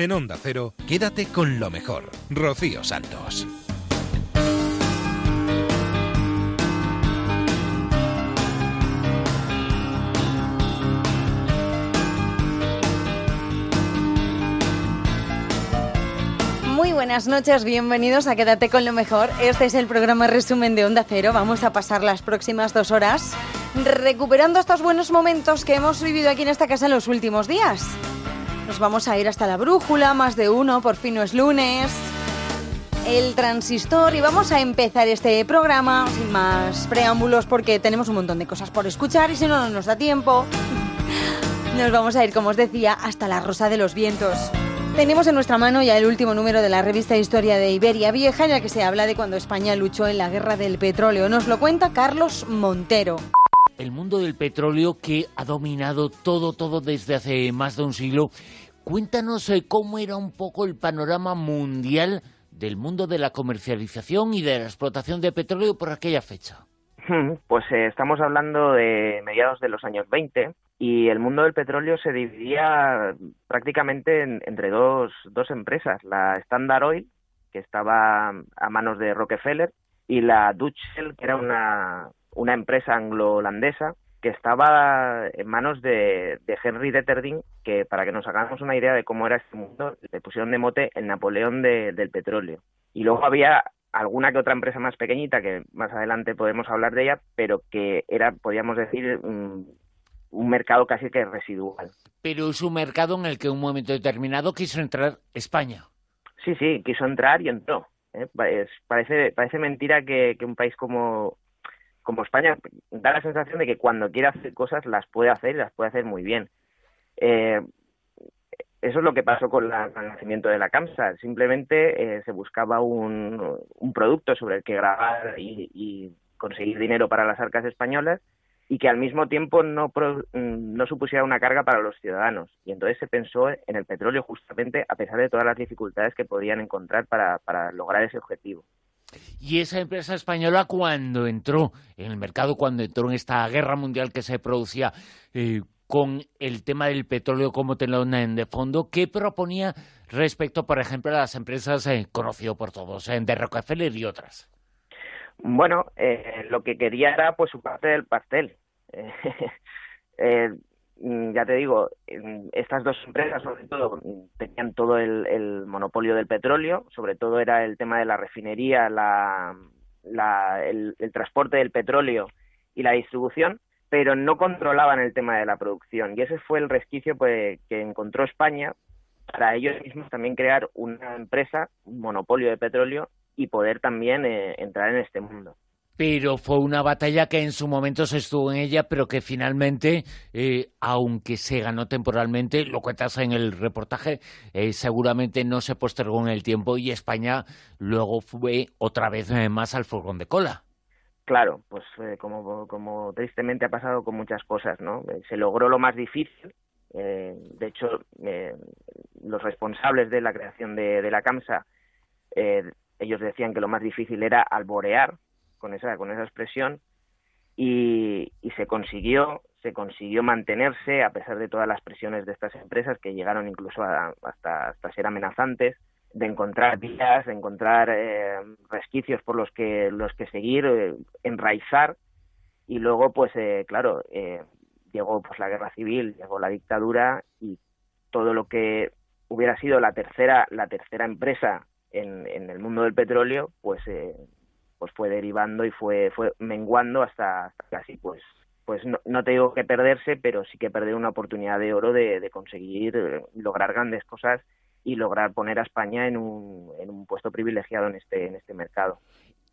En Onda Cero, quédate con lo mejor. Rocío Santos. Muy buenas noches, bienvenidos a Quédate con lo mejor. Este es el programa resumen de Onda Cero. Vamos a pasar las próximas dos horas recuperando estos buenos momentos que hemos vivido aquí en esta casa en los últimos días. Nos vamos a ir hasta la brújula, más de uno, por fin no es lunes. El transistor y vamos a empezar este programa sin más preámbulos porque tenemos un montón de cosas por escuchar y si no, no nos da tiempo. Nos vamos a ir, como os decía, hasta la Rosa de los Vientos. Tenemos en nuestra mano ya el último número de la revista Historia de Iberia Vieja, en la que se habla de cuando España luchó en la guerra del petróleo. Nos lo cuenta Carlos Montero. El mundo del petróleo que ha dominado todo, todo desde hace más de un siglo. Cuéntanos eh, cómo era un poco el panorama mundial del mundo de la comercialización y de la explotación de petróleo por aquella fecha. Pues eh, estamos hablando de mediados de los años 20 y el mundo del petróleo se dividía prácticamente entre dos, dos empresas, la Standard Oil, que estaba a manos de Rockefeller, y la Dutch que era una, una empresa anglo-holandesa que estaba en manos de, de, Henry Detterding, que para que nos hagamos una idea de cómo era este mundo, le pusieron de mote el Napoleón del petróleo. Y luego había alguna que otra empresa más pequeñita, que más adelante podemos hablar de ella, pero que era, podríamos decir, un, mercado casi que residual. Pero es un mercado en el que en un momento determinado quiso entrar España. Sí, sí, quiso entrar y entró. ¿eh? Parece, parece mentira que, un país como, como España da la sensación de que cuando quiere hacer cosas las puede hacer y las puede hacer muy bien. Eh, eso es lo que pasó con, la, el nacimiento de la CAMSA. Simplemente eh, se buscaba un, producto sobre el que grabar y, conseguir dinero para las arcas españolas y que al mismo tiempo no, no supusiera una carga para los ciudadanos. Y entonces se pensó en el petróleo justamente a pesar de todas las dificultades que podían encontrar para lograr ese objetivo. Y esa empresa española cuando entró en el mercado, cuando entró en esta guerra mundial que se producía, eh, con el tema del petróleo como telón de fondo, ¿qué proponía respecto, por ejemplo, a las empresas eh, conocido por todos, eh, de Rockefeller y otras? Bueno, eh, lo que quería era pues su parte del pastel. ya te digo, estas dos empresas sobre todo tenían todo el, monopolio del petróleo, sobre todo era el tema de la refinería, la, el, el transporte del petróleo y la distribución, pero no controlaban el tema de la producción. Y ese fue el resquicio pues, que encontró España para ellos mismos también crear una empresa, un monopolio de petróleo y poder también eh, entrar en este mundo. Pero fue una batalla que en su momento se estuvo en ella, pero que finalmente, eh, aunque se ganó temporalmente, lo cuentas en el reportaje, eh, seguramente no se postergó en el tiempo y España luego fue otra vez más al furgón de cola. Claro, pues eh, como, tristemente ha pasado con muchas cosas, ¿no? Eh, se logró lo más difícil. Eh, de hecho, eh, los responsables de la creación de, de la CAMSA, ellos decían que lo más difícil era alborear con esa, con esa expresión y, y se consiguió, se consiguió mantenerse a pesar de todas las presiones de estas empresas que llegaron incluso hasta, hasta ser amenazantes de encontrar vías, de encontrar eh, resquicios por los que los que seguir, eh, enraizar y luego pues eh, claro llegó pues la guerra civil, llegó la dictadura y todo lo que hubiera sido la tercera la tercera empresa en, en el mundo del petróleo pues pues fue derivando y fue fue menguando hasta, casi pues pues no, no, te digo que perderse, pero sí que perder una oportunidad de oro de, de conseguir lograr grandes cosas y lograr poner a España en un, en un puesto privilegiado en este, en este mercado.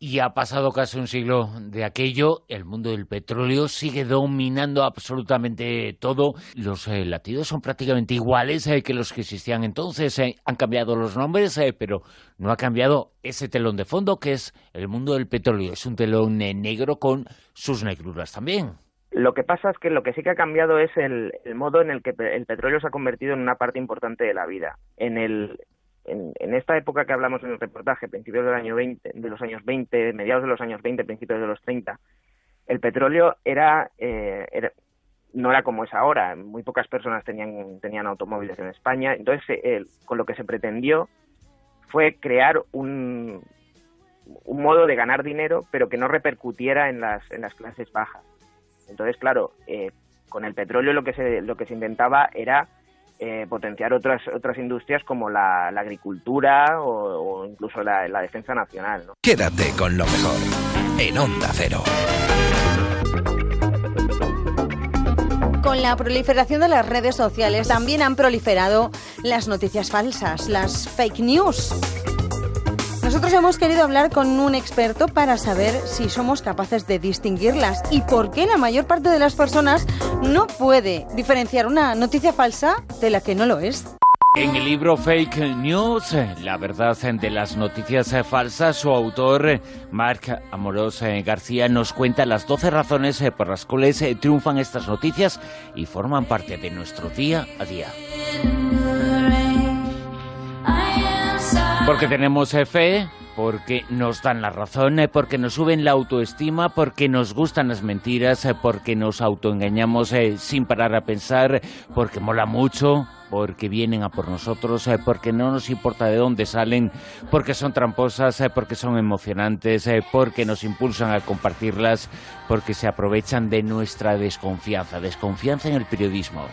Y ha pasado casi un siglo de aquello, el mundo del petróleo sigue dominando absolutamente todo. Los eh, latidos son prácticamente iguales eh, que los que existían entonces. Eh, han cambiado los nombres, eh, pero no ha cambiado ese telón de fondo que es el mundo del petróleo. Es un telón negro con sus negruras también. Lo que pasa es que lo que sí que ha cambiado es el, el, modo en el que el petróleo se ha convertido en una parte importante de la vida. En, el, en, esta época que hablamos en el reportaje, principios del año 20, de los años 20, mediados de los años 20, principios de los 30, el petróleo era, eh, no era como es ahora. Muy pocas personas tenían, tenían automóviles en España. Entonces, con lo que se pretendió fue crear un, un modo de ganar dinero, pero que no repercutiera en las, en las clases bajas. Entonces, claro, eh, con el petróleo lo que se, lo que se intentaba era eh, potenciar otras, otras industrias como la, agricultura o, incluso la, la, defensa nacional. Quédate con lo mejor en Onda Cero. Con la proliferación de las redes sociales también han proliferado las noticias falsas, las fake news. Nosotros hemos querido hablar con un experto para saber si somos capaces de distinguirlas y por qué la mayor parte de las personas no puede diferenciar una noticia falsa de la que no lo es. En el libro Fake News, la verdad de las noticias falsas, su autor, Marc Amorós García, nos cuenta las 12 razones por las cuales triunfan estas noticias y forman parte de nuestro día a día. Porque tenemos fe, porque nos dan la razón, eh, porque nos suben la autoestima, porque nos gustan las mentiras, eh, porque nos autoengañamos eh, sin parar a pensar, porque mola mucho, porque vienen a por nosotros, porque no nos importa de dónde salen, porque son tramposas, porque son emocionantes, porque nos impulsan a compartirlas, porque se aprovechan de nuestra desconfianza, desconfianza en el periodismo.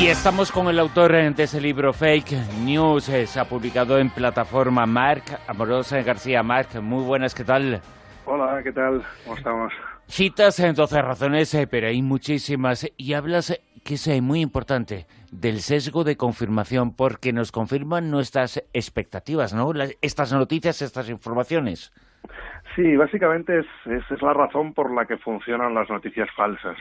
Y estamos con el autor de ese libro Fake News, eh, se ha publicado en plataforma Marc Amorosa García. Marc, muy buenas, ¿qué tal? Hola, ¿qué tal? ¿Cómo estamos? Citas en 12 razones, eh, pero hay muchísimas. Y hablas, que es eh, muy importante, del sesgo de confirmación, porque nos confirman nuestras expectativas, ¿no? estas noticias, estas informaciones. Sí, básicamente es, es, la razón por la que funcionan las noticias falsas.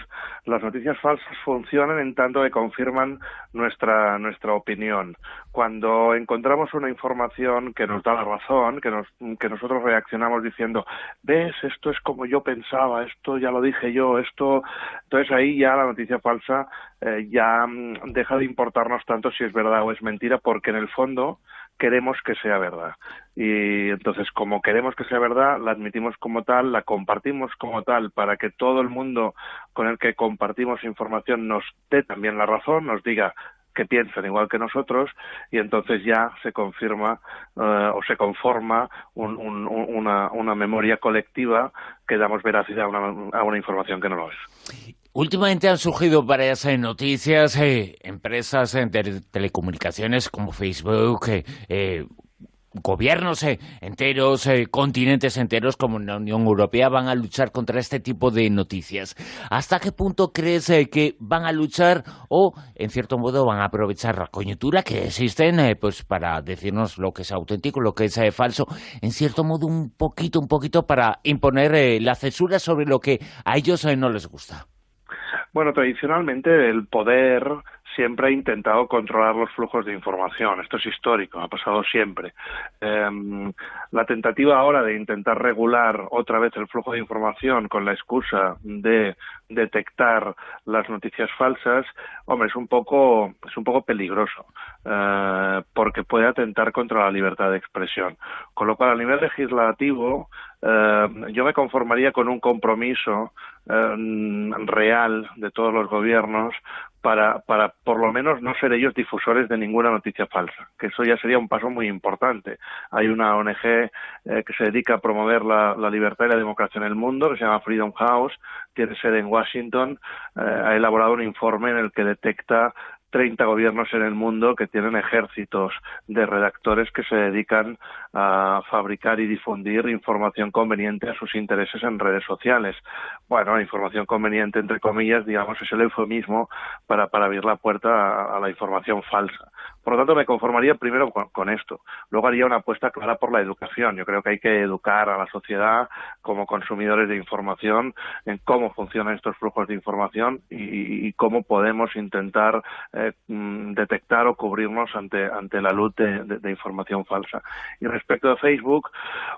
Las noticias falsas funcionan en tanto que confirman nuestra, nuestra opinión. Cuando encontramos una información que nos da la razón, que, nos, que nosotros reaccionamos diciendo, ves, esto es como yo pensaba, esto ya lo dije yo, esto... Entonces ahí ya la noticia falsa eh, ya mm, deja de importarnos tanto si es verdad o es mentira, porque en el fondo queremos que sea verdad. Y entonces, como queremos que sea verdad, la admitimos como tal, la compartimos como tal, para que todo el mundo con el que compartimos información nos dé también la razón, nos diga que piensan igual que nosotros y entonces ya se confirma eh, o se conforma una, una, memoria colectiva que damos veracidad a una, a una información que no lo es. Últimamente han surgido varias eh, noticias, eh, empresas de telecomunicaciones como Facebook, eh, gobiernos enteros, continentes enteros como la Unión Europea van a luchar contra este tipo de noticias. ¿Hasta qué punto crees que van a luchar o, en cierto modo, van a aprovechar la coyuntura que existen pues para decirnos lo que es auténtico, lo que es falso, en cierto modo un poquito, un poquito para imponer la censura sobre lo que a ellos no les gusta? Bueno, tradicionalmente el poder siempre ha intentado controlar los flujos de información. Esto es histórico, ha pasado siempre. Em, la tentativa ahora de intentar regular otra vez el flujo de información con la excusa de detectar las noticias falsas, hombre, es un poco, es un poco peligroso, eh, porque puede atentar contra la libertad de expresión. Con lo cual, a nivel legislativo, eh, yo me conformaría con un compromiso real de todos los gobiernos para, para por lo menos no ser ellos difusores de ninguna noticia falsa, que eso ya sería un paso muy importante. Hay una ONG eh, que se dedica a promover la, libertad y la democracia en el mundo, que se llama Freedom House, tiene sede en Washington, eh, ha elaborado un informe en el que detecta 30 gobiernos en el mundo que tienen ejércitos de redactores que se dedican a fabricar y difundir información conveniente a sus intereses en redes sociales. Bueno, información conveniente, entre comillas, digamos, es el eufemismo para, para abrir la puerta a la información falsa. Por lo tanto, me conformaría primero con, esto. Luego haría una apuesta clara por la educación. Yo creo que hay que educar a la sociedad como consumidores de información en cómo funcionan estos flujos de información y, cómo podemos intentar eh, mm, detectar o cubrirnos ante, ante la luz de, información falsa. Y respecto a Facebook,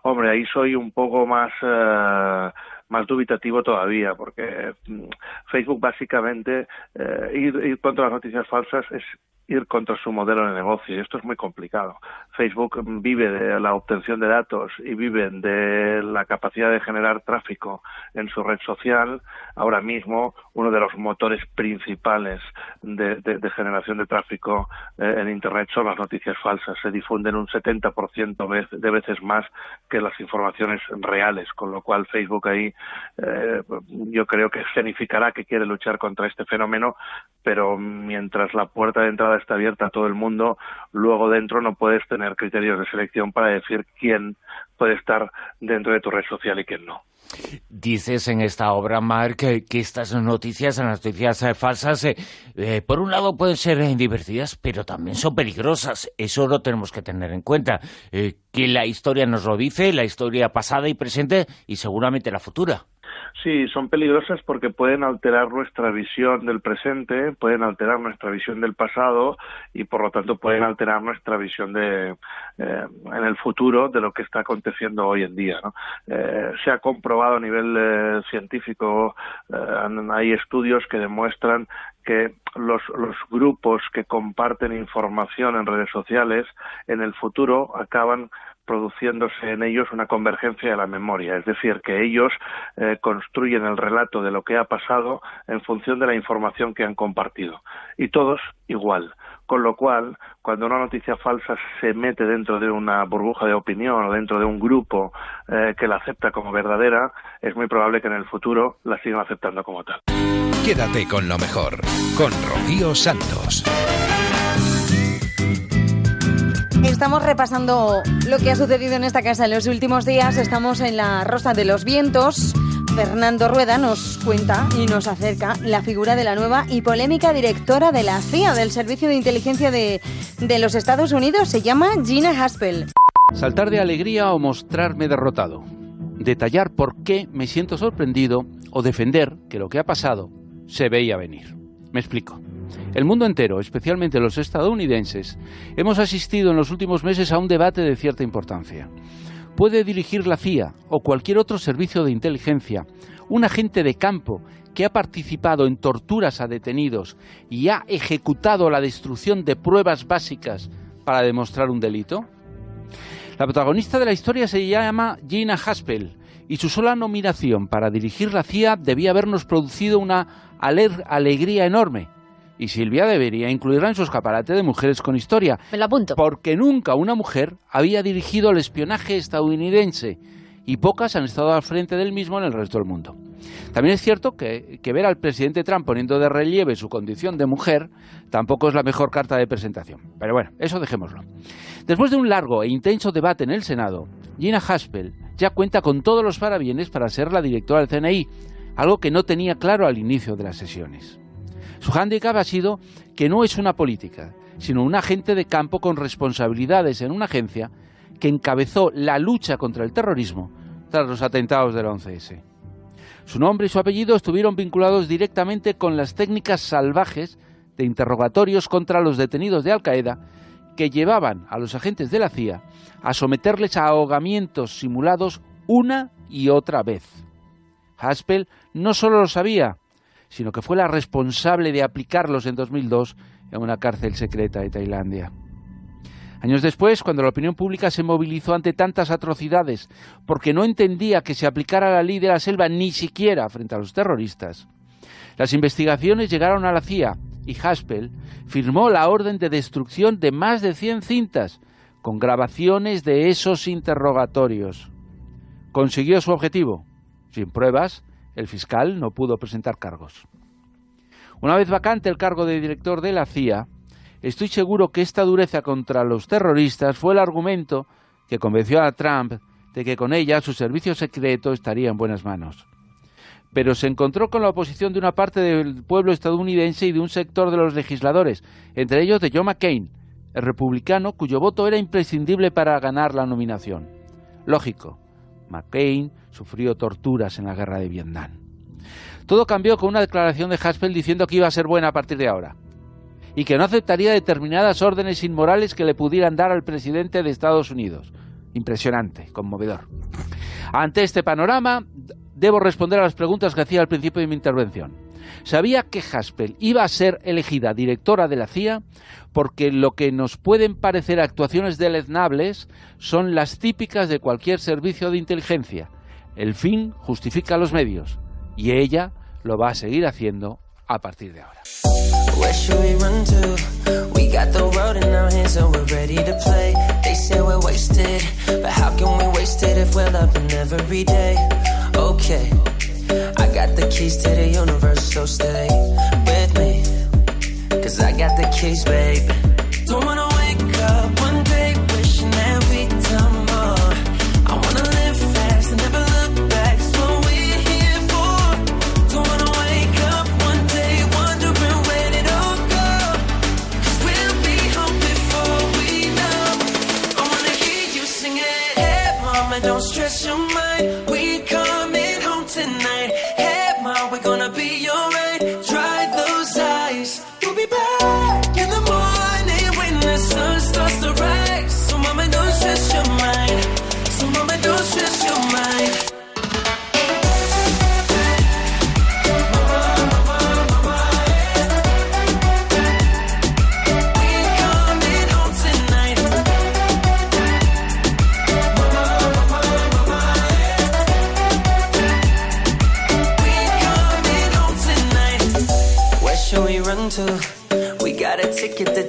hombre, ahí soy un poco más... Eh, más dubitativo todavía, porque mm, Facebook básicamente, eh, ir, ir, contra las noticias falsas es ir contra su modelo de negocio y esto es muy complicado. Facebook vive de la obtención de datos y vive de la capacidad de generar tráfico en su red social. Ahora mismo uno de los motores principales de, generación de tráfico eh, en Internet son las noticias falsas. Se difunden un 70% de veces más que las informaciones reales, con lo cual Facebook ahí eh, yo creo que significará que quiere luchar contra este fenómeno, pero mientras la puerta de entrada está abierta a todo el mundo, luego dentro no puedes tener criterios de selección para decir quién puede estar dentro de tu red social y quién no. Dices en esta obra, Mark, que, estas noticias, las noticias eh, falsas, eh, eh, por un lado pueden ser divertidas, pero también son peligrosas. Eso lo tenemos que tener en cuenta. que la historia nos lo dice, la historia pasada y presente, y seguramente la futura. Sí, son peligrosas porque pueden alterar nuestra visión del presente, pueden alterar nuestra visión del pasado y por lo tanto pueden alterar nuestra visión de eh, en el futuro de lo que está aconteciendo hoy en día. Eh, se ha comprobado a nivel eh, científico, hay estudios que demuestran que los grupos que comparten información en redes sociales en el futuro acaban produciéndose en ellos una convergencia de la memoria, es decir, que ellos eh, construyen el relato de lo que ha pasado en función de la información que han compartido. Y todos igual. Con lo cual, cuando una noticia falsa se mete dentro de una burbuja de opinión o dentro de un grupo eh, que la acepta como verdadera, es muy probable que en el futuro la sigan aceptando como tal. Quédate con lo mejor, con Rocío Santos. Estamos repasando lo que ha sucedido en esta casa en los últimos días. Estamos en la Rosa de los Vientos. Fernando Rueda nos cuenta y nos acerca la figura de la nueva y polémica directora de la CIA, del Servicio de Inteligencia de, de los Estados Unidos. Se llama Gina Haspel. Saltar de alegría o mostrarme derrotado. Detallar por qué me siento sorprendido o defender que lo que ha pasado se veía venir. Me explico. El mundo entero, especialmente los estadounidenses, hemos asistido en los últimos meses a un debate de cierta importancia. ¿Puede dirigir la CIA o cualquier otro servicio de inteligencia un agente de campo que ha participado en torturas a detenidos y ha ejecutado la destrucción de pruebas básicas para demostrar un delito? La protagonista de la historia se llama Gina Haspel y su sola nominación para dirigir la CIA debía habernos producido una alegría enorme, y Silvia debería incluirla en su escaparate de mujeres con historia. Me lo apunto. Porque nunca una mujer había dirigido el espionaje estadounidense y pocas han estado al frente del mismo en el resto del mundo. También es cierto que, que, ver al presidente Trump poniendo de relieve su condición de mujer tampoco es la mejor carta de presentación. Pero bueno, eso dejémoslo. Después de un largo e intenso debate en el Senado, Gina Haspel ya cuenta con todos los parabienes para ser la directora del CNI, algo que no tenía claro al inicio de las sesiones. Su hándicap ha sido que no es una política, sino un agente de campo con responsabilidades en una agencia que encabezó la lucha contra el terrorismo tras los atentados del 11S. Su nombre y su apellido estuvieron vinculados directamente con las técnicas salvajes de interrogatorios contra los detenidos de Al-Qaeda que llevaban a los agentes de la CIA a someterles a ahogamientos simulados una y otra vez. Haspel no solo lo sabía, sino que fue la responsable de aplicarlos en 2002 en una cárcel secreta de Tailandia. Años después, cuando la opinión pública se movilizó ante tantas atrocidades porque no entendía que se aplicara la ley de la selva ni siquiera frente a los terroristas, las investigaciones llegaron a la CIA y Haspel firmó la orden de destrucción de más de 100 cintas con grabaciones de esos interrogatorios. Consiguió su objetivo, sin pruebas, el fiscal no pudo presentar cargos. Una vez vacante el cargo de director de la CIA, estoy seguro que esta dureza contra los terroristas fue el argumento que convenció a Trump de que con ella su servicio secreto estaría en buenas manos. Pero se encontró con la oposición de una parte del pueblo estadounidense y de un sector de los legisladores, entre ellos de John McCain, el republicano cuyo voto era imprescindible para ganar la nominación. Lógico, McCain sufrió torturas en la guerra de Vietnam. Todo cambió con una declaración de Haspel diciendo que iba a ser buena a partir de ahora y que no aceptaría determinadas órdenes inmorales que le pudieran dar al presidente de Estados Unidos. Impresionante, conmovedor. Ante este panorama, debo responder a las preguntas que hacía al principio de mi intervención. Sabía que Haspel iba a ser elegida directora de la CIA porque lo que nos pueden parecer actuaciones deleznables son las típicas de cualquier servicio de inteligencia. El fin justifica los medios y ella lo va a seguir haciendo a partir de ahora. got the keys to the universe, so stay with me. Cause I got the keys, babe. Don't wanna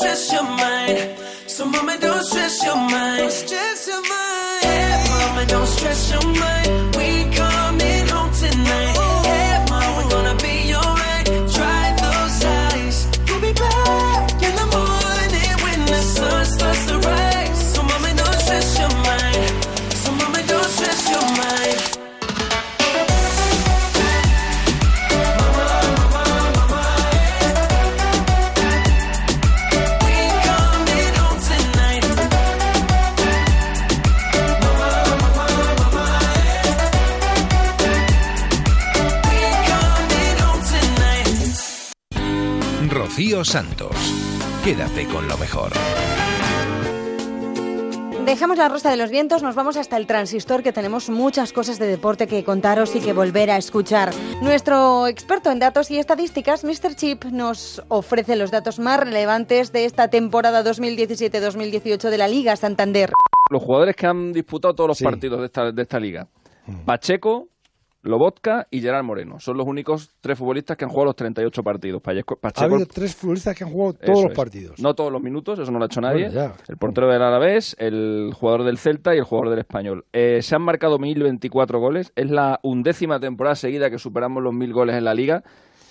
Stress your mind. So, mama, don't stress your mind. Don't stress your mind. Hey, mama, don't stress your mind. Rocío Santos. Quédate con lo mejor. Dejamos la rosa de los vientos, nos vamos hasta el transistor que tenemos muchas cosas de deporte que contaros y que volver a escuchar. Nuestro experto en datos y estadísticas, Mr. Chip, nos ofrece los datos más relevantes de esta temporada 2017-2018 de la Liga Santander. Los jugadores que han disputado todos los Sí. partidos de esta, de esta liga. Pacheco, Lobotka y Gerard Moreno. Son los únicos tres futbolistas que han jugado los 38 partidos. Pacheco, Ha Pacheco- habido tres futbolistas que han jugado todos los es. partidos. No todos los minutos, eso no lo ha hecho nadie. Bueno. El portero del Alavés, el jugador del Celta y el jugador del Español. Eh, se han marcado 1.024 goles. Es la undécima temporada seguida que superamos los 1.000 goles en la liga.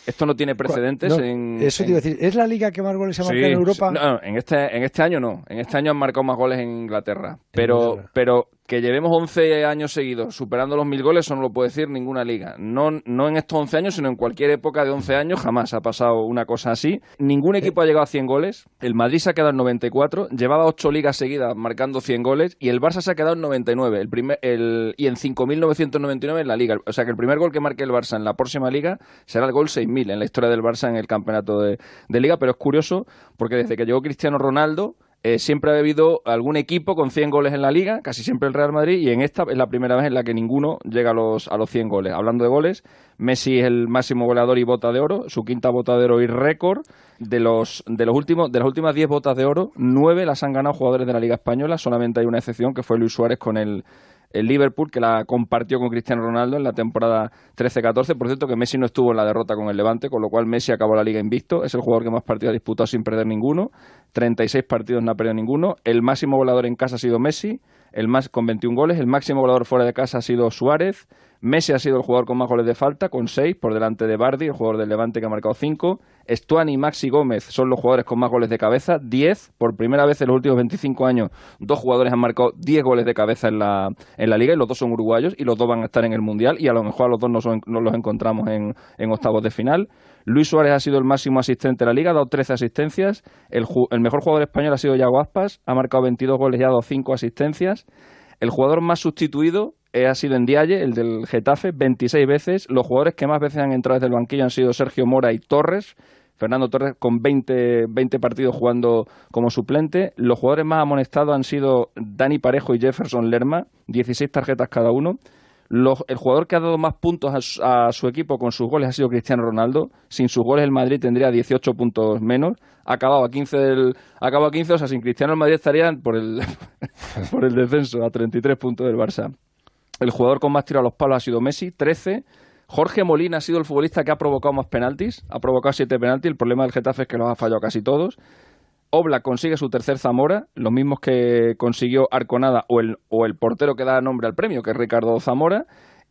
Esto no tiene precedentes No, en... Eso te en- iba a decir. ¿Es la liga que más goles ha marcado Sí, en Europa? No, en este, en este año no. En este año han marcado más goles en Inglaterra. Pero, Inglaterra. pero que llevemos 11 años seguidos superando los mil goles, eso no lo puede decir ninguna liga. No, no en estos 11 años, sino en cualquier época de 11 años, jamás ha pasado una cosa así. Ningún equipo ha llegado a 100 goles. El Madrid se ha quedado en 94. Llevaba 8 ligas seguidas marcando 100 goles. Y el Barça se ha quedado en 99. El primer, el, y en 5.999 en la liga. O sea que el primer gol que marque el Barça en la próxima liga será el gol 6.000 en la historia del Barça en el campeonato de, de liga. Pero es curioso porque desde que llegó Cristiano Ronaldo eh, siempre ha habido algún equipo con 100 goles en la liga, casi siempre el Real Madrid, y en esta es la primera vez en la que ninguno llega a los, a los 100 goles. Hablando de goles, Messi es el máximo goleador y bota de oro, su quinta bota de oro y récord. De los, de los últimos, de las últimas 10 botas de oro, 9 las han ganado jugadores de la Liga Española, solamente hay una excepción que fue Luis Suárez con el, el Liverpool, que la compartió con Cristiano Ronaldo en la temporada 13-14. Por cierto, que Messi no estuvo en la derrota con el Levante, con lo cual Messi acabó la liga invicto. Es el jugador que más partidos ha disputado sin perder ninguno. 36 partidos no ha perdido ninguno. El máximo goleador en casa ha sido Messi, el más con 21 goles. El máximo goleador fuera de casa ha sido Suárez, Messi ha sido el jugador con más goles de falta, con seis, por delante de Bardi, el jugador del Levante que ha marcado cinco. Stuani y Maxi Gómez son los jugadores con más goles de cabeza, diez. Por primera vez en los últimos 25 años, dos jugadores han marcado diez goles de cabeza en la, en la liga y los dos son uruguayos y los dos van a estar en el Mundial y a lo mejor a los dos nos, nos los encontramos en, en octavos de final. Luis Suárez ha sido el máximo asistente de la liga, ha dado 13 asistencias. El, el mejor jugador español ha sido Yago Aspas, ha marcado 22 goles y ha dado 5 asistencias. El jugador más sustituido eh, ha sido Ndiaye, el del Getafe, 26 veces. Los jugadores que más veces han entrado desde el banquillo han sido Sergio Mora y Torres. Fernando Torres con 20, 20 partidos jugando como suplente. Los jugadores más amonestados han sido Dani Parejo y Jefferson Lerma, 16 tarjetas cada uno. Los, el jugador que ha dado más puntos a su, equipo con sus goles ha sido Cristiano Ronaldo. Sin sus goles el Madrid tendría 18 puntos menos. Ha acabado a 15, del, acabado a 15 o sea, sin Cristiano el Madrid estaría por el, por el descenso a 33 puntos del Barça. El jugador con más tiro a los palos ha sido Messi, 13. Jorge Molina ha sido el futbolista que ha provocado más penaltis. Ha provocado 7 penaltis. El problema del Getafe es que los ha fallado casi todos. Oblak consigue su tercer Zamora, los mismos que consiguió Arconada o el, o el portero que da nombre al premio, que es Ricardo Zamora.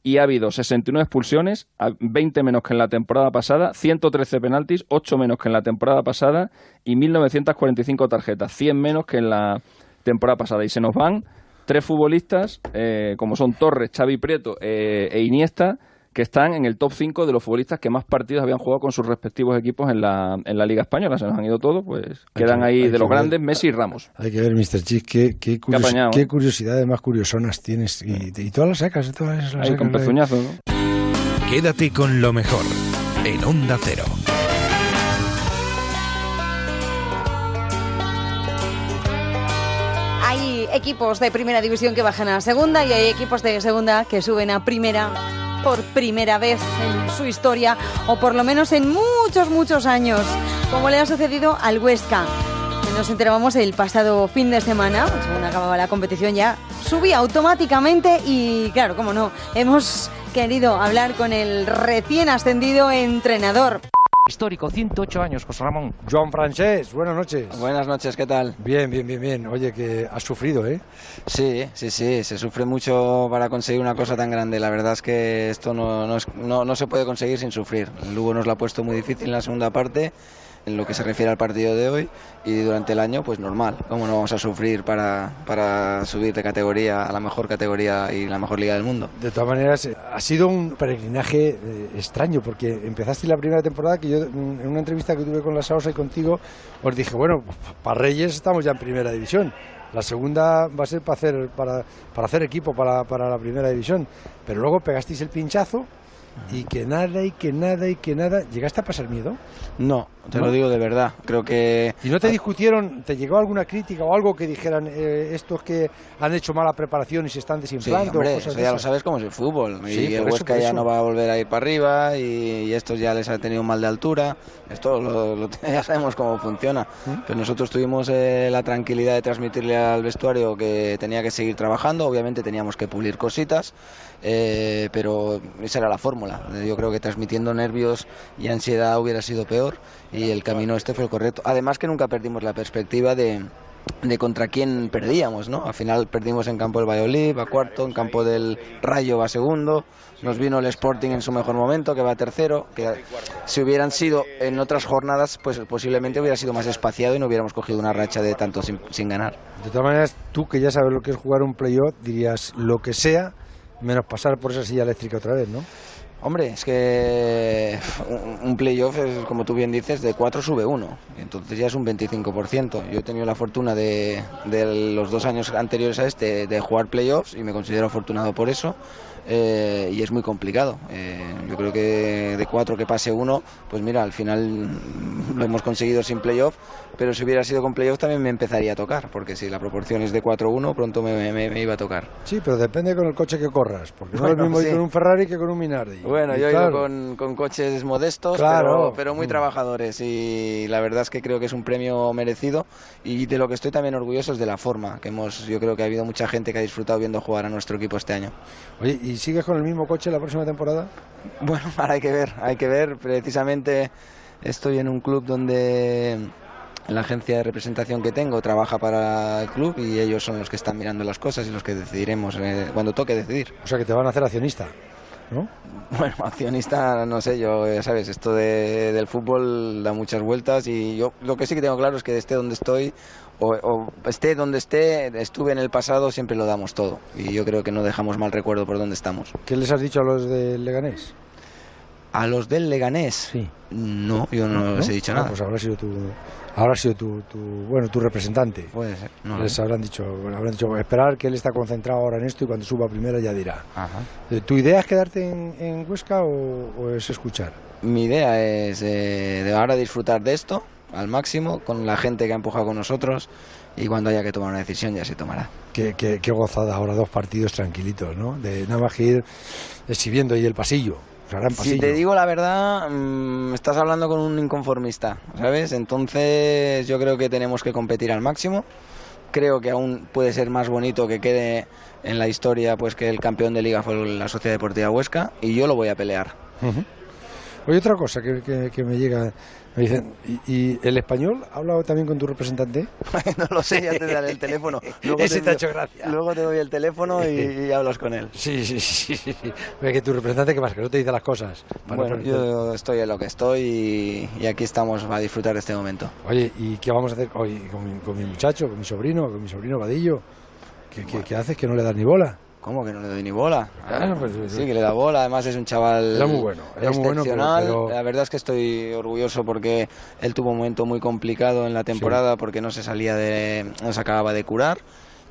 Y ha habido 69 expulsiones, 20 menos que en la temporada pasada, 113 penaltis, 8 menos que en la temporada pasada y 1.945 tarjetas, 100 menos que en la temporada pasada. Y se nos van tres futbolistas, eh, como son Torres, Xavi Prieto eh, e Iniesta, que están en el top 5 de los futbolistas que más partidos habían jugado con sus respectivos equipos en la, en la Liga Española. Se nos han ido todos, pues hay quedan que, ahí de los grandes Messi y Ramos. Hay que ver, Mr. Chis, qué, qué, curios, qué, apañado, qué curiosidades más curiosonas tienes. Y, y, todas las sacas, todas las ahí sacas. con pezuñazo, ¿no? Quédate con lo mejor en Onda Cero. Hay equipos de primera división que bajan a segunda y hay equipos de segunda que suben a primera por primera vez en su historia o por lo menos en muchos, muchos años, como le ha sucedido al Huesca. Nos enterábamos el pasado fin de semana, según acababa la competición ya, subía automáticamente y claro, como no, hemos querido hablar con el recién ascendido entrenador. Histórico, 108 años, José Ramón. Joan Francés, buenas noches. Buenas noches, ¿qué tal? Bien, bien, bien, bien. Oye, que has sufrido, ¿eh? Sí, sí, sí, se sufre mucho para conseguir una cosa tan grande. La verdad es que esto no, no, es, no, no se puede conseguir sin sufrir. El Lugo nos lo ha puesto muy difícil en la segunda parte en lo que se refiere al partido de hoy y durante el año pues normal, ¿cómo no vamos a sufrir para, para subir de categoría a la mejor categoría y la mejor liga del mundo? De todas maneras, ha sido un peregrinaje eh, extraño porque empezaste la primera temporada que yo en una entrevista que tuve con la Sausa y contigo os dije, bueno, para Reyes estamos ya en primera división. La segunda va a ser para hacer, para, para hacer equipo para, para la primera división. Pero luego pegasteis el pinchazo y que nada y que nada y que nada. ¿Llegaste a pasar miedo? No, te ¿No? lo digo de verdad. Creo que. ¿Y no te discutieron, te llegó alguna crítica o algo que dijeran eh, estos que han hecho mala preparación y se están desinflando? Sí, hombre, cosas eso ya lo sabes cómo es el fútbol. Sí, y el Huesca ya no va a volver a ir para arriba y, y estos ya les ha tenido un mal de altura. Esto lo, lo, ya sabemos cómo funciona. ¿Mm? Pero nosotros tuvimos eh, la tranquilidad de transmitirle al vestuario que tenía que seguir trabajando. Obviamente teníamos que pulir cositas. Eh, pero esa era la fórmula. Yo creo que transmitiendo nervios y ansiedad hubiera sido peor y el camino este fue el correcto. Además que nunca perdimos la perspectiva de, de contra quién perdíamos, ¿no? Al final perdimos en campo del Valladolid, va cuarto, en campo del Rayo va segundo, nos vino el Sporting en su mejor momento, que va tercero, que si hubieran sido en otras jornadas, pues posiblemente hubiera sido más espaciado y no hubiéramos cogido una racha de tanto sin, sin ganar. De todas maneras, tú que ya sabes lo que es jugar un playoff, dirías lo que sea, menos pasar por esa silla eléctrica otra vez, ¿no? Hombre, es que un playoff es, como tú bien dices, de 4 sube 1, entonces ya es un 25%. Yo he tenido la fortuna de, de los dos años anteriores a este de jugar playoffs y me considero afortunado por eso. Eh, y es muy complicado. Eh, yo creo que de cuatro que pase uno, pues mira, al final lo hemos conseguido sin playoff, pero si hubiera sido con playoff también me empezaría a tocar, porque si la proporción es de 4-1, pronto me, me, me, iba a tocar. Sí, pero depende con el coche que corras, porque no es lo mismo sí. ir con un Ferrari que con un Minardi. Bueno, Y yo he claro, ido con, con coches modestos, Claro. pero, pero muy Mm. trabajadores y la verdad es que creo que es un premio merecido y de lo que estoy también orgulloso es de la forma que hemos, yo creo que ha habido mucha gente que ha disfrutado viendo jugar a nuestro equipo este año. Oye, ¿y sigues con el mismo coche la próxima temporada? Bueno, ahora hay que ver, hay que ver. Precisamente estoy en un club donde la agencia de representación que tengo trabaja para el club y ellos son los que están mirando las cosas y los que decidiremos eh, cuando toque decidir. O sea, que te van a hacer accionista. ¿no? Bueno, accionista, no sé, yo, ya sabes, esto de, del fútbol da muchas vueltas y yo lo que sí que tengo claro es que esté donde estoy o, o esté donde esté, estuve en el pasado, siempre lo damos todo y yo creo que no dejamos mal recuerdo por donde estamos. ¿Qué les has dicho a los del Leganés? ¿A los del Leganés? Sí. No, yo no, les he dicho Ah, nada. Pues habrá sido tu, habrá sido tu, tu, bueno, tu representante. Puede ser. No, Les habrán dicho, bueno, habrán dicho, esperar que él está concentrado ahora en esto y cuando suba a primera ya dirá. Ajá. Eh, ¿Tu idea es quedarte en, en Huesca o, o es escuchar? Mi idea es eh, de ahora disfrutar de esto al máximo con la gente que ha empujado con nosotros y cuando haya que tomar una decisión ya se tomará. Qué, qué- qué gozada ahora, dos partidos tranquilitos, ¿no? De nada más que ir exhibiendo ahí el pasillo. Si te digo la verdad, mm, estás hablando con un inconformista, ¿sabes? Entonces yo creo que tenemos que competir al máximo. Creo que aún puede ser más bonito que quede en la historia pues que el campeón de liga fue la Sociedad Deportiva Huesca y yo lo voy a pelear. Oye, otra cosa que, que- que me llega, me dicen, ¿y, y el español ha hablado también con tu representante? no lo sé, ya te daré el teléfono. Ese te ha envío- hecho gracia. Luego te doy el teléfono y, y hablas con él. Sí, sí, sí. Ve que tu representante, ¿qué más? Que no te dice las cosas. No Bueno, yo estoy en lo que estoy y, y aquí estamos a disfrutar de este momento. Oye, ¿y qué vamos a hacer hoy con mi, con mi muchacho, con mi sobrino, con mi sobrino Vadillo? ¿Qué, qué- qué haces que no le das ni bola? ¿Cómo que no le doy ni bola? Ah, pues, sí, que le da bola, además es un chaval Era muy bueno, era muy bueno, pero- excepcional. pero- La verdad es que estoy orgulloso porque él tuvo un momento muy complicado en la temporada porque no se salía de, no se acababa de curar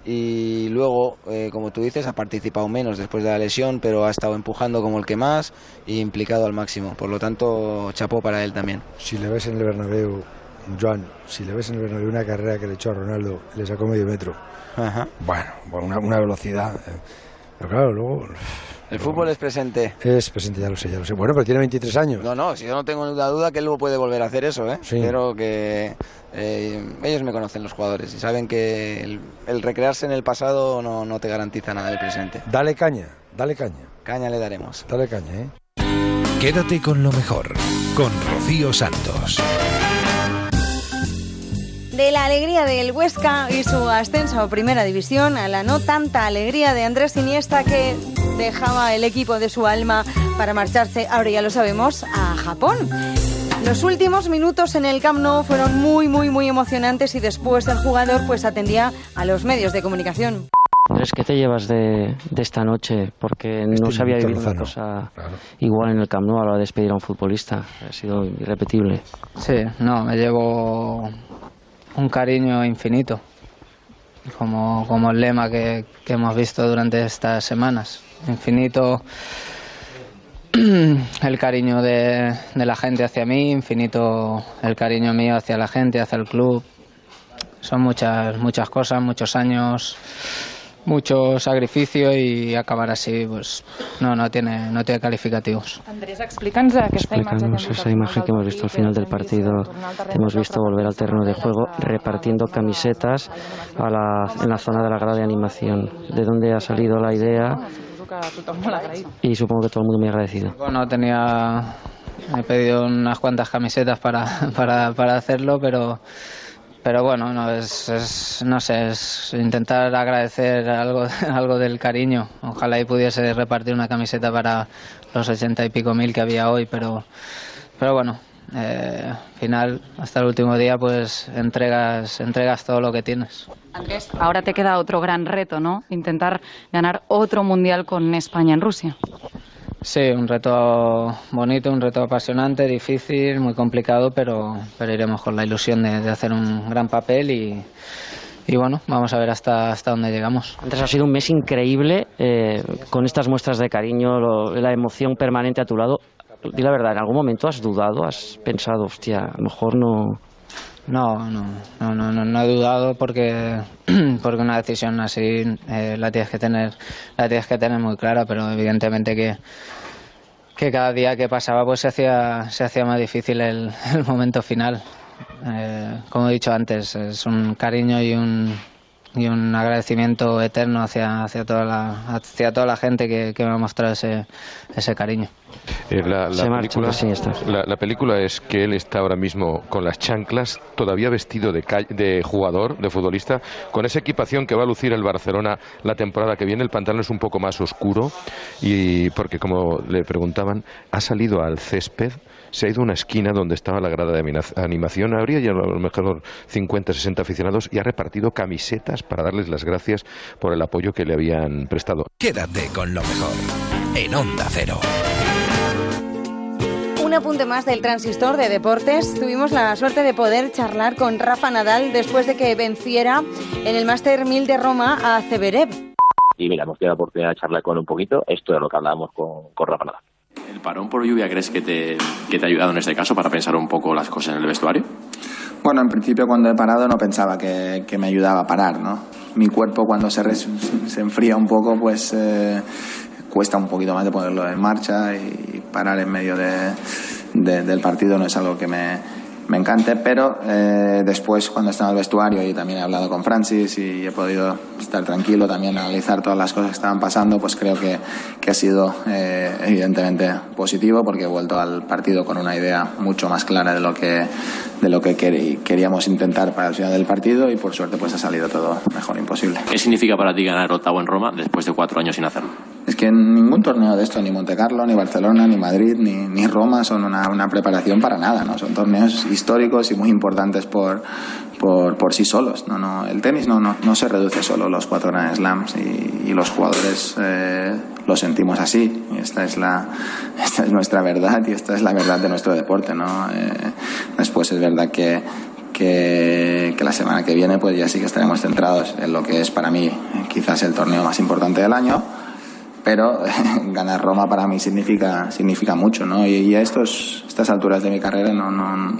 y luego, eh, como tú dices, ha participado menos después de la lesión, pero ha estado empujando como el que más y implicado al máximo. Por lo tanto, chapó para él también. Si le ves en el Bernabéu, Joan, si le ves en el Bernabéu una carrera que le echó a Ronaldo, le sacó medio metro. Ajá. Bueno, bueno, una, una velocidad. eh. Pero claro, luego El fútbol es presente. es presente, ya lo sé, ya lo sé. Bueno, pero tiene 23 años. No, no, si yo no tengo ninguna duda que él luego puede volver a hacer eso, ¿eh? Sí. Pero que eh, ellos me conocen los jugadores y saben que el, el recrearse en el pasado no, no te garantiza nada del presente. Dale caña, dale caña, Caña le daremos. dale caña, ¿eh? Quédate con lo mejor, con Rocío Santos. De la alegría del Huesca y su ascenso a Primera División a la no tanta alegría de Andrés Iniesta que dejaba el equipo de su alma para marcharse, ahora ya lo sabemos, a Japón. Los últimos minutos en el Camp Nou fueron muy, muy, muy emocionantes y después el jugador pues atendía a los medios de comunicación. Andrés, ¿qué te llevas de, de esta noche? Porque no se había vivido una cosa claro. igual en el Camp Nou a la hora de despedir a un futbolista. Ha sido irrepetible. Sí, no, me llevo un cariño infinito, como, como el lema que, que hemos visto durante estas semanas. Infinito el cariño de, de la gente hacia mí, infinito el cariño mío hacia la gente, hacia el club. Son muchas, muchas cosas, muchos años, mucho sacrificio y acabar así, pues no, no tiene, no tiene calificativos. Andrés, explica'ns aquesta Explícanos esa imagen que hemos visto al final del partido. Hemos visto volver al terreno de juego repartiendo camisetas a la, en la zona de la grada de animación. ¿De dónde ha salido la idea? Y supongo que todo el mundo muy agradecido. Bueno, tenía. He pedido unas cuantas camisetas para, para, para hacerlo, pero. Pero bueno, no es, no sé, intentar agradecer algo, algo del cariño. Ojalá y pudiese repartir una camiseta para los ochenta y pico mil que había hoy, pero, pero bueno, eh, al final, hasta el último día, pues entregas, entregas todo lo que tienes. Andrés, ahora te queda otro gran reto, ¿no? Intentar ganar otro mundial con España en Rusia. Sí, un reto bonito, un reto apasionante, difícil, muy complicado, pero, pero iremos con la ilusión de, de hacer un gran papel y, y bueno, vamos a ver hasta, hasta dónde llegamos. Andrés, ha sido un mes increíble eh, con estas muestras de cariño, lo- la emoción permanente a tu lado. Di la verdad, ¿en algún momento has dudado? ¿Has pensado, hostia, a lo mejor no... No, no, no, no, no, he dudado porque, porque una decisión así eh, la tienes que tener, la tienes que tener muy clara, pero evidentemente que, que cada día que pasaba pues se hacía, se hacía más difícil el, el momento final. Eh, como he dicho antes, es un cariño y un, y un agradecimiento eterno hacia, hacia, toda, la, hacia toda la gente que, que me ha mostrado ese, ese cariño. Eh, la, la Se marcha, película, pues la, la película es que él está ahora mismo con las chanclas, todavía vestido de, de jugador, de futbolista, con esa equipación que va a lucir el Barcelona la temporada que viene. El pantalón es un poco más oscuro y porque, como le preguntaban, ha salido al césped, se ha ido a una esquina donde estaba la grada de animación. Habría ya a lo mejor 50, 60 aficionados y ha repartido camisetas para darles las gracias por el apoyo que le habían prestado. Quédate con lo mejor en Onda Cero. Un apunte más del transistor de deportes. Tuvimos la suerte de poder charlar con Rafa Nadal después de que venciera en el Master 1000 de Roma a Zverev. Y mira, hemos tenido la oportunidad de charlar con él un poquito. Esto es lo que hablábamos con, con Rafa Nadal. ¿El parón por lluvia crees que te, ha ayudado en este caso para pensar un poco las cosas en el vestuario? Bueno, en principio cuando he parado no pensaba que, me ayudaba a parar, ¿no? Mi cuerpo cuando se, se enfría un poco, pues eh, cuesta un poquito más de ponerlo en marcha y parar en medio de, de- del partido no es algo que me, me encante, pero eh, después cuando he estado en el vestuario y también he hablado con Francis y he podido estar tranquilo, también analizar todas las cosas que estaban pasando, pues creo que, que ha sido eh, evidentemente positivo porque he vuelto al partido con una idea mucho más clara de lo que, de lo que quer- queríamos intentar para el final del partido y por suerte pues ha salido todo mejor imposible. ¿Qué significa para ti ganar octavo en Roma después de cuatro años sin hacerlo? Es que ningún torneo de esto, ni Monte Carlo, ni Barcelona, ni Madrid, ni, ni Roma, son una, una preparación para nada, ¿no? Son torneos históricos y muy importantes por, por, por sí solos, ¿no? No, el tenis no, no, no se reduce solo a los cuatro Grand Slams y, y los jugadores eh, lo sentimos así. Esta es, la, esta es nuestra verdad y esta es la verdad de nuestro deporte, ¿no? Eh, después es verdad que que, la semana que viene pues ya sí que estaremos centrados en lo que es para mí quizás el torneo más importante del año pero ganar Roma para mí significa significa mucho no y, y a estos estas alturas de mi carrera no no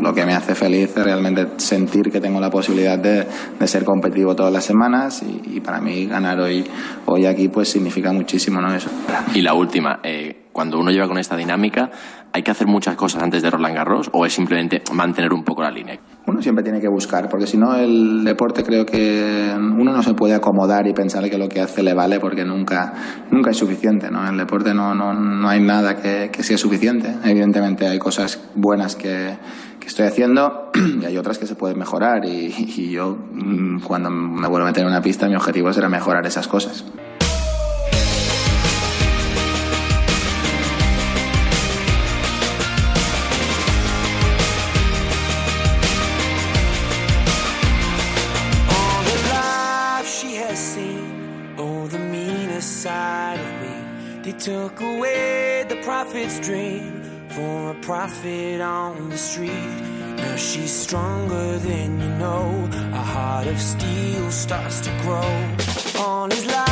lo que me hace feliz es realmente sentir que tengo la posibilidad de, de ser competitivo todas las semanas y, y para mí ganar hoy hoy aquí pues significa muchísimo no eso Y la última, eh, cuando uno lleva con esta dinámica, ¿hay que hacer muchas cosas antes de Roland Garros o es simplemente mantener un poco la línea? uno siempre tiene que buscar, porque si no el deporte creo que uno no se puede acomodar y pensar que lo que hace le vale porque nunca, nunca es suficiente. ¿no? En el deporte no, no, no hay nada que, que sea suficiente. Evidentemente hay cosas buenas que, estoy haciendo y hay otras que se pueden mejorar y, yo mm, cuando me vuelvo a meter en una pista mi objetivo será mejorar esas cosas. For a prophet on the street. Now she's stronger than you know. A heart of steel starts to grow. on his life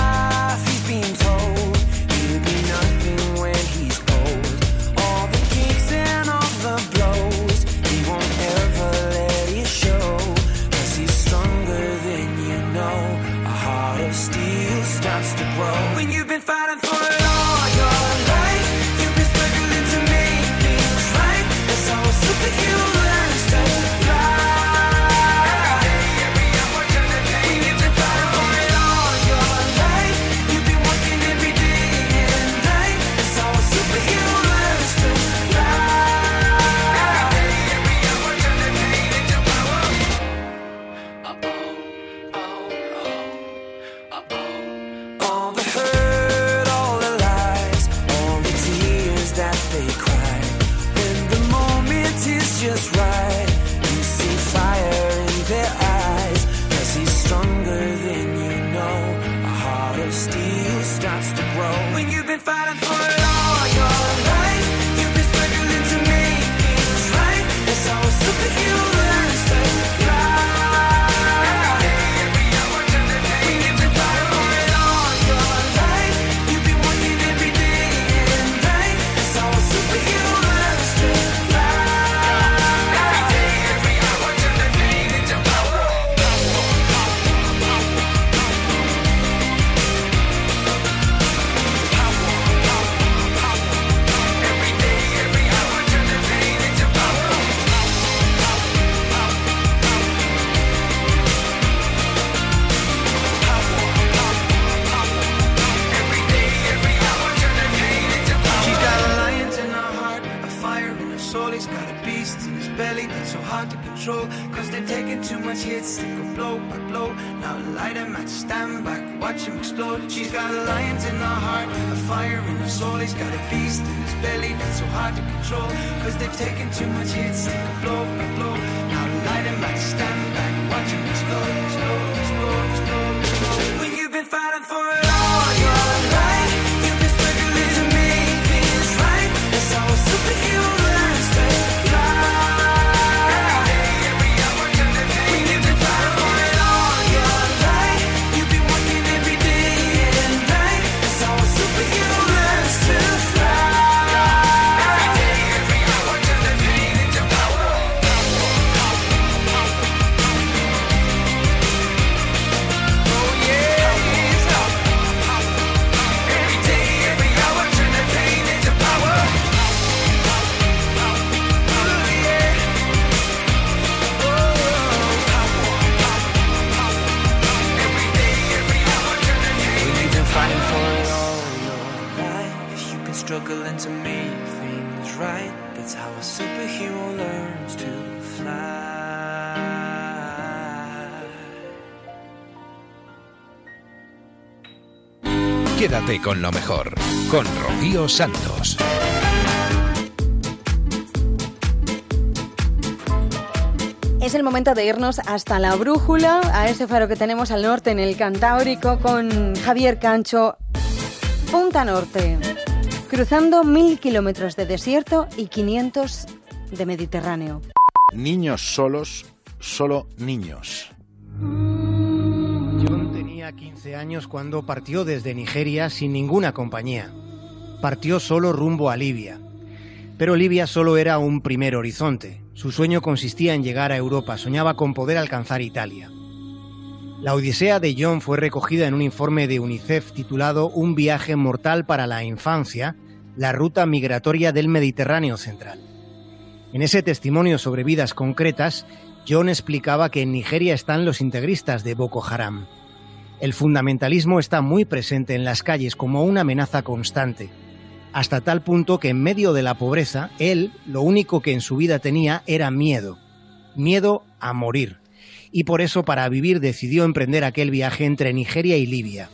struggling to make things right. That's how a superhero learns to fly. Quédate con lo mejor, con Rocío Santos. Es el momento de irnos hasta la brújula, a ese faro que tenemos al norte en el Cantábrico con Javier Cancho, Punta Norte, cruzando mil kilómetros de desierto y 500 de Mediterráneo. Niños solos, solo niños. John tenía 15 años cuando partió desde Nigeria sin ninguna compañía. Partió solo rumbo a Libia. Pero Libia solo era un primer horizonte. Su sueño consistía en llegar a Europa, soñaba con poder alcanzar Italia. La odisea de John fue recogida en un informe de UNICEF titulado Un viaje mortal para la infancia, la ruta migratoria del Mediterráneo central. En ese testimonio sobre vidas concretas, John explicaba que en Nigeria están los integristas de Boko Haram. El fundamentalismo está muy presente en las calles como una amenaza constante, hasta tal punto que en medio de la pobreza, él lo único que en su vida tenía era miedo, miedo a morir. Y por eso para vivir decidió emprender aquel viaje entre Nigeria y Libia,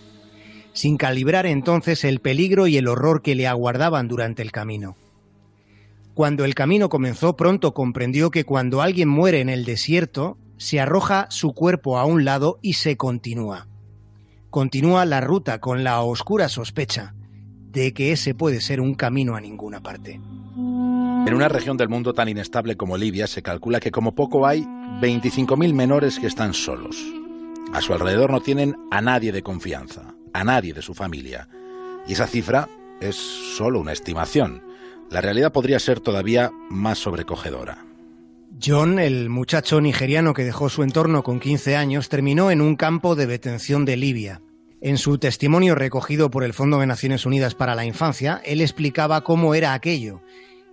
sin calibrar entonces el peligro y el horror que le aguardaban durante el camino. Cuando el camino comenzó pronto comprendió que cuando alguien muere en el desierto, se arroja su cuerpo a un lado y se continúa. Continúa la ruta con la oscura sospecha de que ese puede ser un camino a ninguna parte. En una región del mundo tan inestable como Libia se calcula que como poco hay 25.000 menores que están solos. A su alrededor no tienen a nadie de confianza, a nadie de su familia. Y esa cifra es solo una estimación. La realidad podría ser todavía más sobrecogedora. John, el muchacho nigeriano que dejó su entorno con 15 años, terminó en un campo de detención de Libia. En su testimonio recogido por el Fondo de Naciones Unidas para la Infancia, él explicaba cómo era aquello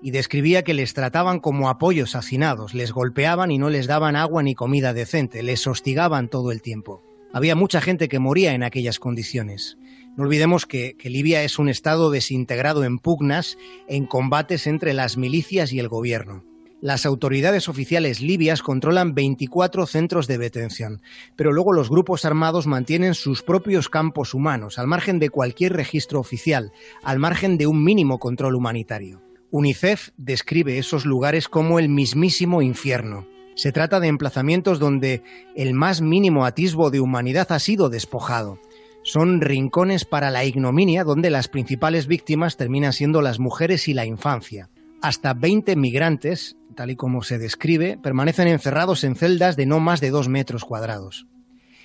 y describía que les trataban como apoyos hacinados, les golpeaban y no les daban agua ni comida decente, les hostigaban todo el tiempo. Había mucha gente que moría en aquellas condiciones. No olvidemos que, que, Libia es un estado desintegrado en pugnas, en combates entre las milicias y el gobierno. Las autoridades oficiales libias controlan 24 centros de detención, pero luego los grupos armados mantienen sus propios campos humanos, al margen de cualquier registro oficial, al margen de un mínimo control humanitario. UNICEF describe esos lugares como el mismísimo infierno. Se trata de emplazamientos donde el más mínimo atisbo de humanidad ha sido despojado. Son rincones para la ignominia donde las principales víctimas terminan siendo las mujeres y la infancia. Hasta 20 migrantes, tal y como se describe, permanecen encerrados en celdas de no más de dos metros cuadrados.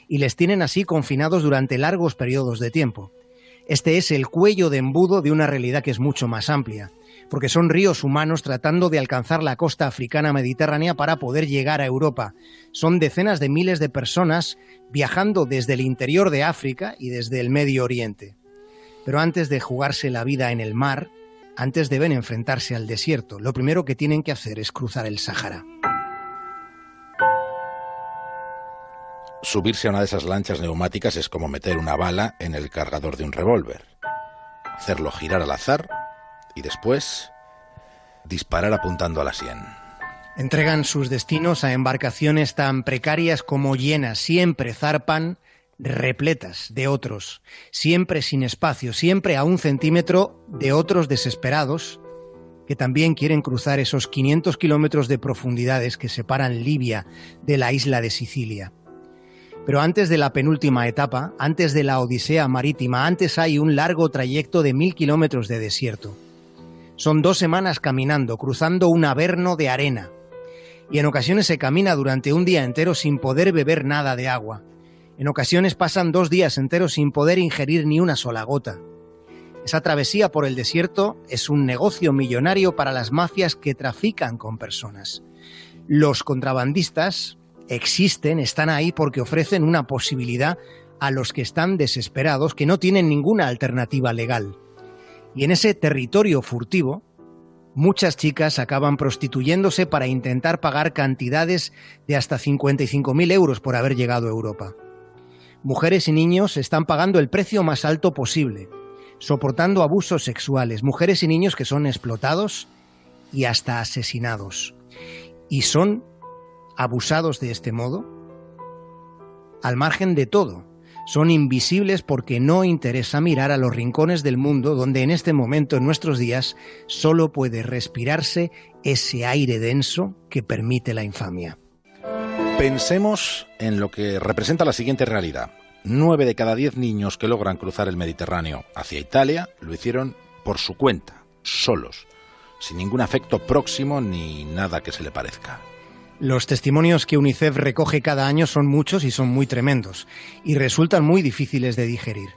Y les tienen así confinados durante largos periodos de tiempo. Este es el cuello de embudo de una realidad que es mucho más amplia porque son ríos humanos tratando de alcanzar la costa africana mediterránea para poder llegar a Europa. Son decenas de miles de personas viajando desde el interior de África y desde el Medio Oriente. Pero antes de jugarse la vida en el mar, antes deben enfrentarse al desierto. Lo primero que tienen que hacer es cruzar el Sáhara. Subirse a una de esas lanchas neumáticas es como meter una bala en el cargador de un revólver. Hacerlo girar al azar y después disparar apuntando a la sien. Entregan sus destinos a embarcaciones tan precarias como llenas, siempre zarpan repletas de otros, siempre sin espacio, siempre a un centímetro de otros desesperados que también quieren cruzar esos 500 kilómetros de profundidades que separan Libia de la isla de Sicilia. Pero antes de la penúltima etapa, antes de la Odisea marítima, antes hay un largo trayecto de mil kilómetros de desierto. Son dos semanas caminando, cruzando un averno de arena. Y en ocasiones se camina durante un día entero sin poder beber nada de agua. En ocasiones pasan dos días enteros sin poder ingerir ni una sola gota. Esa travesía por el desierto es un negocio millonario para las mafias que trafican con personas. Los contrabandistas existen, están ahí porque ofrecen una posibilidad a los que están desesperados, que no tienen ninguna alternativa legal. Y en ese territorio furtivo, muchas chicas acaban prostituyéndose para intentar pagar cantidades de hasta 55.000 euros por haber llegado a Europa. Mujeres y niños están pagando el precio más alto posible, soportando abusos sexuales, mujeres y niños que son explotados y hasta asesinados. Y son abusados de este modo al margen de todo. Son invisibles porque no interesa mirar a los rincones del mundo donde en este momento, en nuestros días, solo puede respirarse ese aire denso que permite la infamia. Pensemos en lo que representa la siguiente realidad. Nueve de cada diez niños que logran cruzar el Mediterráneo hacia Italia lo hicieron por su cuenta, solos, sin ningún afecto próximo ni nada que se le parezca. Los testimonios que UNICEF recoge cada año son muchos y son muy tremendos, y resultan muy difíciles de digerir.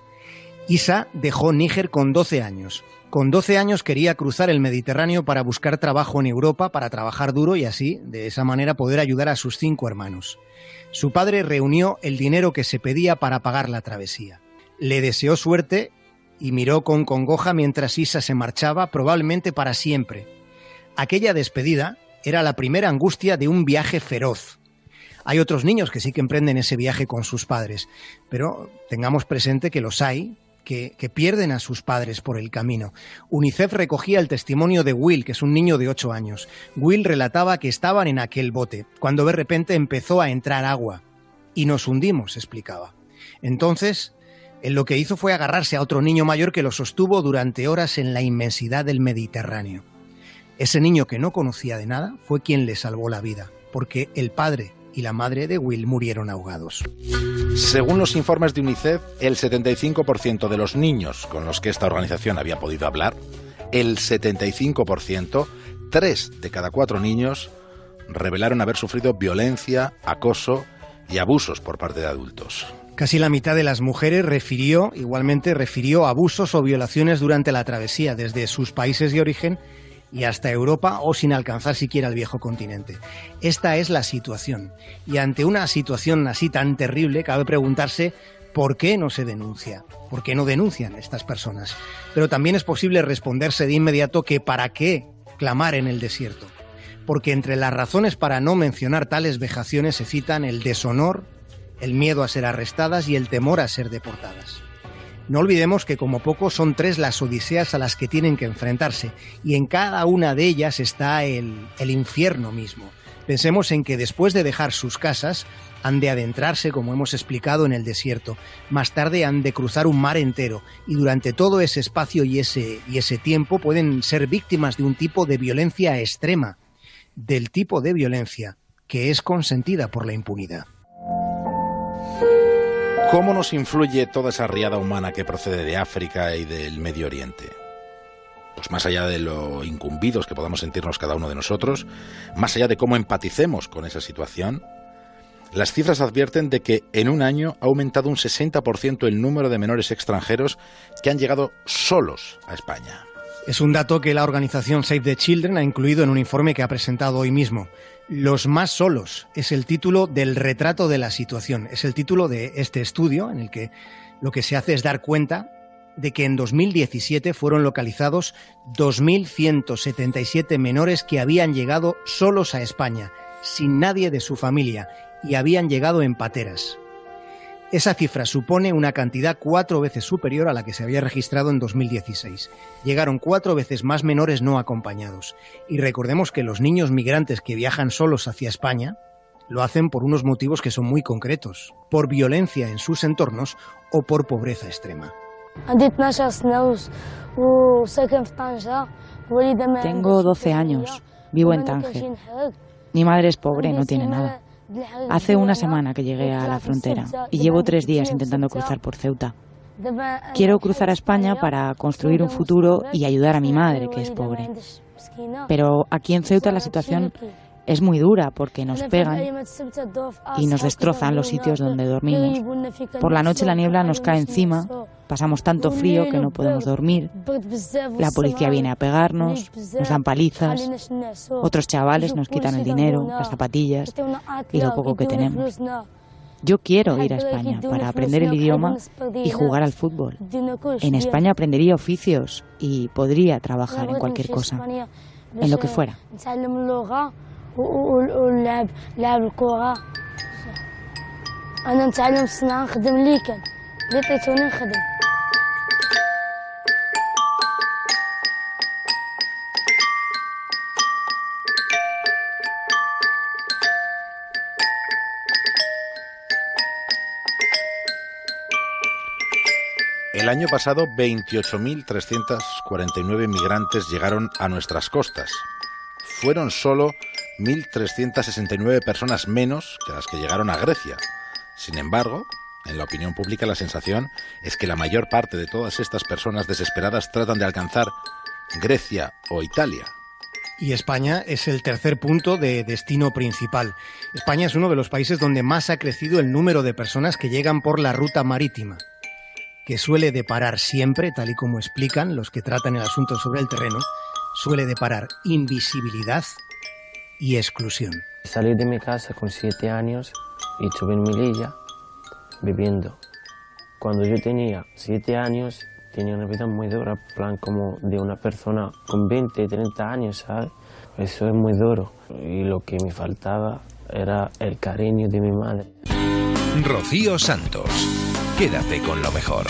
Isa dejó Níger con 12 años. Con 12 años quería cruzar el Mediterráneo para buscar trabajo en Europa, para trabajar duro y así, de esa manera, poder ayudar a sus cinco hermanos. Su padre reunió el dinero que se pedía para pagar la travesía. Le deseó suerte y miró con congoja mientras Isa se marchaba, probablemente para siempre. Aquella despedida era la primera angustia de un viaje feroz. Hay otros niños que sí que emprenden ese viaje con sus padres, pero tengamos presente que los hay, que, que, pierden a sus padres por el camino. UNICEF recogía el testimonio de Will, que es un niño de 8 años. Will relataba que estaban en aquel bote, cuando de repente empezó a entrar agua. Y nos hundimos, explicaba. Entonces, él lo que hizo fue agarrarse a otro niño mayor que lo sostuvo durante horas en la inmensidad del Mediterráneo. Ese niño que no conocía de nada fue quien le salvó la vida, porque el padre y la madre de Will murieron ahogados. Según los informes de UNICEF, el 75% de los niños con los que esta organización había podido hablar, el 75%, tres de cada cuatro niños, revelaron haber sufrido violencia, acoso y abusos por parte de adultos. Casi la mitad de las mujeres refirió, igualmente refirió abusos o violaciones durante la travesía desde sus países de origen y hasta Europa o sin alcanzar siquiera el viejo continente. Esta es la situación. Y ante una situación así tan terrible, cabe preguntarse por qué no se denuncia, por qué no denuncian estas personas. Pero también es posible responderse de inmediato que para qué clamar en el desierto. Porque entre las razones para no mencionar tales vejaciones se citan el deshonor, el miedo a ser arrestadas y el temor a ser deportadas. No olvidemos que como poco son tres las odiseas a las que tienen que enfrentarse y en cada una de ellas está el, el, infierno mismo. Pensemos en que después de dejar sus casas han de adentrarse, como hemos explicado, en el desierto. Más tarde han de cruzar un mar entero y durante todo ese espacio y ese, y ese tiempo pueden ser víctimas de un tipo de violencia extrema, del tipo de violencia que es consentida por la impunidad. ¿Cómo nos influye toda esa riada humana que procede de África y del Medio Oriente? Pues más allá de lo incumbidos que podamos sentirnos cada uno de nosotros, más allá de cómo empaticemos con esa situación, las cifras advierten de que en un año ha aumentado un 60% el número de menores extranjeros que han llegado solos a España. Es un dato que la organización Save the Children ha incluido en un informe que ha presentado hoy mismo. Los más solos es el título del retrato de la situación, es el título de este estudio en el que lo que se hace es dar cuenta de que en 2017 fueron localizados 2.177 menores que habían llegado solos a España, sin nadie de su familia, y habían llegado en pateras. Esa cifra supone una cantidad cuatro veces superior a la que se había registrado en 2016. Llegaron cuatro veces más menores no acompañados. Y recordemos que los niños migrantes que viajan solos hacia España lo hacen por unos motivos que son muy concretos, por violencia en sus entornos o por pobreza extrema. Tengo 12 años, vivo en Tánger. Mi madre es pobre, no tiene nada. Hace una semana que llegué a la frontera y llevo tres días intentando cruzar por Ceuta. Quiero cruzar a España para construir un futuro y ayudar a mi madre, que es pobre. Pero aquí en Ceuta la situación es muy dura porque nos pegan y nos destrozan los sitios donde dormimos. Por la noche la niebla nos cae encima, pasamos tanto frío que no podemos dormir. La policía viene a pegarnos, nos dan palizas, otros chavales nos quitan el dinero, las zapatillas y lo poco que tenemos. Yo quiero ir a España para aprender el idioma y jugar al fútbol. En España aprendería oficios y podría trabajar en cualquier cosa, en lo que fuera. ولعب لعب الكرة أنا نتعلم الصناعة نخدم ليكن اللي عطيتوني نخدم El año pasado, 28.349 migrantes llegaron a nuestras costas. Fueron solo 1.369 personas menos que las que llegaron a Grecia. Sin embargo, en la opinión pública la sensación es que la mayor parte de todas estas personas desesperadas tratan de alcanzar Grecia o Italia. Y España es el tercer punto de destino principal. España es uno de los países donde más ha crecido el número de personas que llegan por la ruta marítima, que suele deparar siempre, tal y como explican los que tratan el asunto sobre el terreno, suele deparar invisibilidad y exclusión. Salí de mi casa con siete años y estuve en Mililla viviendo. Cuando yo tenía siete años tenía una vida muy dura, plan como de una persona con 20, 30 años, ¿sabes? Eso es muy duro y lo que me faltaba era el cariño de mi madre. Rocío Santos, quédate con lo mejor.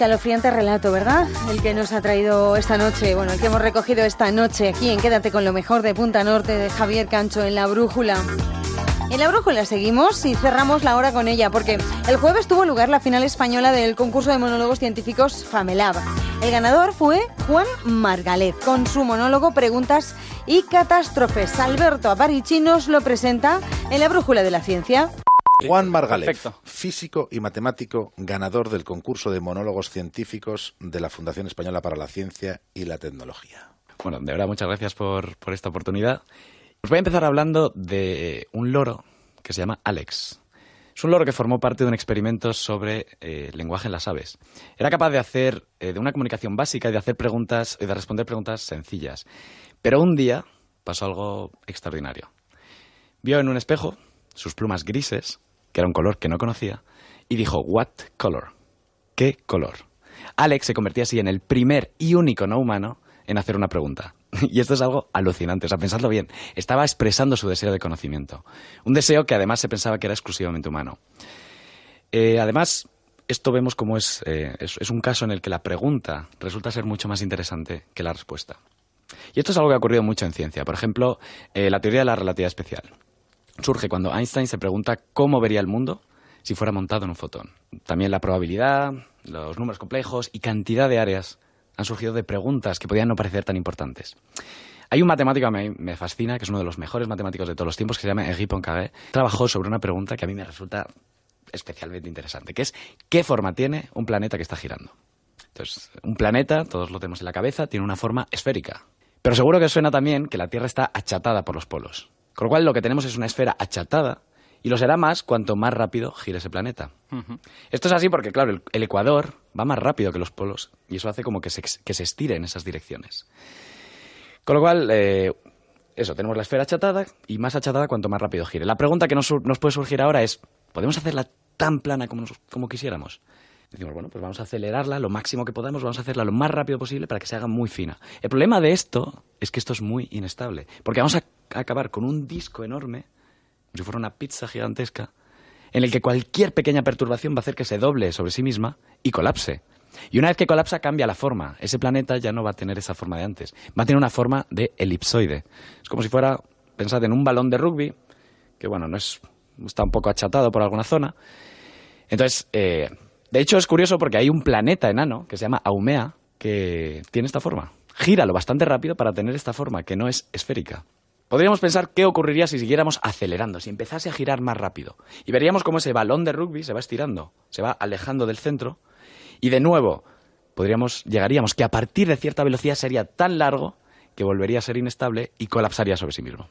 Escalofriante relato, ¿verdad? El que nos ha traído esta noche, bueno, el que hemos recogido esta noche aquí en Quédate con lo mejor de Punta Norte de Javier Cancho en La Brújula. En La Brújula seguimos y cerramos la hora con ella porque el jueves tuvo lugar la final española del concurso de monólogos científicos Famelab. El ganador fue Juan Margalez con su monólogo Preguntas y Catástrofes. Alberto Aparici nos lo presenta en La Brújula de la Ciencia. Juan Margalef, físico y matemático, ganador del concurso de monólogos científicos de la Fundación Española para la Ciencia y la Tecnología. Bueno, de verdad, muchas gracias por, por esta oportunidad. Os voy a empezar hablando de un loro que se llama Alex. Es un loro que formó parte de un experimento sobre eh, lenguaje en las aves. Era capaz de hacer eh, de una comunicación básica y de hacer preguntas y de responder preguntas sencillas. Pero un día pasó algo extraordinario. Vio en un espejo sus plumas grises que era un color que no conocía, y dijo, ¿What color? ¿Qué color? Alex se convertía así en el primer y único no humano en hacer una pregunta. Y esto es algo alucinante, o sea, pensadlo bien. Estaba expresando su deseo de conocimiento. Un deseo que además se pensaba que era exclusivamente humano. Eh, además, esto vemos como es, eh, es, un caso en el que la pregunta resulta ser mucho más interesante que la respuesta. Y esto es algo que ha ocurrido mucho en ciencia. Por ejemplo, eh, la teoría de la relatividad especial surge cuando Einstein se pregunta cómo vería el mundo si fuera montado en un fotón. También la probabilidad, los números complejos y cantidad de áreas han surgido de preguntas que podían no parecer tan importantes. Hay un matemático que me, me fascina, que es uno de los mejores matemáticos de todos los tiempos, que se llama Henri Poincaré. Trabajó sobre una pregunta que a mí me resulta especialmente interesante, que es ¿qué forma tiene un planeta que está girando? Entonces, un planeta, todos lo tenemos en la cabeza, tiene una forma esférica. Pero seguro que suena también que la Tierra está achatada por los polos. Con lo cual lo que tenemos es una esfera achatada y lo será más cuanto más rápido gire ese planeta. Esto es así porque, claro, el, Ecuador va más rápido que los polos y eso hace como que se, que se estire en esas direcciones. Con lo cual, eh, eso, tenemos la esfera achatada y más achatada cuanto más rápido gire. La pregunta que nos, puede surgir ahora es, ¿podemos hacerla tan plana como, como quisiéramos? Decimos, bueno, pues vamos a acelerarla lo máximo que podamos, vamos a hacerla lo más rápido posible para que se haga muy fina. El problema de esto es que esto es muy inestable, porque vamos a acabar con un disco enorme como si fuera una pizza gigantesca, en el que cualquier pequeña perturbación va a hacer que se doble sobre sí misma y colapse. Y una vez que colapsa cambia la forma. Ese planeta ya no va a tener esa forma de antes. Va a tener una forma de elipsoide. Es como si fuera, pensad en un balón de rugby, que bueno, no es, está un poco achatado por alguna zona. Entonces, eh, de hecho es curioso porque hay un planeta enano que se llama Aumea que tiene esta forma. Gira lo bastante rápido para tener esta forma, que no es esférica. Podríamos pensar qué ocurriría si siguiéramos acelerando, si empezase a girar más rápido. Y veríamos cómo ese balón de rugby se va estirando, se va alejando del centro. Y de nuevo, podríamos, llegaríamos que a partir de cierta velocidad sería tan largo que volvería a ser inestable y colapsaría sobre sí mismo.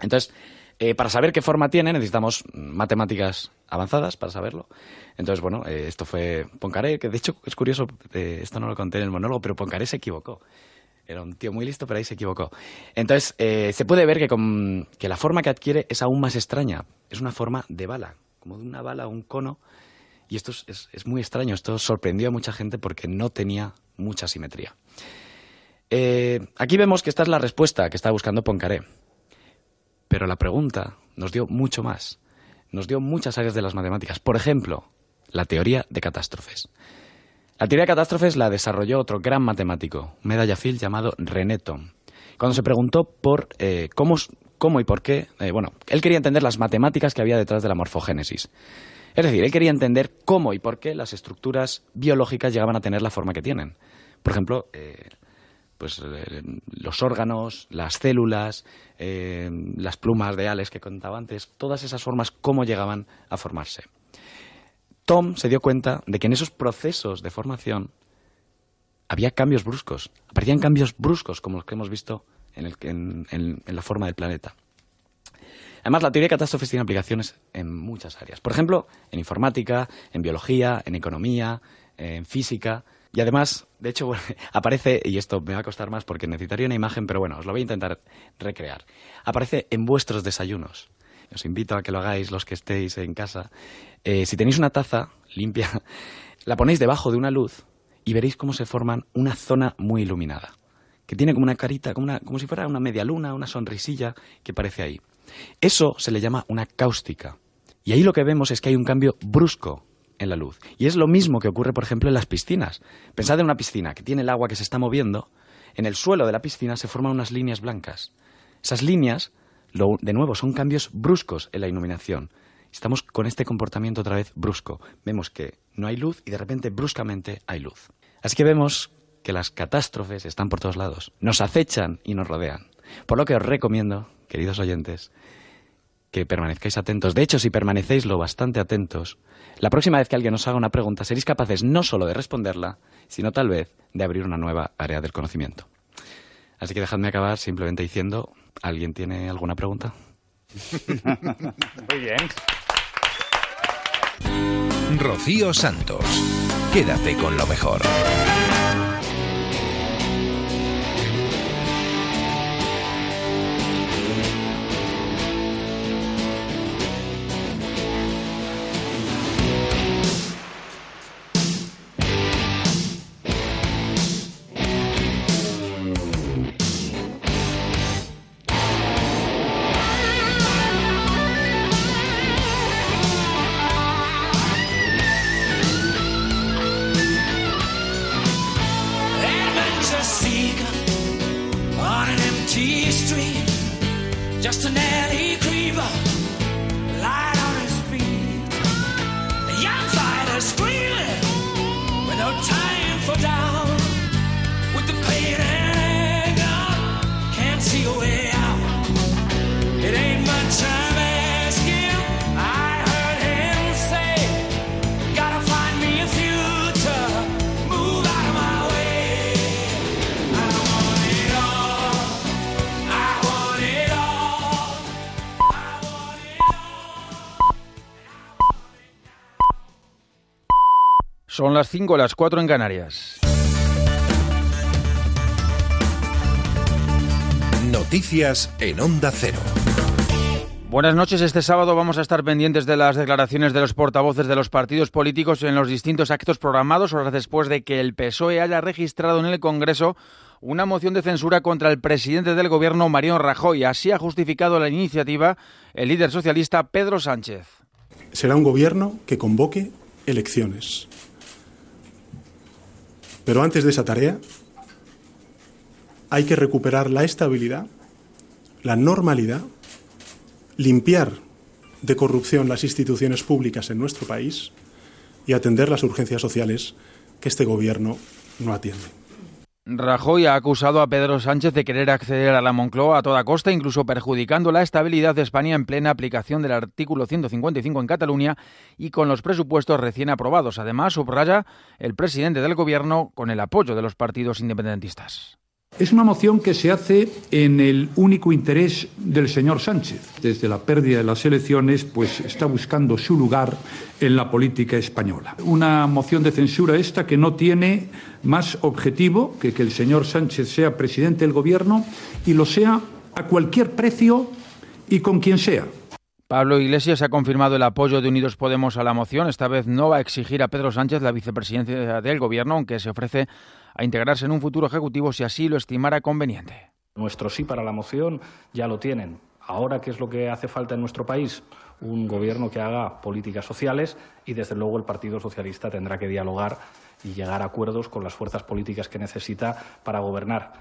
Entonces, eh, para saber qué forma tiene necesitamos matemáticas avanzadas para saberlo. Entonces, bueno, eh, esto fue Poincaré, que de hecho es curioso, eh, esto no lo conté en el monólogo, pero Poincaré se equivocó. Era un tío muy listo, pero ahí se equivocó. Entonces, se puede ver que, la forma que adquiere es aún más extraña. Es una forma de bala, como de una bala un cono. Y esto es, es, muy extraño. Esto sorprendió a mucha gente porque no tenía mucha simetría. aquí vemos que esta es la respuesta que está buscando Poincaré. Pero la pregunta nos dio mucho más. Nos dio muchas áreas de las matemáticas. Por ejemplo, la teoría de catástrofes. La teoría de catástrofes la desarrolló otro gran matemático, un medallafil llamado René Thom. Cuando se preguntó por eh, cómo, cómo, y por qué, eh, bueno, él quería entender las matemáticas que había detrás de la morfogénesis. Es decir, él quería entender cómo y por qué las estructuras biológicas llegaban a tener la forma que tienen. Por ejemplo, eh, pues eh, los órganos, las células, eh, las plumas de ales que contaba antes, todas esas formas, cómo llegaban a formarse. Tom se dio cuenta de que en esos procesos de formación había cambios bruscos, aparecían cambios bruscos como los que hemos visto en, en la forma del planeta. Además, la teoría de catástrofes tiene aplicaciones en muchas áreas. Por ejemplo, en informática, en biología, en economía, en física. Y además, de hecho, aparece, y esto me va a costar más porque necesitaría una imagen, pero bueno, os lo voy a intentar recrear. Aparece en vuestros desayunos. Os invito a que lo hagáis los que estéis en casa. Eh, si tenéis una taza limpia, la ponéis debajo de una luz y veréis cómo se forman una zona muy iluminada, que tiene como una carita, como, una, como si fuera una media luna, una sonrisilla que aparece ahí. Eso se le llama una cáustica. Y ahí lo que vemos es que hay un cambio brusco la luz. Y es lo mismo que ocurre, por ejemplo, en las piscinas. Pensad en una piscina que tiene el agua que se está moviendo. En el suelo de la piscina se forman unas líneas blancas. Esas líneas, de nuevo, son cambios bruscos en la iluminación. Estamos con este comportamiento otra vez brusco. Vemos que no hay luz y de repente bruscamente hay luz. Así que vemos que las catástrofes están por todos lados. Nos acechan y nos rodean. Por lo que os recomiendo, queridos oyentes, que permanezcáis atentos. De hecho, si permanecéis lo bastante atentos, la próxima vez que alguien os haga una pregunta, seréis capaces no solo de responderla, sino tal vez de abrir una nueva área del conocimiento. Así que dejadme acabar simplemente diciendo, ¿alguien tiene alguna pregunta? Muy bien. Rocío Santos, quédate con lo mejor. Son las 5, las 4 en Canarias. Noticias en Onda Cero. Buenas noches. Este sábado vamos a estar pendientes de las declaraciones de los portavoces de los partidos políticos en los distintos actos programados horas después de que el PSOE haya registrado en el Congreso una moción de censura contra el presidente del gobierno, Mariano Rajoy. Así ha justificado la iniciativa el líder socialista Pedro Sánchez. Será un gobierno que convoque elecciones. Pero antes de esa tarea, hay que recuperar la estabilidad, la normalidad, limpiar de corrupción las instituciones públicas en nuestro país y atender las urgencias sociales que este gobierno no atiende. Rajoy ha acusado a Pedro Sánchez de querer acceder a la Moncloa a toda costa, incluso perjudicando la estabilidad de España en plena aplicación del artículo 155 en Cataluña y con los presupuestos recién aprobados. Además, subraya el presidente del Gobierno con el apoyo de los partidos independentistas. Es una moción que se hace en el único interés del señor Sánchez. Desde la pérdida de las elecciones, pues está buscando su lugar en la política española. Una moción de censura esta que no tiene más objetivo que que el señor Sánchez sea presidente del gobierno y lo sea a cualquier precio y con quien sea. Pablo Iglesias ha confirmado el apoyo de Unidos Podemos a la moción. Esta vez no va a exigir a Pedro Sánchez la vicepresidencia del Gobierno, aunque se ofrece a integrarse en un futuro ejecutivo si así lo estimara conveniente. Nuestro sí para la moción ya lo tienen. Ahora, ¿qué es lo que hace falta en nuestro país? Un gobierno que haga políticas sociales y, desde luego, el Partido Socialista tendrá que dialogar y llegar a acuerdos con las fuerzas políticas que necesita para gobernar.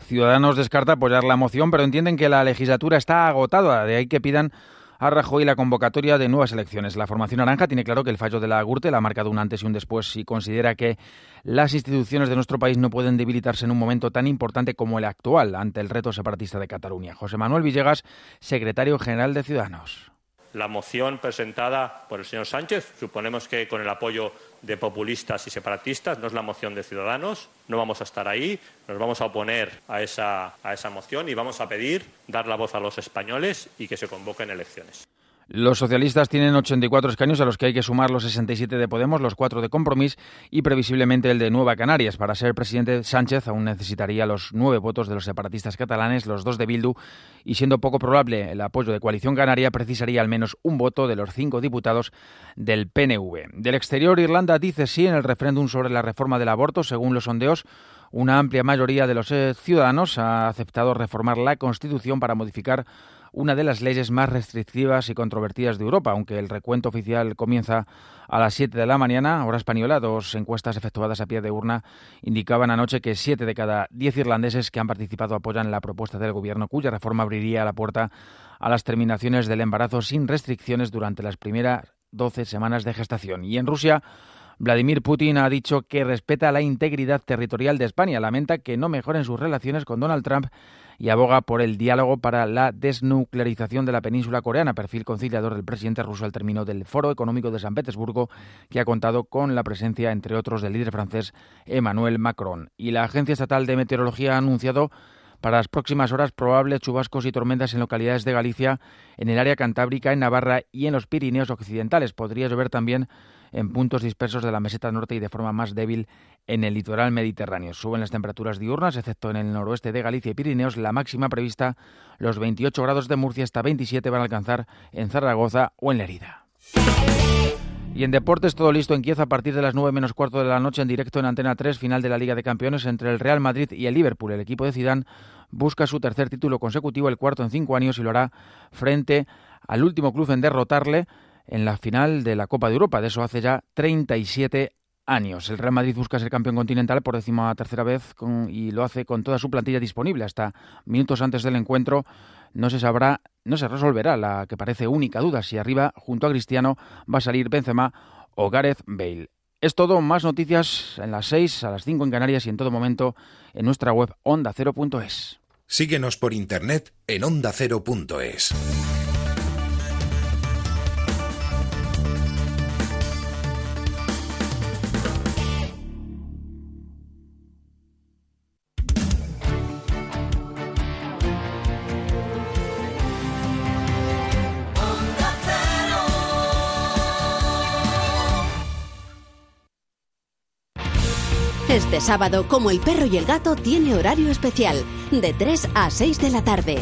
Ciudadanos descarta apoyar la moción, pero entienden que la legislatura está agotada, de ahí que pidan a Rajoy la convocatoria de nuevas elecciones. La formación naranja tiene claro que el fallo de la Gürtel ha marcado un antes y un después y considera que las instituciones de nuestro país no pueden debilitarse en un momento tan importante como el actual ante el reto separatista de Cataluña. José Manuel Villegas, secretario general de Ciudadanos la moción presentada por el señor Sánchez, suponemos que con el apoyo de populistas y separatistas, no es la moción de Ciudadanos, no vamos a estar ahí, nos vamos a oponer a esa, a esa moción y vamos a pedir dar la voz a los españoles y que se convoquen elecciones. Los socialistas tienen 84 escaños a los que hay que sumar los 67 de Podemos, los 4 de Compromís y previsiblemente el de Nueva Canarias. Para ser presidente Sánchez aún necesitaría los nueve votos de los separatistas catalanes, los dos de Bildu y siendo poco probable el apoyo de Coalición Canaria precisaría al menos un voto de los cinco diputados del PNV. Del exterior, Irlanda dice sí en el referéndum sobre la reforma del aborto. Según los sondeos, una amplia mayoría de los eh, ciudadanos ha aceptado reformar la Constitución para modificar una de las leyes más restrictivas y controvertidas de Europa, aunque el recuento oficial comienza a las 7 de la mañana, hora española. Dos encuestas efectuadas a pie de urna indicaban anoche que 7 de cada 10 irlandeses que han participado apoyan la propuesta del gobierno, cuya reforma abriría la puerta a las terminaciones del embarazo sin restricciones durante las primeras 12 semanas de gestación. Y en Rusia, Vladimir Putin ha dicho que respeta la integridad territorial de España. Lamenta que no mejoren sus relaciones con Donald Trump y aboga por el diálogo para la desnuclearización de la península coreana, perfil conciliador del presidente ruso al término del Foro Económico de San Petersburgo, que ha contado con la presencia, entre otros, del líder francés Emmanuel Macron. Y la Agencia Estatal de Meteorología ha anunciado para las próximas horas probables chubascos y tormentas en localidades de Galicia, en el área cantábrica, en Navarra y en los Pirineos occidentales. Podría llover también en puntos dispersos de la meseta norte y de forma más débil en el litoral mediterráneo. Suben las temperaturas diurnas, excepto en el noroeste de Galicia y Pirineos. La máxima prevista, los 28 grados de Murcia hasta 27 van a alcanzar en Zaragoza o en Lerida. Y en deportes, todo listo en Kiev a partir de las 9 menos cuarto de la noche en directo en Antena 3, final de la Liga de Campeones entre el Real Madrid y el Liverpool. El equipo de Zidane busca su tercer título consecutivo, el cuarto en cinco años, y lo hará frente al último club en derrotarle en la final de la Copa de Europa. De eso hace ya 37 años. El Real Madrid busca ser campeón continental por décima tercera vez y lo hace con toda su plantilla disponible. Hasta minutos antes del encuentro no se sabrá, no se resolverá la que parece única duda si arriba junto a Cristiano va a salir Benzema o Gareth Bale. Es todo, más noticias en las 6, a las 5 en Canarias y en todo momento en nuestra web ondacero.es. Síguenos por internet en ondacero.es. Este sábado, como el perro y el gato, tiene horario especial, de 3 a 6 de la tarde.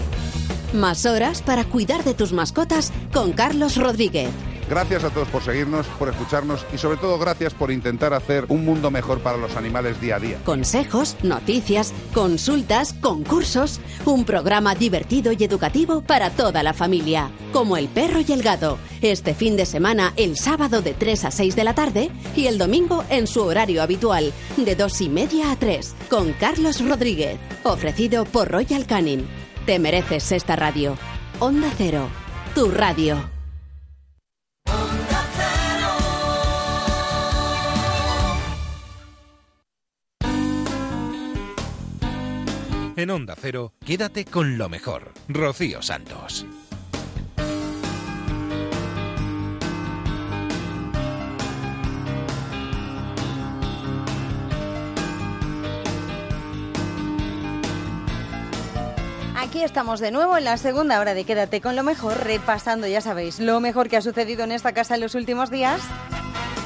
Más horas para cuidar de tus mascotas con Carlos Rodríguez. Gracias a todos por seguirnos, por escucharnos y sobre todo gracias por intentar hacer un mundo mejor para los animales día a día. Consejos, noticias, consultas, concursos. Un programa divertido y educativo para toda la familia. Como El perro y el gato. Este fin de semana, el sábado de 3 a 6 de la tarde y el domingo en su horario habitual, de 2 y media a 3, con Carlos Rodríguez. Ofrecido por Royal Canin. Te mereces esta radio. Onda Cero. Tu radio. En Onda Cero, quédate con lo mejor. Rocío Santos. Aquí estamos de nuevo en la segunda hora de Quédate con lo mejor, repasando, ya sabéis, lo mejor que ha sucedido en esta casa en los últimos días.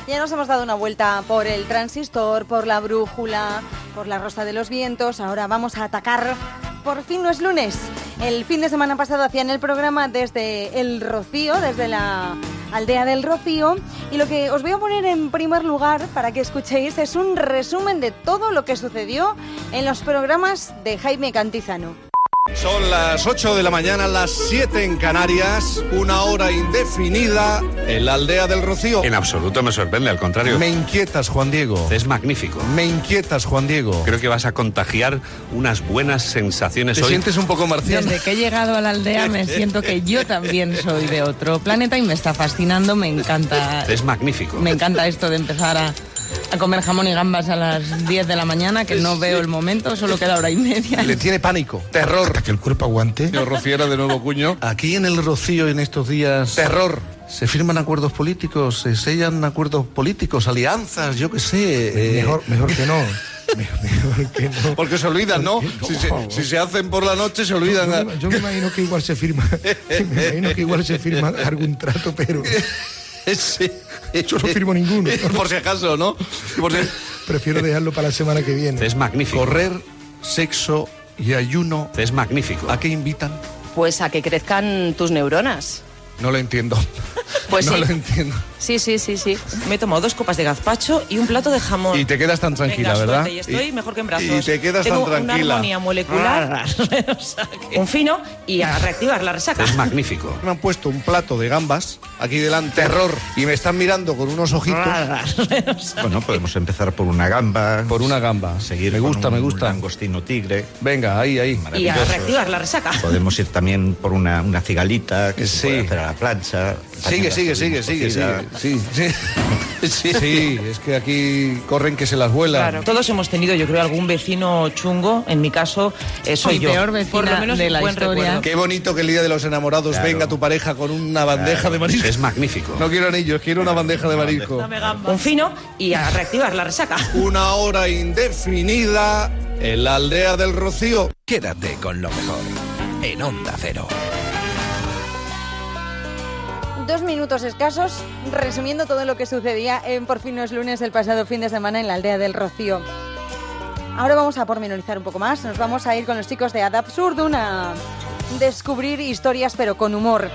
Ya nos hemos dado una vuelta por el transistor, por la brújula, por la rosa de los vientos. Ahora vamos a atacar. Por fin no es lunes. El fin de semana pasado hacían el programa desde el Rocío, desde la aldea del Rocío. Y lo que os voy a poner en primer lugar para que escuchéis es un resumen de todo lo que sucedió en los programas de Jaime Cantizano. Son las 8 de la mañana, las 7 en Canarias, una hora indefinida en la aldea del Rocío. En absoluto me sorprende, al contrario. Me inquietas, Juan Diego. Es magnífico. Me inquietas, Juan Diego. Creo que vas a contagiar unas buenas sensaciones ¿Te hoy. sientes un poco marciano? Desde que he llegado a la aldea me siento que yo también soy de otro planeta y me está fascinando, me encanta. Es magnífico. Me encanta esto de empezar a, a comer jamón y gambas a las 10 de la mañana, que no veo el momento, solo queda hora y media. Le tiene pánico, terror. que el cuerpo aguante. Señor Rociera de nuevo cuño. Aquí en el Rocío en estos días. Terror. Se firman acuerdos políticos, se sellan acuerdos políticos, alianzas, yo qué sé. eh, Mejor, mejor que no. Mejor, mejor que no. Porque se olvidan, ¿no? Si se, si se hacen por la noche, se olvidan. Yo, me- yo me imagino que igual se firma. Me imagino que igual se firma algún trato, pero. Sí. Yo no firmo ninguno. Por si acaso, ¿no? Por si- Prefiero dejarlo para la semana que viene. Es magnífico. Correr, sexo y ayuno. Es magnífico. ¿A qué invitan? Pues a que crezcan tus neuronas. No lo entiendo. Pues no sí. lo entiendo. Sí, sí, sí, sí. Me he tomado dos copas de gazpacho y un plato de jamón. Y te quedas tan tranquila, Venga, ¿verdad? y estoy mejor que en brazos. y te quedas Tengo tan una tranquila. armonía molecular, o sea que- un fino y a reactivar la resaca. Es magnífico. Me han puesto un plato de gambas aquí delante. Terror. Y me están mirando con unos ojitos. Bueno, podemos empezar por una gamba. Por una gamba. Seguir Me con gusta, un me gusta. langostino tigre. Venga, ahí, ahí. Y a reactivar la resaca. Podemos ir también por una, una cigalita que se Sí. puede hacer a la plancha. Sigue, sigue, sigue, sigue, sigue. Sí, sí. Es que aquí corren que se las vuelan. Claro. Todos hemos tenido, yo creo, algún vecino chungo. En mi caso, eh, soy yo. peor vecina Por lo menos de la buen historia. recuerdo. Qué bonito que el día de los enamorados Claro. venga tu pareja con una bandeja de marisco. Es magnífico. No quiero anillos, quiero una bandeja de marisco. Un fino y a reactivar la resaca. Una hora indefinida en la aldea del Rocío. Quédate con lo mejor. En Onda Cero. Dos minutos escasos resumiendo todo lo que sucedía en Por fin no es lunes el pasado fin de semana en la aldea del Rocío. Ahora vamos a pormenorizar un poco más. Nos vamos a ir con los chicos de Ad Absurdum a descubrir historias pero con humor.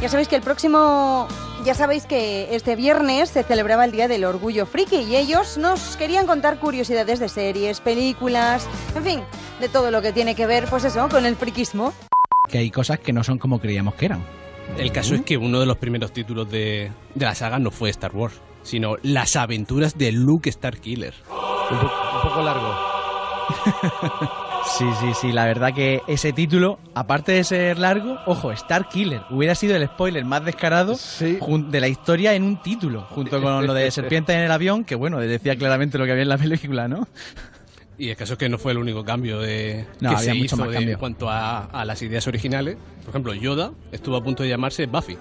Ya sabéis que el próximo... Ya sabéis que este viernes se celebraba el Día del Orgullo Friki y ellos nos querían contar curiosidades de series, películas, en fin, de todo lo que tiene que ver, pues eso, con el friquismo. que hay cosas que no son como creíamos que eran. El caso es que uno de los primeros títulos de, de la saga no fue Star Wars, sino Las aventuras de Luke Starkiller. Un, po- un poco largo. Sí, sí, sí, la verdad que ese título, aparte de ser largo, ojo, Star Killer, hubiera sido el spoiler más descarado de la historia en un título, junto con lo de Serpiente en el avión, que bueno, decía claramente lo que había en la película, ¿no? Y el caso es que no fue el único cambio de, No, que se hizo más de- cambio. en cuanto a, a las ideas originales. Por ejemplo, Yoda estuvo a punto de llamarse Buffy.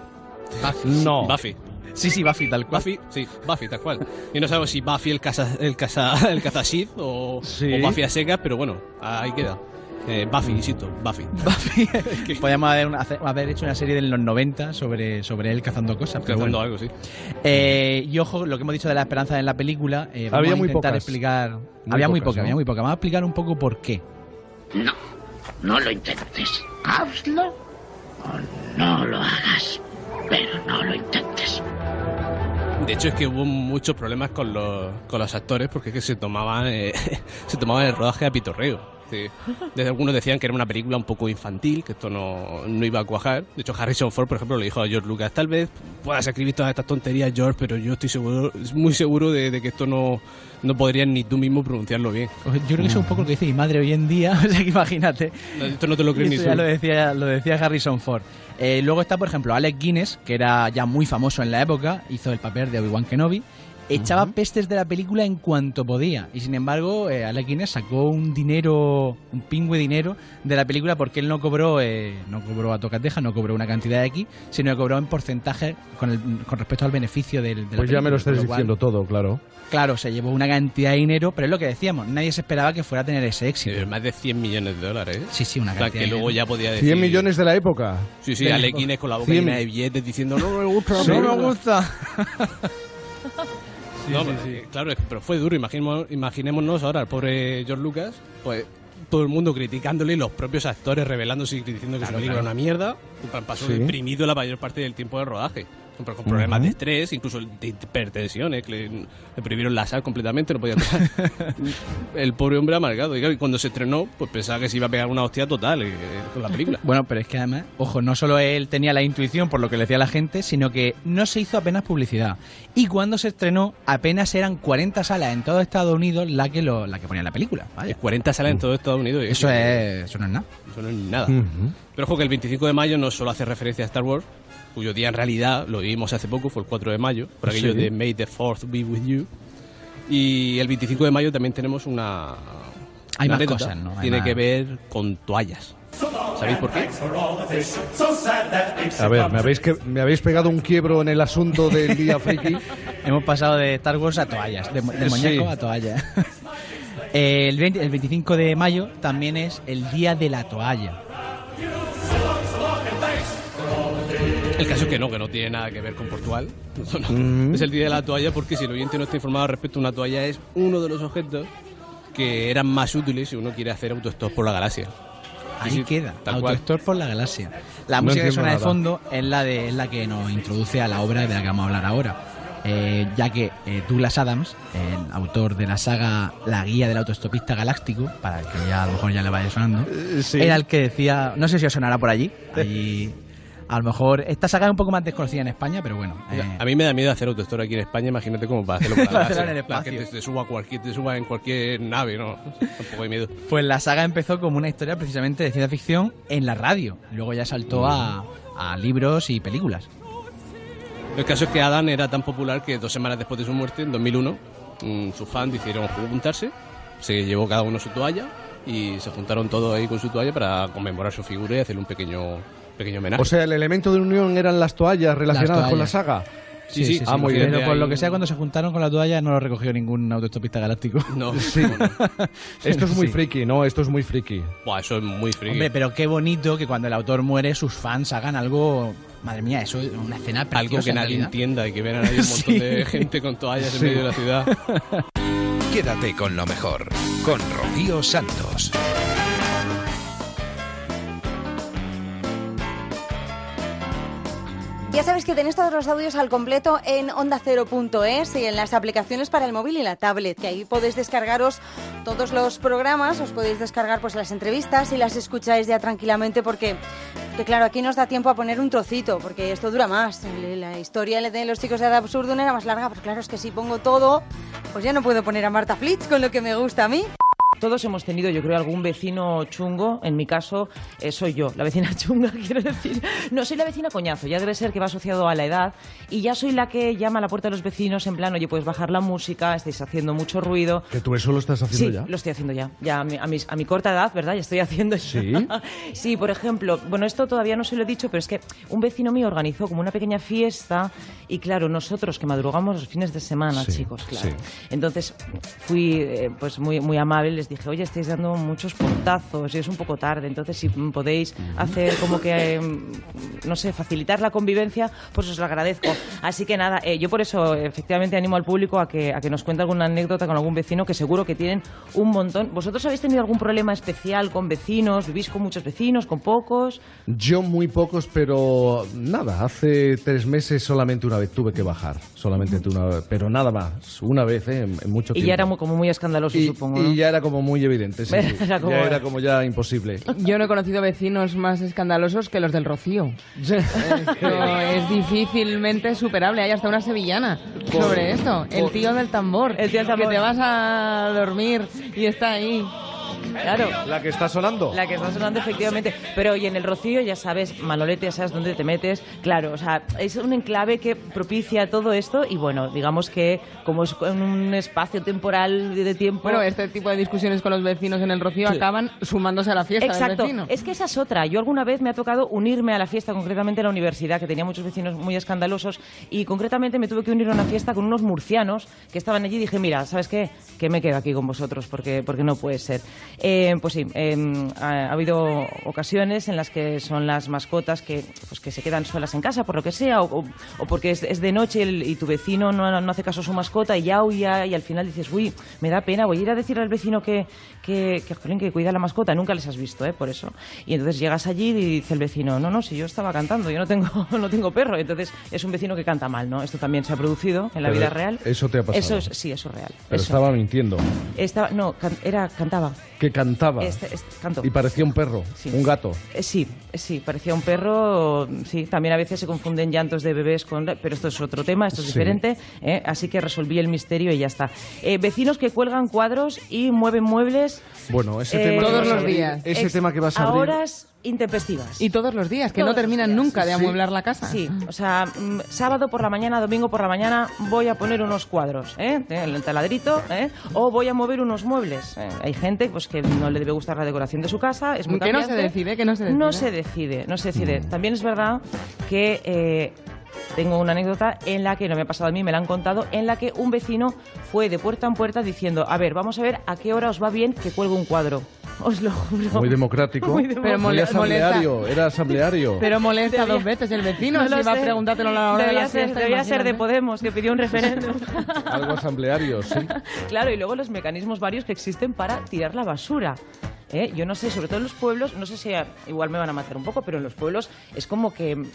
No. Buffy. Sí, sí, Buffy, tal cual. Buffy, sí, Buffy, tal cual. Y no sabemos si Buffy el caza, el caza, el caza Sith o, Sí. o Buffy a secas, pero bueno, ahí queda. Eh, Buffy, insisto, Buffy. Podríamos haber, hacer- haber hecho una serie de los 90 sobre, sobre él cazando cosas. pero Cazando bueno. algo, sí. Eh, y ojo, lo que hemos dicho de la esperanza en la película, eh, vamos Había a muy intentar pocas. explicar. Muy había muy poca, ¿no? había muy poca. Vamos a explicar un poco por qué. No, no lo intentes. Hazlo o no lo hagas. Pero no lo intentes. De hecho es que hubo muchos problemas con los, con los actores porque es que se tomaban, eh, se tomaban el rodaje a pitorreo. Sí. Desde algunos decían que era una película un poco infantil, que esto no, no iba a cuajar. De hecho, Harrison Ford, por ejemplo, le dijo a George Lucas, tal vez puedas escribir todas estas tonterías, George, pero yo estoy seguro, muy seguro de, de que esto no, no podrías ni tú mismo pronunciarlo bien. Yo creo que eso es un poco lo que dice mi madre hoy en día, o sea que imagínate. No, Esto no te lo crees ni tú. ya lo decía, lo decía Harrison Ford. Eh, luego está, por ejemplo, Alec Guinness, que era ya muy famoso en la época, hizo el papel de Obi-Wan Kenobi. Echaba pestes de la película en cuanto podía. Y sin embargo, eh, Alec Guinness sacó un dinero, un pingüe dinero de la película porque él no cobró, eh, no cobró a tocateja, no cobró una cantidad de aquí, sino que cobró en porcentaje con, el- con respecto al beneficio del, de la Pues ya me lo estás cual- diciendo todo, claro. Claro, se llevó una cantidad de dinero, pero es lo que decíamos, nadie se esperaba que fuera a tener ese éxito. Eh, más de 100 millones de dólares. ¿eh? Sí, sí, una O sea, cantidad que de luego dinero. ya podía decir... 100 millones de la época. Sí, sí, Alec. Guinness con la boca 100. llena de billetes diciendo no me gusta, no me ¿verdad? no, eh, claro, pero fue duro. Imaginemos, imaginémonos ahora al pobre George Lucas, pues todo el mundo criticándole y los propios actores revelándose y diciendo que Claro, su película claro. era una mierda. Pasó deprimido la mayor parte del tiempo de rodaje. Con con problemas de estrés, incluso de hipertensión, que le, le prohibieron la sal completamente, no podía tocar. el pobre hombre amargado. Y cuando se estrenó, pues pensaba que se iba a pegar una hostia total eh, con la película. Bueno, pero es que además, ojo, no solo él tenía la intuición por lo que le decía la gente, sino que no se hizo apenas publicidad. Y cuando se estrenó, apenas eran 40 salas en todo Estados Unidos la que lo, la que ponía la película. Vaya. 40 salas en todo Estados Unidos. Eso es, eso no es nada. Eso no es nada. Pero ojo que el 25 de mayo no solo hace referencia a Star Wars, cuyo día en realidad lo vivimos hace poco, fue el 4 de mayo, por aquello Sí. de May the 4th be with you. Y el 25 de mayo también tenemos una. Hay una más anécdota. cosas, ¿no? Hay Tiene más- que ver con toallas. ¿Sabéis por qué? A ver, me habéis, que, me habéis pegado un quiebro en el asunto del día friki. Hemos pasado de Star Wars a toallas, de, de Sí. muñeco a toalla. el, 20 el 25 de mayo también es el día de la toalla. El caso es que no, que no tiene nada que ver con Portugal. No, no. Mm. Es el día de la toalla porque si el oyente no está informado respecto a una toalla es uno de los objetos que eran más útiles si uno quiere hacer autostop por la galaxia. Ahí Sí, queda. Autostop por la galaxia. La No música que suena de fondo es la, de, es la que nos introduce a la obra de la que vamos a hablar ahora. Eh, ya que eh, Douglas Adams, el autor de la saga La Guía del Autostopista Galáctico, para el que ya a lo mejor ya le vaya sonando, sí. era el que decía, no sé si os sonará por allí, allí a lo mejor, esta saga es un poco más desconocida en España, pero bueno. eh, A mí me da miedo hacer autostop aquí en España, imagínate cómo para hacerlo Para en el Plan, Que espacio. te, te suba cualquier, te suba en cualquier nave, ¿no? Tampoco hay miedo. Pues la saga empezó como una historia precisamente de ciencia ficción en la radio. Luego ya saltó a, a libros y películas. El caso es que Adam era tan popular que dos semanas después de su muerte, en 2001, mm, sus fans decidieron juntarse, se llevó cada uno su toalla y se juntaron todos ahí con su toalla para conmemorar su figura y hacerle un pequeño, pequeño homenaje. O sea, el elemento de unión eran las toallas relacionadas Las con la saga. Sí, sí, Ah, muy bien. Pero por lo que sea, cuando se juntaron con la toalla no lo recogió ningún autostopista galáctico. No, Sí. Esto es muy Sí. friki, ¿no? Esto es muy friki. Buah, eso es muy friki. Hombre, pero qué bonito que cuando el autor muere sus fans hagan algo... Madre mía, eso es una escena preciosa. Algo que en nadie realidad. entienda y que vean ahí un montón Sí. de gente con toallas en Sí. medio de la ciudad. Quédate con lo mejor, con Rocío Santos. Ya sabéis que tenéis todos los audios al completo en ondacero.es y en las aplicaciones para el móvil y la tablet, que ahí podéis descargaros todos los programas, os podéis descargar pues las entrevistas y las escucháis ya tranquilamente porque que claro, aquí nos da tiempo a poner un trocito, porque esto dura más. La historia de los chicos de Ad Absurdum era más larga, pero claro, es que si pongo todo, pues ya no puedo poner a Marta Flitz con lo que me gusta a mí. Todos hemos tenido, yo creo, algún vecino chungo. En mi caso, eh, soy yo, la vecina chunga, quiero decir. No soy la vecina coñazo, ya debe ser que va asociado a la edad. Y ya soy la que llama a la puerta de los vecinos en plan, oye, puedes bajar la música, estáis haciendo mucho ruido. Que tú eso lo estás haciendo Sí, ya. lo estoy haciendo ya. Ya a mi, a mis- a mi corta edad, ¿verdad? Ya estoy haciendo Sí. sí, por ejemplo, bueno, esto todavía no se lo he dicho, pero es que un vecino mío organizó como una pequeña fiesta y claro, nosotros que madrugamos los fines de semana, Sí, chicos, claro. sí. Entonces fui eh, pues muy, muy amable, les dije, oye, estáis dando muchos portazos y es un poco tarde, entonces si podéis hacer como que, em, no sé, facilitar la convivencia, pues os lo agradezco. Así que nada, eh, yo por eso efectivamente animo al público a que, a que nos cuente alguna anécdota con algún vecino, que seguro que tienen un montón. ¿Vosotros habéis tenido algún problema especial con vecinos? ¿Vivís con muchos vecinos, con pocos? Yo muy pocos, pero nada, hace tres meses solamente una vez tuve que bajar, solamente una vez, pero nada más, una vez, ¿eh? en, en mucho Y tiempo. ya era muy- como muy escandaloso, Y- supongo. y ya era como muy evidente, sí, sí. Era como- ya era como ya imposible. Yo no he conocido vecinos más escandalosos que los del Rocío. Esto es difícilmente superable. Hay hasta una sevillana Por- sobre esto. El tío del tambor. El tío del tambor. Que te vas a dormir y está ahí. Claro. La que está sonando. La que está sonando, efectivamente. Pero y en el Rocío, ya sabes, Manolete, ya sabes dónde te metes. Claro, o sea, es un enclave que propicia todo esto y bueno, digamos que como es en un espacio temporal de tiempo... Bueno, este tipo de discusiones con los vecinos en el Rocío acaban sumándose a la fiesta Exacto. del vecino. Es que esa es otra. Yo alguna vez me ha tocado unirme a la fiesta, concretamente en la universidad, que tenía muchos vecinos muy escandalosos, y concretamente me tuve que unir a una fiesta con unos murcianos que estaban allí y dije, mira, ¿sabes qué? Que me quedo aquí con vosotros porque, porque no puede ser. Eh, pues sí, eh, ha, ha habido ocasiones en las que son las mascotas que, pues que se quedan solas en casa por lo que sea, o, porque es, es de noche y, tu vecino no, no hace caso a su mascota y ya huya y al final dices, uy, me da pena, voy a ir a decir al vecino que, que, que, jolín, que cuida la mascota, nunca les has visto, ¿eh? por eso. Y entonces llegas allí y dice el vecino, no, no, si yo estaba cantando, yo no tengo, no tengo perro. Entonces es un vecino que canta mal, ¿no? Esto también se ha producido en la Pero vida real. eso te ha pasado. Eso es- sí, eso es real. Pero Eso. estaba mintiendo. Estaba, no, can- era, cantaba. Que cantaba. Este- este-. Y parecía un perro, Sí. un gato. Eh, sí, eh, sí, parecía un perro. Sí, también a veces se confunden llantos de bebés con. Pero esto es otro tema, esto es Sí. diferente. ¿eh? Así que resolví el misterio y ya está. Eh, vecinos que cuelgan cuadros y mueven muebles. Bueno, ese eh, tema que todos a los abrir- días. Ese ex- tema que vas a a abrir. horas intempestivas. Y todos los días, que Todos no terminan nunca de Sí. amueblar la casa. Sí, o sea, mm, sábado por la mañana, domingo por la mañana voy a poner unos cuadros, ¿eh? En el taladrito, ¿eh? O voy a mover unos muebles. ¿eh? Hay gente pues que no le debe gustar la decoración de su casa, es muy Que no se decide, que no se decide. No se decide, no se decide. También es verdad que eh, tengo una anécdota en la que, no me ha pasado a mí, me la han contado, en la que un vecino fue de puerta en puerta diciendo, a ver, vamos a ver a qué hora os va bien que cuelgue un cuadro. Os lo juro. Muy democrático. Muy Pero democrático. mole- asambleario, era asambleario. Pero molesta Debía- dos veces el vecino No si va a preguntártelo a la hora de Debía la ser, siesta, debía ser de imagínate. Podemos, que pidió un referéndum. Algo asambleario, sí. Claro, y luego los mecanismos varios que existen para tirar la basura. ¿Eh? Yo no sé, sobre todo en los pueblos, no sé si a- igual me van a matar un poco, pero en los pueblos es como que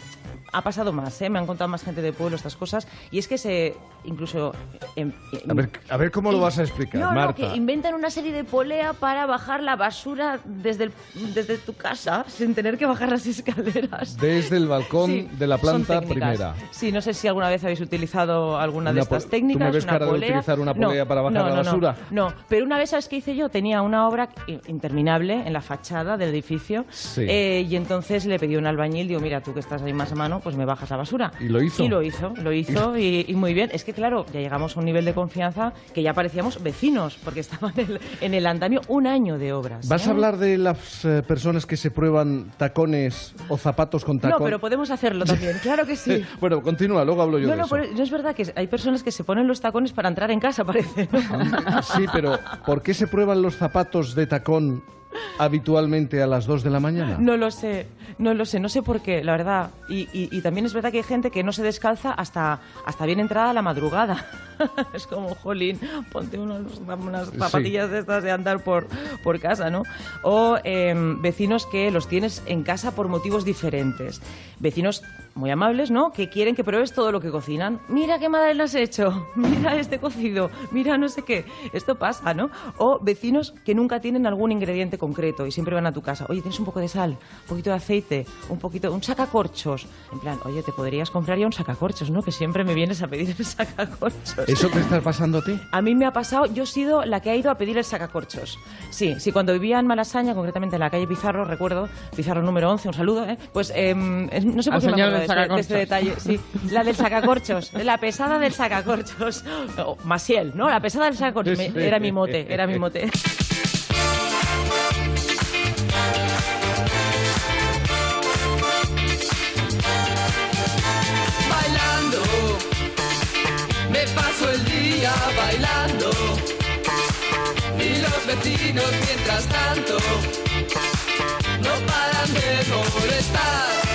ha pasado más, ¿eh? me han contado más gente de pueblo estas cosas, y es que se incluso... em- A ver, a ver cómo lo vas a explicar, no, no, Marta. que inventan una serie de polea para bajar la basura desde, el- desde tu casa sin tener que bajar las escaleras. Desde el balcón Sí, de la planta primera. Sí, no sé si alguna vez habéis utilizado alguna de Una estas ¿Tú técnicas. me ves una cara de utilizar una No, polea para bajar la basura? No, pero una vez, ¿sabes qué hice yo? Tenía una obra i- interminable en la fachada del edificio Sí. eh, y entonces le pedí a un albañil, digo, mira, tú que estás ahí más a mano, pues me bajas la basura. ¿Y lo hizo? Y lo hizo, lo hizo y, y muy bien. Es que claro, ya llegamos a un nivel de confianza que ya parecíamos vecinos porque estaban en el, en el andamio un año de obras. ¿Vas ¿eh? a hablar de las eh, personas que se prueban tacones o zapatos con No, tacón? pero podemos hacerlo también, claro que sí. bueno, continúa, luego hablo yo No, de no, eso. pero no es verdad que hay personas que se ponen los tacones para entrar en casa, parece. ¿no? Sí, pero ¿por qué se prueban los zapatos de tacón habitualmente a las 2 de la mañana? No lo sé, no lo sé, no sé por qué, la verdad. Y, y- y también es verdad que hay gente que no se descalza hasta, hasta bien entrada la madrugada. es como, jolín, ponte unos- unas Sí. zapatillas de estas de andar por, por casa, ¿no? O em, vecinos que los tienes en casa por motivos diferentes. Vecinos muy amables, ¿no? Que quieren que pruebes todo lo que cocinan. Mira qué madre has hecho, mira este cocido, mira no sé qué. Esto pasa, ¿no? O vecinos que nunca tienen algún ingrediente concreto y siempre van a tu casa. Oye, tienes un poco de sal, un poquito de aceite, un poquito, un sacacorchos. En plan, oye, te podrías comprar ya un sacacorchos, ¿no? Que siempre me vienes a pedir el sacacorchos. ¿Eso te está pasando a ti? A mí me ha pasado, yo he sido la que ha ido a pedir el sacacorchos. Sí, sí, cuando vivía en Malasaña, concretamente en la calle Pizarro, recuerdo, Pizarro número 11, un saludo, ¿eh? Pues es- no sé por qué me acuerdo de, este- de este sacacorchos. detalle. Sí, la del sacacorchos, la pesada del sacacorchos. O Masiel, ¿no? La pesada del sacacorchos. Sí. Era mi mote, era mi mote. bailando. Y los vecinos, mientras tanto, no paran de molestar.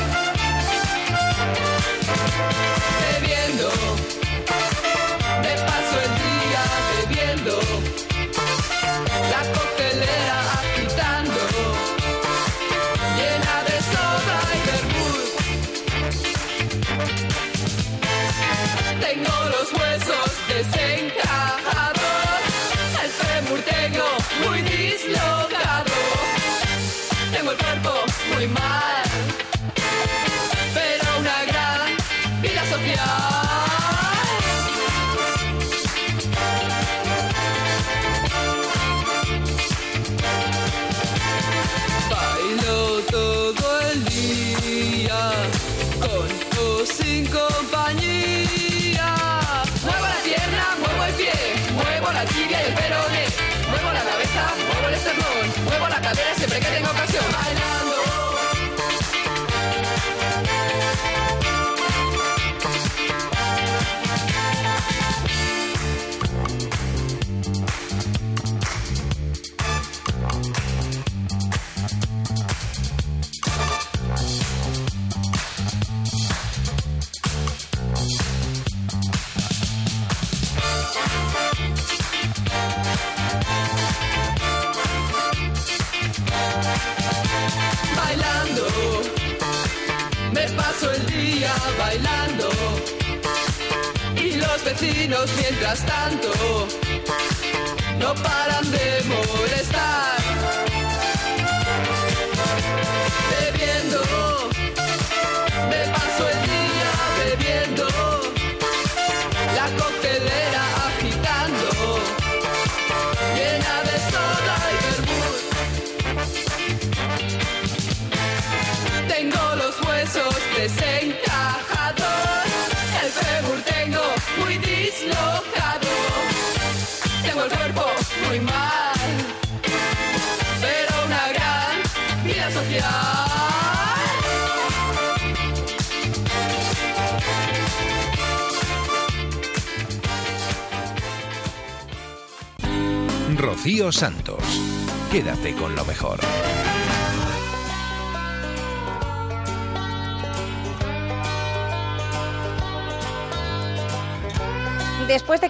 Siempre que tengo ocasión.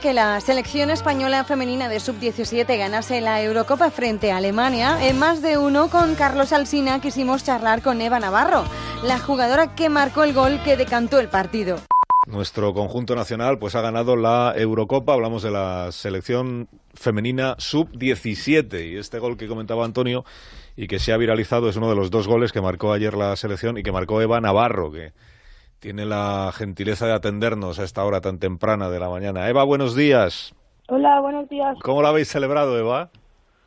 Que la selección española femenina de sub-17 ganase la Eurocopa frente a Alemania, en más de uno con Carlos Alsina quisimos charlar con Eva Navarro, la jugadora que marcó el gol que decantó el partido. Nuestro conjunto nacional pues ha ganado la Eurocopa, hablamos de la selección femenina sub-17 y este gol que comentaba Antonio y que se ha viralizado es uno de los dos goles que marcó ayer la selección y que marcó Eva Navarro, tiene la gentileza de atendernos a esta hora tan temprana de la mañana. Eva, buenos días. Hola, buenos días. ¿Cómo la habéis celebrado, Eva?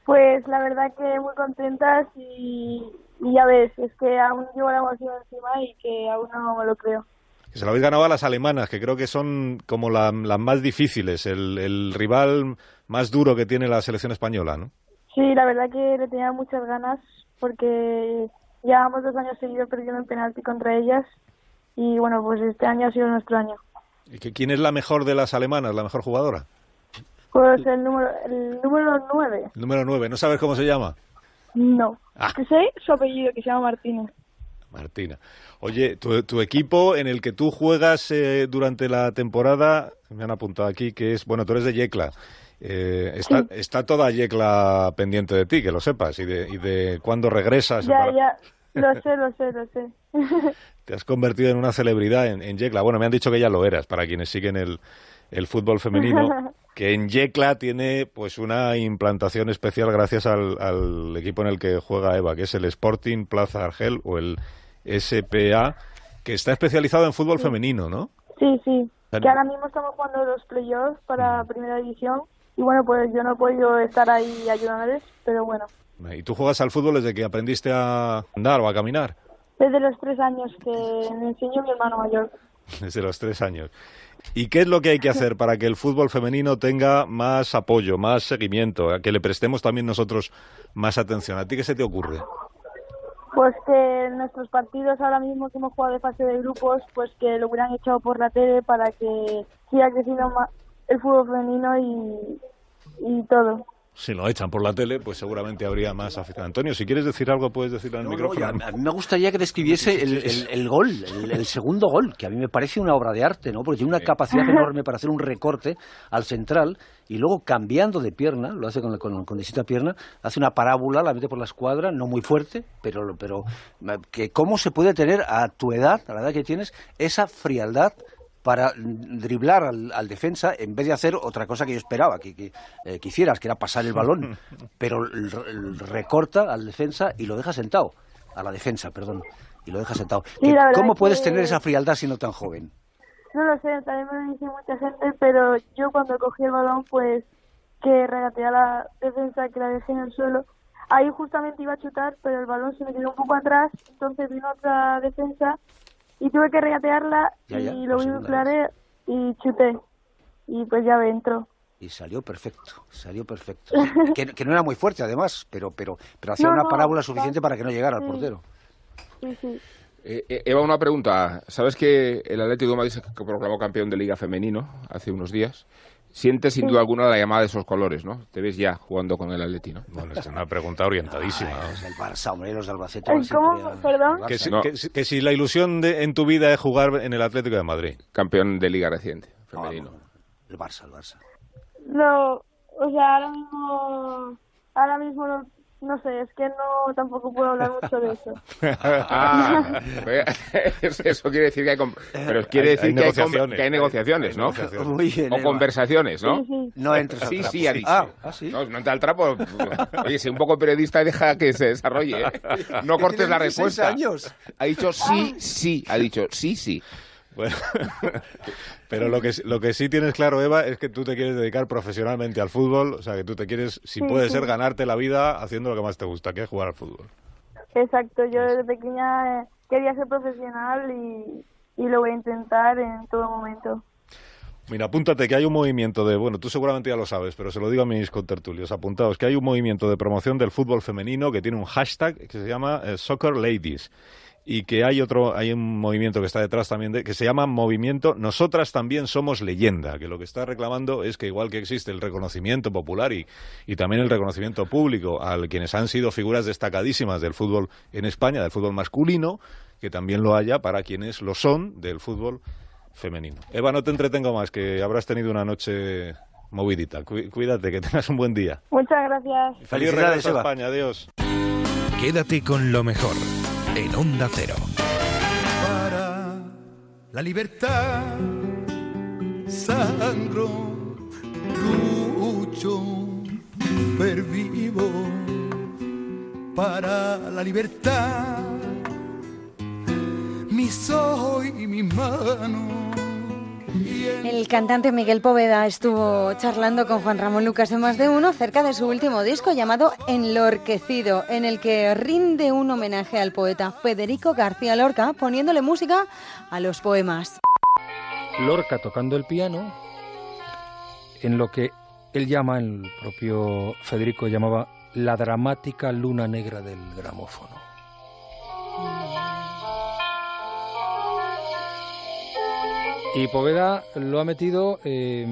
Pues la verdad que muy contentas y, y ya ves, es que aún llevo la emoción encima y que aún no me lo creo. Que se lo habéis ganado a las alemanas, que creo que son como la- las más difíciles, el, el rival más duro que tiene la selección española, ¿no? Sí, la verdad que le tenía muchas ganas porque llevamos dos años seguidos perdiendo en penalti contra ellas y bueno, pues este año ha sido nuestro año. ¿Y que ¿Quién es la mejor de las alemanas, la mejor jugadora? Pues el número, el número nueve, El número 9, ¿no sabes cómo se llama? no. Ah. Que sé su apellido, que se llama Martínez. Martina. Oye, tu, tu equipo en el que tú juegas eh, durante la temporada, me han apuntado aquí que es, bueno, tú eres de Yecla. Eh, está, Sí. está toda Yecla pendiente de ti, que lo sepas, y de, y de cuándo regresas. Ya, para- ya, lo sé, lo sé, lo sé. Te has convertido en una celebridad en, en Yecla. Bueno, me han dicho que ya lo eras, para quienes siguen el, el fútbol femenino, que en Yecla tiene pues una implantación especial gracias al, al equipo en el que juega Eva, que es el Sporting Plaza Argel o el SPA, que está especializado en fútbol femenino, ¿no? Sí, sí. Que ahora mismo estamos jugando los playoffs para primera división y bueno, pues yo no he podido estar ahí ayudándoles, pero bueno, ¿Y tú juegas al fútbol desde que aprendiste a andar o a caminar? Desde los tres años que me enseñó mi hermano mayor. Desde los tres años. ¿Y qué es lo que hay que hacer para que el fútbol femenino tenga más apoyo, más seguimiento, a que le prestemos también nosotros más atención? ¿A ti qué se te ocurre? Pues que nuestros partidos ahora mismo que hemos jugado de fase de grupos, pues que lo hubieran echado por la tele para que siga creciendo más el fútbol femenino y, y todo. Si lo echan por la tele, pues seguramente habría más afición. Antonio, si quieres decir algo, puedes decirlo en el No, no, micrófono. ya, a mí me gustaría que describiese el, el- el gol, el, el segundo gol, que a mí me parece una obra de arte, ¿no? Porque tiene una capacidad enorme para hacer un recorte al central y luego cambiando de pierna, lo hace con, con, con distinta pierna, hace una parábola, la mete por la escuadra, no muy fuerte, pero, pero que cómo se puede tener a tu edad, a la edad que tienes, esa frialdad para driblar al, al defensa en vez de hacer otra cosa que yo esperaba que, que, eh, que hicieras, que era pasar el balón, pero el- el recorta al defensa y lo deja sentado, a la defensa, perdón, y lo deja sentado. Verdad ¿Cómo que- puedes tener esa frialdad siendo tan joven? No lo sé, también me lo dice mucha gente, pero yo cuando cogí el balón, pues que regateé a la defensa, que la dejé en el suelo. Ahí justamente iba a chutar, pero el balón se me quedó un poco atrás, entonces vino otra defensa y tuve que regatearla Ya, ya, y lo vi claro y chuté. Y pues ya entró. Y salió perfecto, salió perfecto. que, que no era muy fuerte además, pero, pero, pero hacía No, una no, parábola está- suficiente para que no llegara al sí. portero. Sí, sí. Eh, eh, Eva, una pregunta. ¿Sabes que el Atlético de Madrid se proclamó campeón de Liga Femenino hace unos días? Sientes sin duda alguna la llamada de esos colores, ¿no? Te ves ya jugando con el Atleti, ¿no? Bueno, es una pregunta orientadísima. Es el Barça, hombre, los de Albacete. ¿Cómo? Perdón. al Que Barça. si, No. que si- que si la ilusión de, en tu vida es jugar en el Atlético de Madrid. Campeón de Liga reciente, femenino. El Barça, el Barça. No, o sea, ahora mismo, ahora mismo no, no sé, es que no, tampoco puedo hablar mucho de eso. Ah, eso quiere decir que hay... Pero quiere decir hay que, hay negociaciones. que hay negociaciones, Hay ¿no? negociaciones. Muy bien, O Eva. conversaciones, ¿no? Sí, sí. No entres al Sí, trapo. sí, ha dicho. Ah, ah, sí. No, no entra al trapo. Oye, sé un poco periodista deja que se desarrolle. ¿eh? No cortes la Tiene 16 respuesta. años. Ha dicho sí, sí. Ha dicho sí, sí. Bueno, pero lo que, lo que sí tienes claro, Eva, es que tú te quieres dedicar profesionalmente al fútbol. O sea, que tú te quieres, si Sí, puede sí. ser, ganarte la vida haciendo lo que más te gusta, que es jugar al fútbol. Exacto, yo desde pequeña eh, quería ser profesional y, y lo voy a intentar en todo momento. Mira, apúntate que hay un movimiento de, bueno, tú seguramente ya lo sabes, pero se lo digo a mis contertulios, apuntados, que hay un movimiento de promoción del fútbol femenino que tiene un hashtag que se llama eh, Soccer Ladies y que hay otro, hay un movimiento que está detrás también de, que se llama Movimiento Nosotras también somos leyenda, que lo que está reclamando es que igual que existe el reconocimiento popular y, y también el reconocimiento público a quienes han sido figuras destacadísimas del fútbol en España, del fútbol masculino, que también lo haya para quienes lo son del fútbol femenino. Eva, no te entretengo más, que habrás tenido una noche movidita. Cu- Cuídate, que tengas un buen día. Muchas gracias. Feliz Felicidades, regreso a. España, adiós. Quédate con lo mejor en Onda Cero. para la libertad. Sangro, lucho, pervivo para la libertad. Mis ojos y mis manos. El cantante Miguel Poveda estuvo charlando con Juan Ramón Lucas de Más de Uno acerca de su último disco llamado Enlorquecido, en el que rinde un homenaje al poeta Federico García Lorca poniéndole música a los poemas. Lorca tocando el piano en lo que él llama, el propio Federico llamaba la dramática luna negra del gramófono. Y Poveda lo ha metido, eh,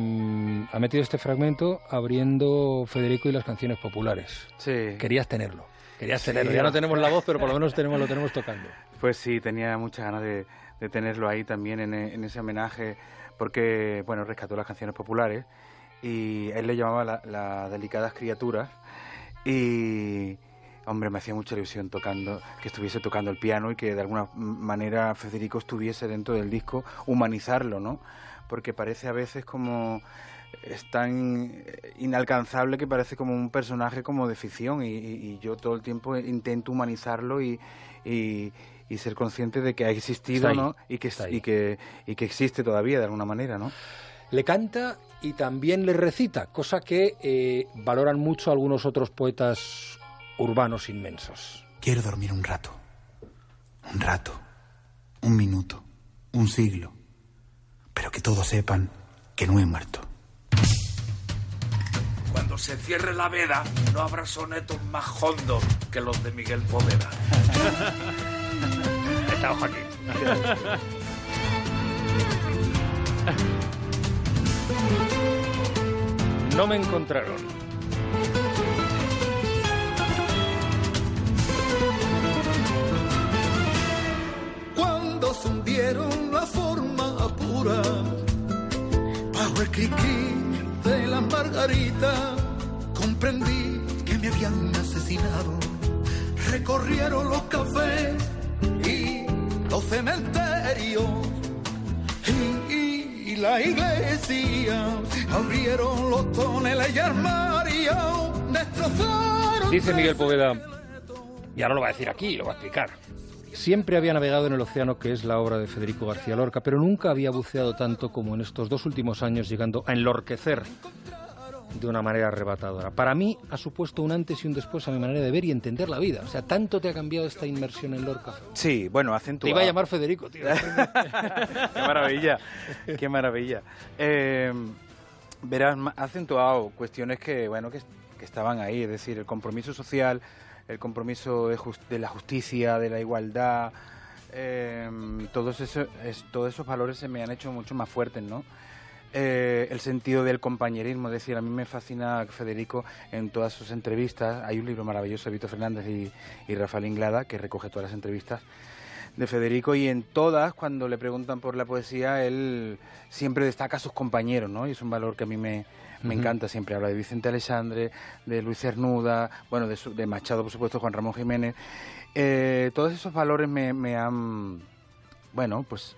ha metido este fragmento abriendo Federico y las canciones populares. Sí. Querías tenerlo, querías Sí. tenerlo. Ya no tenemos la voz, pero por lo menos tenemos, lo tenemos tocando. Pues sí, tenía muchas ganas de, de tenerlo ahí también en, en ese homenaje, porque, bueno, rescató las canciones populares y él le llamaba la- las delicadas criaturas y, hombre, me hacía mucha ilusión tocando, que estuviese tocando el piano y que de alguna manera Federico estuviese dentro del disco, humanizarlo, ¿no? Porque parece a veces como es tan eh, inalcanzable que parece como un personaje como de ficción y, yo todo el tiempo intento humanizarlo y, y- y ser consciente de que ha existido ahí, ¿no? y, que, y, que, y que existe todavía de alguna manera ¿no? Le canta y también le recita, cosa que eh, valoran mucho algunos otros poetas urbanos inmensos. Quiero dormir un rato. Un rato. Un minuto. Un siglo. Pero que todos sepan que no he muerto. Cuando se cierre la veda, no habrá sonetos más hondos que los de Miguel Poveda. Está Joaquín. No me encontraron. dieron la forma pura. Bajo el criquí de las margaritas comprendí que me habían asesinado. Recorrieron los cafés y los cementerios y, y, y la iglesia. Abrieron los toneles y armarios destrozaron Dice Miguel Poveda, y ahora lo va a decir aquí, lo va a explicar. Siempre había navegado en el océano, que es la obra de Federico García Lorca, pero nunca había buceado tanto como en estos dos últimos años, llegando a enlorquecer de una manera arrebatadora. Para mí ha supuesto un antes y un después a mi manera de ver y entender la vida. O sea, tanto te ha cambiado esta inmersión en Lorca. Sí, bueno, Te acentuado. iba a llamar Federico, tío. qué maravilla, qué maravilla. Eh, verás, ha acentuado cuestiones que, bueno, que, que estaban ahí, es decir, el compromiso social, el compromiso de, de la justicia, de la igualdad, eh, todos, todos esos valores se me han hecho mucho más fuertes, ¿no? Eh, el sentido del compañerismo, es decir, a mí me fascina Federico en todas sus entrevistas. Hay un libro maravilloso de Vito Fernández y, y Rafael Inglada que recoge todas las entrevistas de Federico y en todas, cuando le preguntan por la poesía, él siempre destaca a sus compañeros, ¿no? Y es un valor que a mí me, me encanta. Siempre habla de Vicente Alexandre, de Luis Cernuda, bueno, de, su- de Machado, por supuesto, Juan Ramón Jiménez. Eh, todos esos valores me, me han, bueno, pues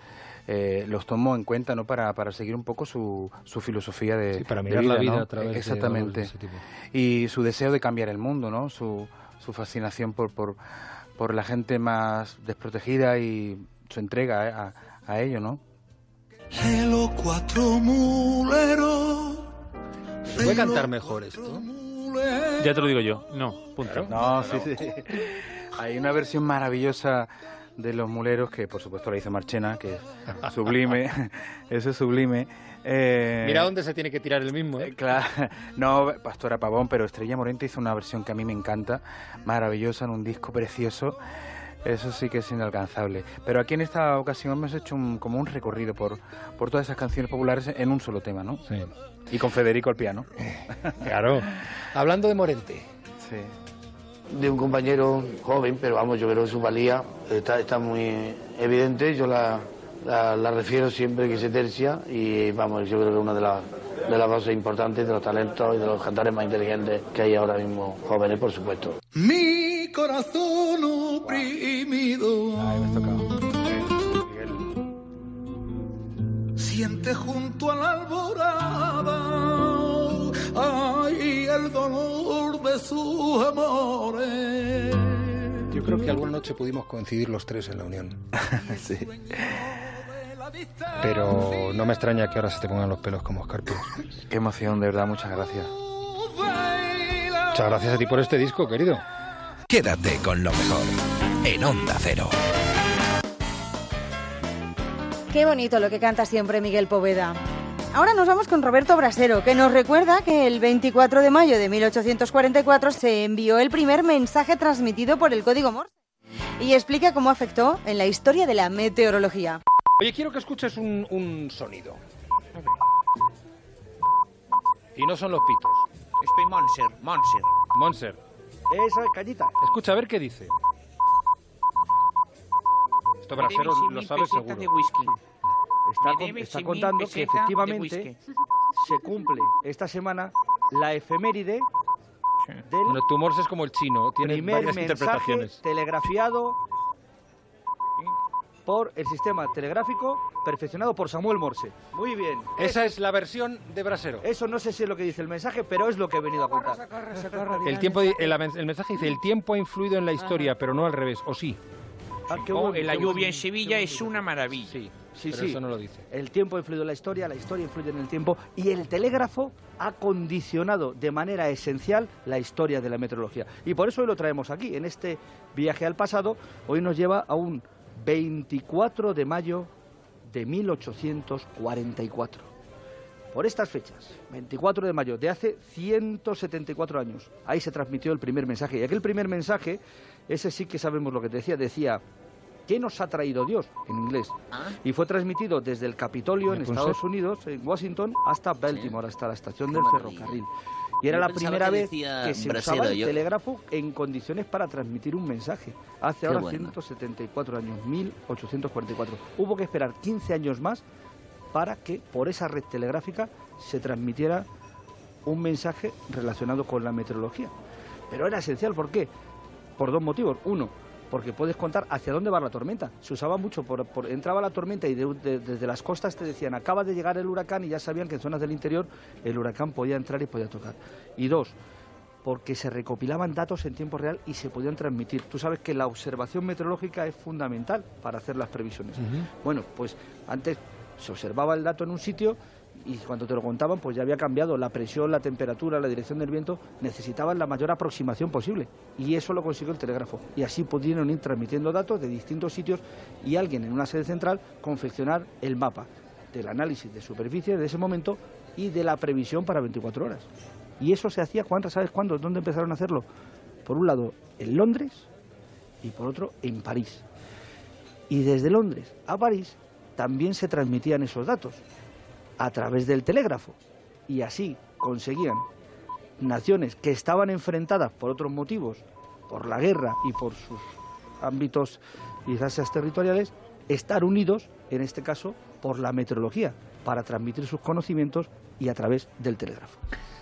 eh, los tomo en cuenta, ¿no? Para, para seguir un poco su, su filosofía de, Sí, para de mirar la vida ¿no? a través de Exactamente. de ese tipo. Y su deseo de cambiar el mundo, ¿no? Su, su fascinación por, por, por la gente más desprotegida y su entrega eh, a, a ello, ¿no? Los cuatro muleros. ¿Se puede cantar mejor esto? Ya te lo digo yo. No, punto. No, sí, sí. Hay una versión maravillosa de Los Muleros que, por supuesto, la hizo Marchena, que es sublime. Eso es sublime. Eh, Mira dónde se tiene que tirar el mismo. ¿eh? Claro, no, Pastora Pavón, pero Estrella Morente hizo una versión que a mí me encanta, maravillosa, en un disco precioso. Eso sí que es inalcanzable. Pero aquí en esta ocasión hemos hecho un- como un recorrido por, por todas esas canciones populares en un solo tema, ¿no? Sí. Y con Federico al piano. Claro. Hablando de Morente. Sí. de un compañero joven, pero vamos, yo creo que su valía está, está muy evidente. Yo la, la, la refiero siempre que se tercia y vamos, yo creo que es una de las, de las bases importantes, de los talentos y de los cantares más inteligentes que hay ahora mismo, jóvenes, por supuesto. Mi corazón oprimido. Siente junto a la alborada. Ay, el dolor de sus amores. Yo creo que alguna noche pudimos coincidir los tres en la unión. sí. Pero no me extraña que ahora se te pongan los pelos como escarpios. Qué emoción, de verdad, muchas gracias. Muchas gracias a ti por este disco, querido. Quédate con lo mejor en Onda Cero. Qué bonito lo que canta siempre Miguel Poveda. Ahora nos vamos con Roberto Brasero, que nos recuerda que el 24 de mayo de 1844 se envió el primer mensaje transmitido por el código Morse y explica cómo afectó en la historia de la meteorología. Oye, quiero que escuches un, un sonido. Y no son los pitos. Estoy Monser, Monser. Monser. Esa cañita. Escucha, a ver qué dice. Esto Brasero lo sabe seguro. de whisky. Está, con- contando que efectivamente se cumple esta semana la efeméride del Bueno, tu Morse es como el chino, tiene primer varias mensaje interpretaciones. telegrafiado por el sistema telegráfico perfeccionado por Samuel Morse. Muy bien. Esa es la versión de Brasero. Eso no sé si es lo que dice el mensaje, pero es lo que he venido a contar. El, tiempo, el, el mensaje dice, el tiempo ha influido en la historia, pero no al revés, ¿o sí? Ah, qué bueno, en la lluvia en Sevilla es una maravilla. Sí, Sí, pero sí. eso no lo dice. El tiempo ha influido en la historia, la historia influye en el tiempo y el telégrafo ha condicionado de manera esencial la historia de la meteorología. Y por eso hoy lo traemos aquí, en este viaje al pasado. Hoy nos lleva a un 24 de mayo de 1844. Por estas fechas, 24 de mayo de hace 174 años, ahí se transmitió el primer mensaje. Y aquel primer mensaje, ese sí que sabemos lo que te decía, decía, ¿qué nos ha traído Dios? En inglés. Y fue transmitido desde el Capitolio en ¿Me puede Estados? Unidos, en Washington, hasta Baltimore, hasta la estación del maravilla. ferrocarril. Y era Yo la primera que vez que se usaba el yo- telégrafo en condiciones para transmitir un mensaje. Hace Qué ahora bueno. 174 años, 1844. Hubo que esperar 15 años más para que por esa red telegráfica se transmitiera un mensaje relacionado con la meteorología. Pero era esencial, ¿por qué? Por dos motivos. Uno, porque puedes contar hacia dónde va la tormenta. Se usaba mucho, por, por- entraba la tormenta y de- de- desde las costas te decían, acaba de llegar el huracán y ya sabían que en zonas del interior el huracán podía entrar y podía tocar. Y dos, porque se recopilaban datos en tiempo real y se podían transmitir. Tú sabes que la observación meteorológica es fundamental para hacer las previsiones. Bueno, pues antes se observaba el dato en un sitio y cuando te lo contaban, pues ya había cambiado la presión, la temperatura, la dirección del viento, necesitaban la mayor aproximación posible. Y eso lo consiguió el telégrafo. Y así pudieron ir transmitiendo datos de distintos sitios y alguien en una sede central confeccionar el mapa del análisis de superficie de ese momento y de la previsión para 24 horas. Y eso se hacía, Juan, ¿sabes cuándo? ¿Dónde empezaron a hacerlo? Por un lado, en Londres y por otro, en París. Y desde Londres a París también se transmitían esos datos a través del telégrafo. Y así conseguían naciones que estaban enfrentadas por otros motivos, por la guerra y por sus ámbitos y gracias territoriales, estar unidos, en este caso, por la meteorología, para transmitir sus conocimientos y a través del telégrafo.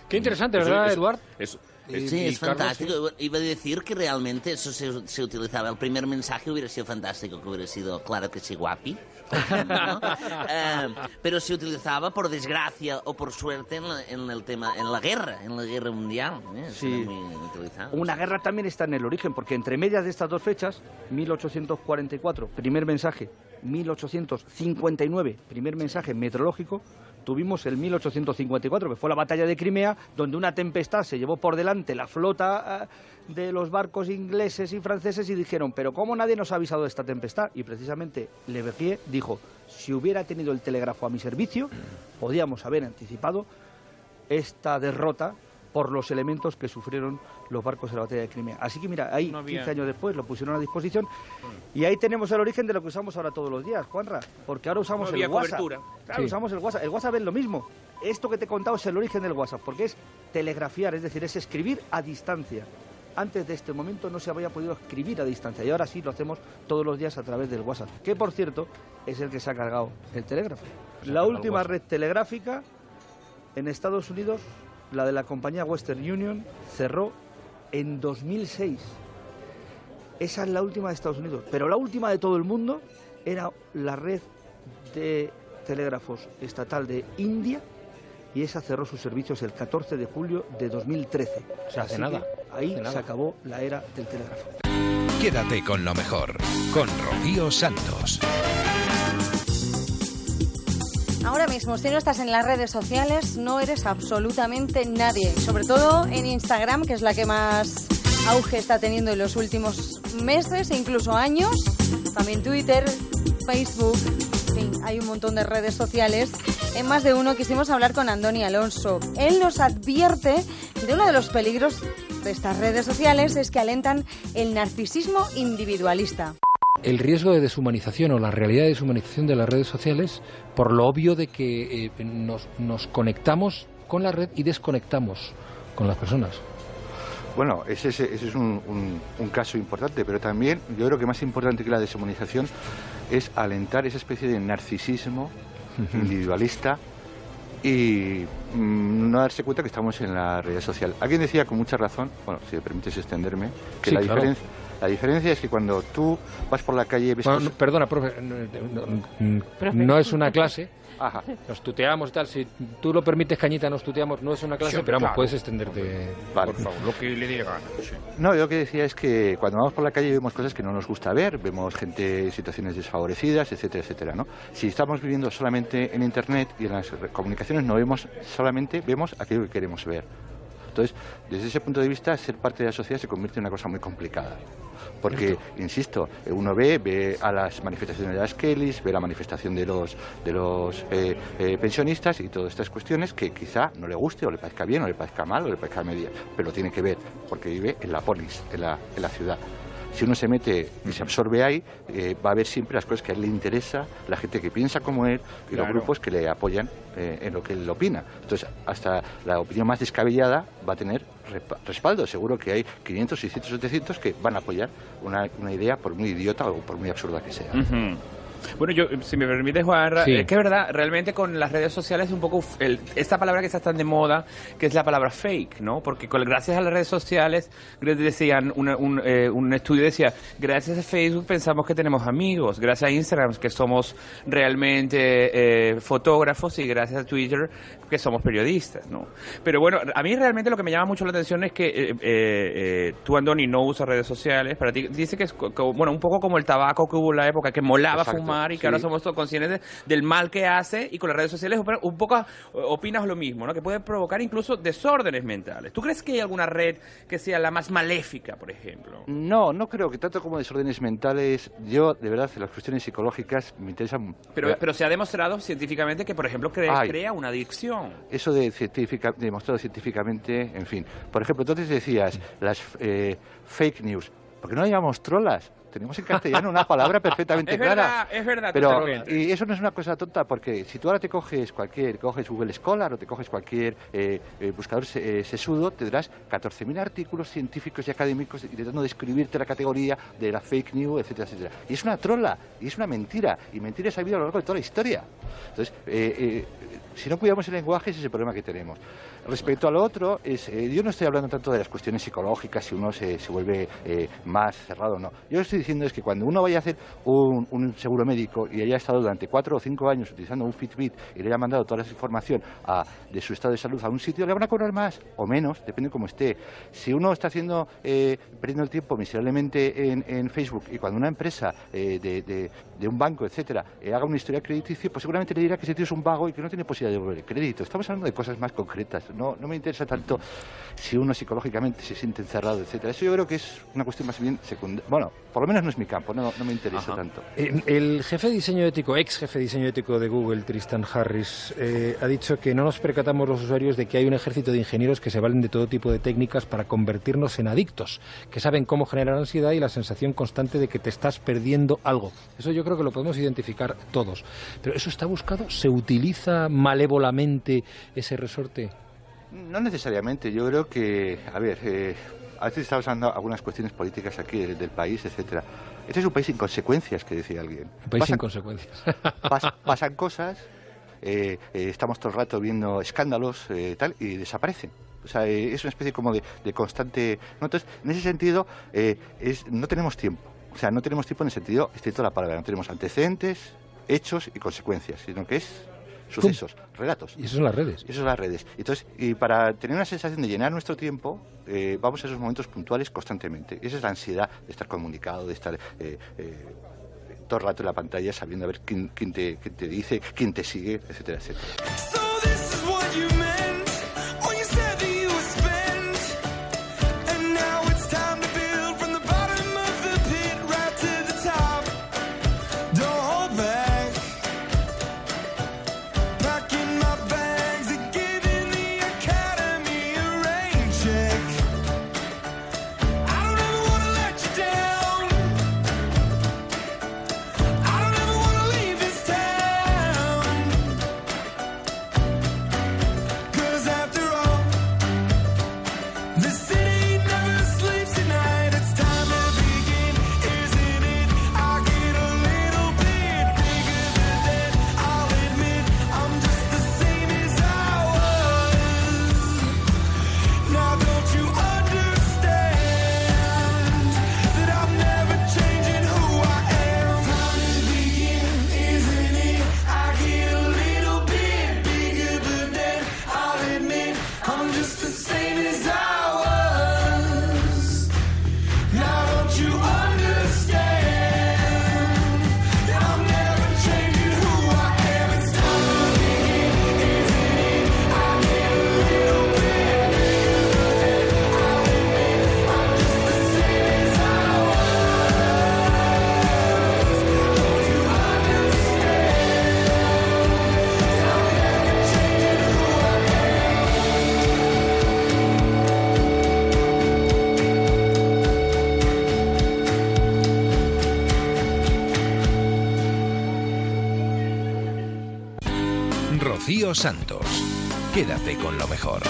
Qué interesante, Eso ¿verdad, es- Eduard? eso- Sí, es Carlos, fantástico. Iba a decir que realmente eso se, se utilizaba. El primer mensaje hubiera sido fantástico, que hubiera sido, claro que sí, guapi. por ejemplo, ¿no? Eh, pero se utilizaba por desgracia o por suerte en, la- en el tema, en la guerra, en la guerra mundial. ¿eh? Sí. muy. Una guerra también está en el origen, porque entre medias de estas dos fechas, 1844, primer mensaje, 1859, primer mensaje meteorológico, tuvimos el 1854, que fue la batalla de Crimea, donde una tempestad se llevó por delante la flota eh, de los barcos ingleses y franceses y dijeron, pero ¿cómo nadie nos ha avisado de esta tempestad? Y precisamente Le Verrier dijo, si hubiera tenido el telégrafo a mi servicio, podíamos haber anticipado esta derrota por los elementos que sufrieron los barcos en la batalla de Crimea. Así que mira, ahí No había- 15 años después lo pusieron a disposición y ahí tenemos el origen de lo que usamos ahora todos los días, Juanra, porque ahora usamos No el WhatsApp. cobertura. Claro, Sí. usamos el WhatsApp. El WhatsApp es lo mismo. Esto que te he contado es el origen del WhatsApp, porque es telegrafiar, es decir, es escribir a distancia. Antes de este momento no se había podido escribir a distancia y ahora sí lo hacemos todos los días a través del WhatsApp, que por cierto es el que se ha cargado el telégrafo. La última red telegráfica en Estados Unidos, la de la compañía Western Union, cerró en 2006. Esa es la última de Estados Unidos. Pero la última de todo el mundo era la red de telégrafos estatal de India y esa cerró sus servicios el 14 de julio de 2013. O sea, hace nada, Ahí hace nada. se acabó la era del telégrafo. Quédate con lo mejor, con Rocío Santos. Ahora mismo, si no estás en las redes sociales, no eres absolutamente nadie. Sobre todo en Instagram, que es la que más auge está teniendo en los últimos meses e incluso años. También Twitter, Facebook, hay un montón de redes sociales. En más de uno quisimos hablar con Andoni Alonso. Él nos advierte de uno de los peligros de estas redes sociales, es que alentan el narcisismo individualista. El riesgo de deshumanización o la realidad de deshumanización de las redes sociales por lo obvio de que eh, nos, nos conectamos con la red y desconectamos con las personas. Bueno, ese, es- ese es un, un- un caso importante, pero también yo creo que más importante que la deshumanización es alentar esa especie de narcisismo individualista y mm, no darse cuenta que estamos en la realidad social. Alguien decía con mucha razón, bueno, si me permites extenderme, que Sí, la, claro. diferencia, la diferencia es que cuando tú vas por la calle y ves Bueno, cosas- no, perdona, profe, no, no- no- no es una clase. Ajá. Nos tuteamos y tal. Si tú lo permites, Cañita, nos tuteamos. No es una clase, Sí, pero vamos, claro. puedes extenderte. Vale. Por favor. Lo que le gana. sí. No, yo lo que decía es que cuando vamos por la calle vemos cosas que no nos gusta ver, vemos gente en situaciones desfavorecidas, etcétera, etcétera, ¿no? Si estamos viviendo solamente en Internet y en las comunicaciones no vemos solamente, vemos aquello que queremos ver. Entonces, desde ese punto de vista, ser parte de la sociedad se convierte en una cosa muy complicada. Porque, insisto, eh, uno ve, ve a las manifestaciones de las Kellys, ve la manifestación de los, de los eh, eh, pensionistas y todas estas cuestiones que quizá no le guste o le parezca bien o le parezca mal o le parezca media, pero lo tiene que ver porque vive en la polis, en la, en la ciudad. Si uno se mete y se absorbe ahí, eh, va a ver siempre las cosas que a él le interesa, la gente que piensa como él y los grupos que le apoyan eh, en lo que él opina. Entonces, hasta la opinión más descabellada va a tener respaldo. Seguro que hay 500, 600, 700 que van a apoyar una, una idea por muy idiota o por muy absurda que sea. Bueno, yo, si me permite, Juan, Sí. es que es verdad, realmente con las redes sociales es un poco el- esta palabra que está tan de moda, que es la palabra fake, ¿no? Porque con, gracias a las redes sociales, decían, una- un, eh, un estudio decía, gracias a Facebook pensamos que tenemos amigos, gracias a Instagram que somos realmente eh, fotógrafos y gracias a Twitter que somos periodistas, ¿no? Pero bueno, a mí realmente lo que me llama mucho la atención es que eh, eh, eh, tú, Andoni, no usas redes sociales, para ti dice que es, bueno, un poco como el tabaco que hubo en la época, que molaba Exacto, fumar y que sí. ahora somos conscientes de- del mal que hace y con las redes sociales un poco eh, opinas lo mismo, ¿no? Que puede provocar incluso desórdenes mentales. ¿Tú crees que hay alguna red que sea la más maléfica, por ejemplo? No, no creo que tanto como desórdenes mentales, yo de verdad las cuestiones psicológicas me interesan. Pero, pero se ha demostrado científicamente que, por ejemplo, cre- Ay. crea una adicción. Eso de científica, demostrado científicamente, en fin. Por ejemplo, entonces decías las eh, fake news. ¿Por qué no llamamos trolas? Tenemos en castellano una palabra perfectamente Es clara. verdad, es verdad, Pero, y eso no es una cosa tonta, porque si tú ahora te coges cualquier, coges Google Scholar o te coges cualquier eh, eh, buscador eh, sesudo, tendrás 14.000 artículos científicos y académicos intentando describirte la categoría de la fake news, etcétera, etcétera. Y es una trola, y es una mentira, y mentiras ha habido a lo largo de toda la historia. Entonces, eh, eh, si no cuidamos el lenguaje, ese es el problema que tenemos. Respecto a lo otro, es, eh, yo no estoy hablando tanto de las cuestiones psicológicas, si uno se, se vuelve eh, más cerrado o no. Yo lo estoy diciendo es que cuando uno vaya a hacer un, un seguro médico y haya estado durante cuatro o cinco años utilizando un Fitbit y le haya mandado toda esa información a- de su estado de salud a un sitio, le van a cobrar más o menos, depende de cómo esté. Si uno está haciendo, eh, perdiendo el tiempo miserablemente en, en Facebook y cuando una empresa eh, de, de- de un banco, etcétera, eh, haga una historia crediticia, pues seguramente le dirá que ese tío es un vago y que no tiene posibilidad de devolver el crédito. Estamos hablando de cosas más concretas. No, no me interesa tanto si uno psicológicamente se siente encerrado, etcétera. Eso yo creo que es una cuestión más bien secundaria. Bueno, por lo menos no es mi campo, no, no me interesa tanto. Eh, El jefe de diseño ético, ex jefe de diseño ético de Google, Tristan Harris, eh, ha dicho que no nos percatamos los usuarios de que hay un ejército de ingenieros que se valen de todo tipo de técnicas para convertirnos en adictos, que saben cómo generar ansiedad y la sensación constante de que te estás perdiendo algo. Eso yo creo que lo podemos identificar todos. Pero ¿eso está buscado? ¿Se utiliza malévolamente ese resorte? No necesariamente. Yo creo que, a ver, eh, a veces estamos hablando de algunas cuestiones políticas aquí del, del país, etcétera. Este es un país sin consecuencias, que decía alguien. Un país sin consecuencias. pas- pasan cosas, eh, eh, estamos todo el rato viendo escándalos eh, tal y desaparecen. O sea, eh, es una especie como de, de constante... ¿no? Entonces, en ese sentido, es, no tenemos tiempo. O sea, no tenemos tiempo en el sentido estricto de la palabra. No tenemos antecedentes, hechos y consecuencias, sino que es sucesos, relatos. Y eso son las redes. Eso son las redes. Entonces, y para tener una sensación de llenar nuestro tiempo, eh, vamos a esos momentos puntuales constantemente. Y esa es la ansiedad de estar comunicado, de estar eh, eh, todo el rato en la pantalla sabiendo a ver quién, quién te, quién te dice, quién te sigue, etcétera, etcétera. Santos. Quédate con lo mejor.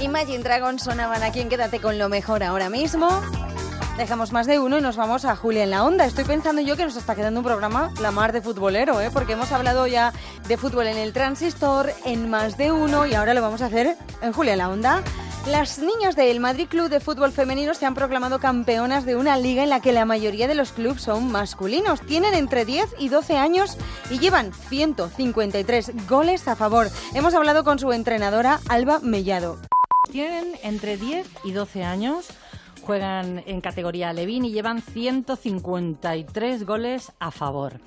Imagine Dragons sonaban aquí en Quédate con lo mejor ahora mismo. Dejamos más de uno y nos vamos a Julia en la Onda. Estoy pensando yo que nos está quedando un programa la mar de futbolero, ¿eh? porque hemos hablado ya de fútbol en el transistor, en más de uno y ahora lo vamos a hacer en Julia en la Onda. Las niñas del Madrid Club de Fútbol Femenino se han proclamado campeonas de una liga en la que la mayoría de los clubes son masculinos. Tienen entre 10 y 12 años y llevan 153 goles a favor. Hemos hablado con su entrenadora, Alba Mellado. Tienen entre 10 y 12 años, juegan en categoría Levín y llevan 153 goles a favor.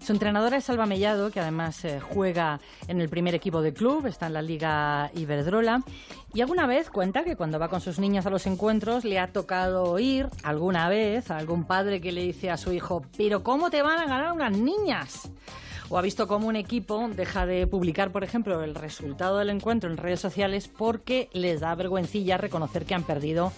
Su entrenadora es Alba Mellado, que además eh, juega en el primer equipo del club, está en la Liga Iberdrola. Y alguna vez cuenta que cuando va con sus niñas a los encuentros le ha tocado oír alguna vez a algún padre que le dice a su hijo, pero ¿cómo te van a ganar unas niñas? O ha visto cómo un equipo deja de publicar, por ejemplo, el resultado del encuentro en redes sociales porque les da vergüencilla reconocer que han perdido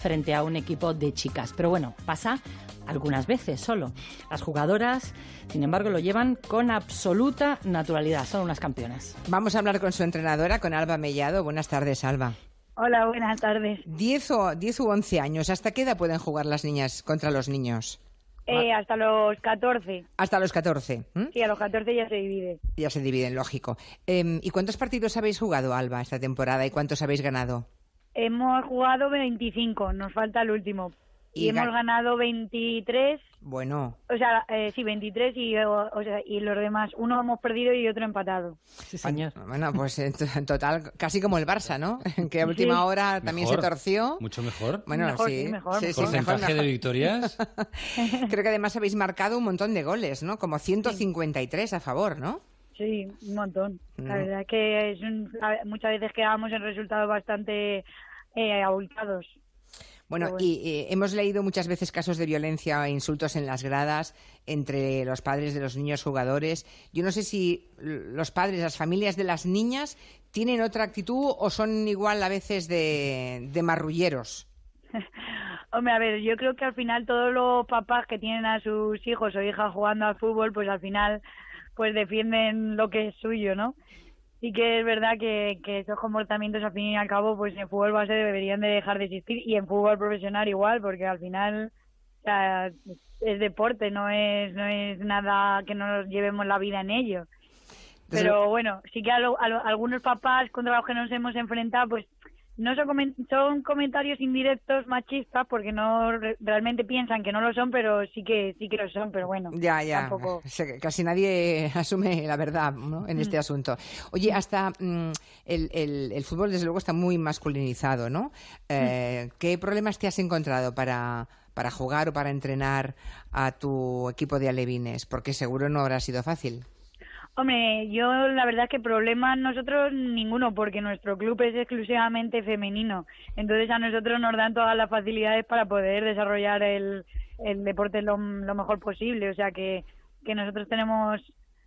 frente a un equipo de chicas. Pero bueno, pasa algunas veces solo. Las jugadoras, sin embargo, lo llevan con absoluta naturalidad. Son unas campeonas. Vamos a hablar con su entrenadora, con Alba Mellado. Buenas tardes, Alba. Hola, buenas tardes. 10 o, 10 u 11 años. ¿Hasta qué edad pueden jugar las niñas contra los niños? Eh, hasta los 14. Hasta los 14. ¿m? Sí, a los 14 ya se divide. Ya se dividen, lógico. Em, ¿Y cuántos partidos habéis jugado, Alba, esta temporada y cuántos habéis ganado? Hemos jugado 25, nos falta el último. Y, Y hemos ga- ganado 23, Bueno, o sea, eh, sí, 23 y, o, o sea, y los demás, uno hemos perdido y otro empatado. bueno, pues en, to- en total, casi como el Barça, ¿no? que a última Sí. hora también Mejor, se torció. Mucho mejor. Bueno, Mejor, sí, sí, mejor, sí, mejor. sí, mejor, Porcentaje mejor. de victorias. Creo que además habéis marcado un montón de goles, ¿no? Como 153 a favor, ¿no? Sí, un montón. La Mm. verdad es que es un- a- muchas veces quedamos en resultados bastante eh, abultados. Bueno, y eh, hemos leído muchas veces casos de violencia e insultos en las gradas entre los padres de los niños jugadores. Yo no sé si los padres, las familias de las niñas, tienen otra actitud o son igual a veces de, de marrulleros. Hombre, a ver, yo creo que al final todos los papás que tienen a sus hijos o hijas jugando al fútbol, pues al final pues defienden lo que es suyo, ¿no? Sí que es verdad que, que esos comportamientos al fin y al cabo pues en fútbol base deberían de dejar de existir y en fútbol profesional igual, porque al final o sea, es deporte, no es, no es nada que nos llevemos la vida en ello. Pero bueno, sí que a lo- a lo- algunos papás contra los que nos hemos enfrentado, pues no son, comen- son comentarios indirectos machistas porque no re- realmente piensan que no lo son, pero sí que sí que lo son, pero bueno. Ya, ya. Tampoco. Casi nadie asume la verdad ¿no? en este Mm. asunto. Oye, hasta mm, el, el- el fútbol, desde luego, está muy masculinizado, ¿no? Eh, ¿Qué problemas te has encontrado para, para jugar o para entrenar a tu equipo de alevines? Porque seguro no habrá sido fácil. Hombre, yo la verdad es que problemas nosotros ninguno, porque nuestro club es exclusivamente femenino. Entonces a nosotros nos dan todas las facilidades para poder desarrollar el, el deporte lo, lo mejor posible. O sea que, que nosotros tenemos,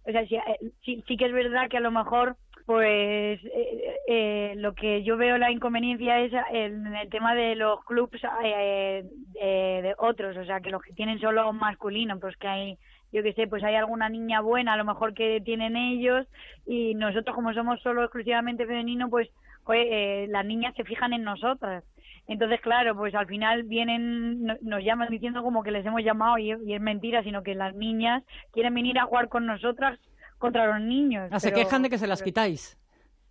o sea, sí, eh, sí, sí que es verdad que a lo mejor, pues eh, eh, lo que yo veo la inconveniencia es en el tema de los clubs eh, eh, de otros, o sea, que los que tienen solo masculino, pues que hay yo que sé, pues hay alguna niña buena a lo mejor que tienen ellos y nosotros como somos solo exclusivamente femenino, pues joder, eh, las niñas se fijan en nosotras. Entonces, claro, pues al final vienen, no- nos llaman diciendo como que les hemos llamado y, y es mentira, sino que las niñas quieren venir a jugar con nosotras contra los niños. Ah, se quejan de que se las quitáis.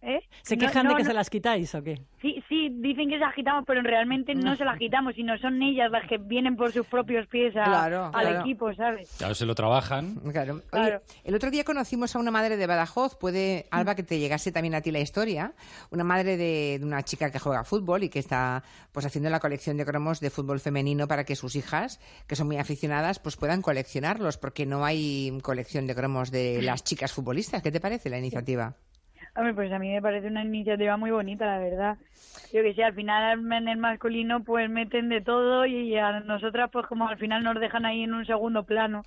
¿Eh? ¿Se No, quejan de que no. se las quitáis o qué? Sí, sí, dicen que se las quitamos, pero realmente no se las quitamos, sino son ellas las que vienen por sus propios pies a- Claro, al claro. equipo, ¿sabes? Claro, se lo trabajan. Claro. Oye, Claro. el otro día conocimos a una madre de Badajoz, puede, Alba, que te llegase también a ti la historia, una madre de, de una chica que juega fútbol y que está pues haciendo la colección de cromos de fútbol femenino para que sus hijas, que son muy aficionadas, pues puedan coleccionarlos, porque no hay colección de cromos de las chicas futbolistas. ¿Qué te parece la iniciativa? Hombre, pues a mí me parece una iniciativa muy bonita, la verdad. Yo que sé, al final en el masculino pues meten de todo y a nosotras pues como al final nos dejan ahí en un segundo plano.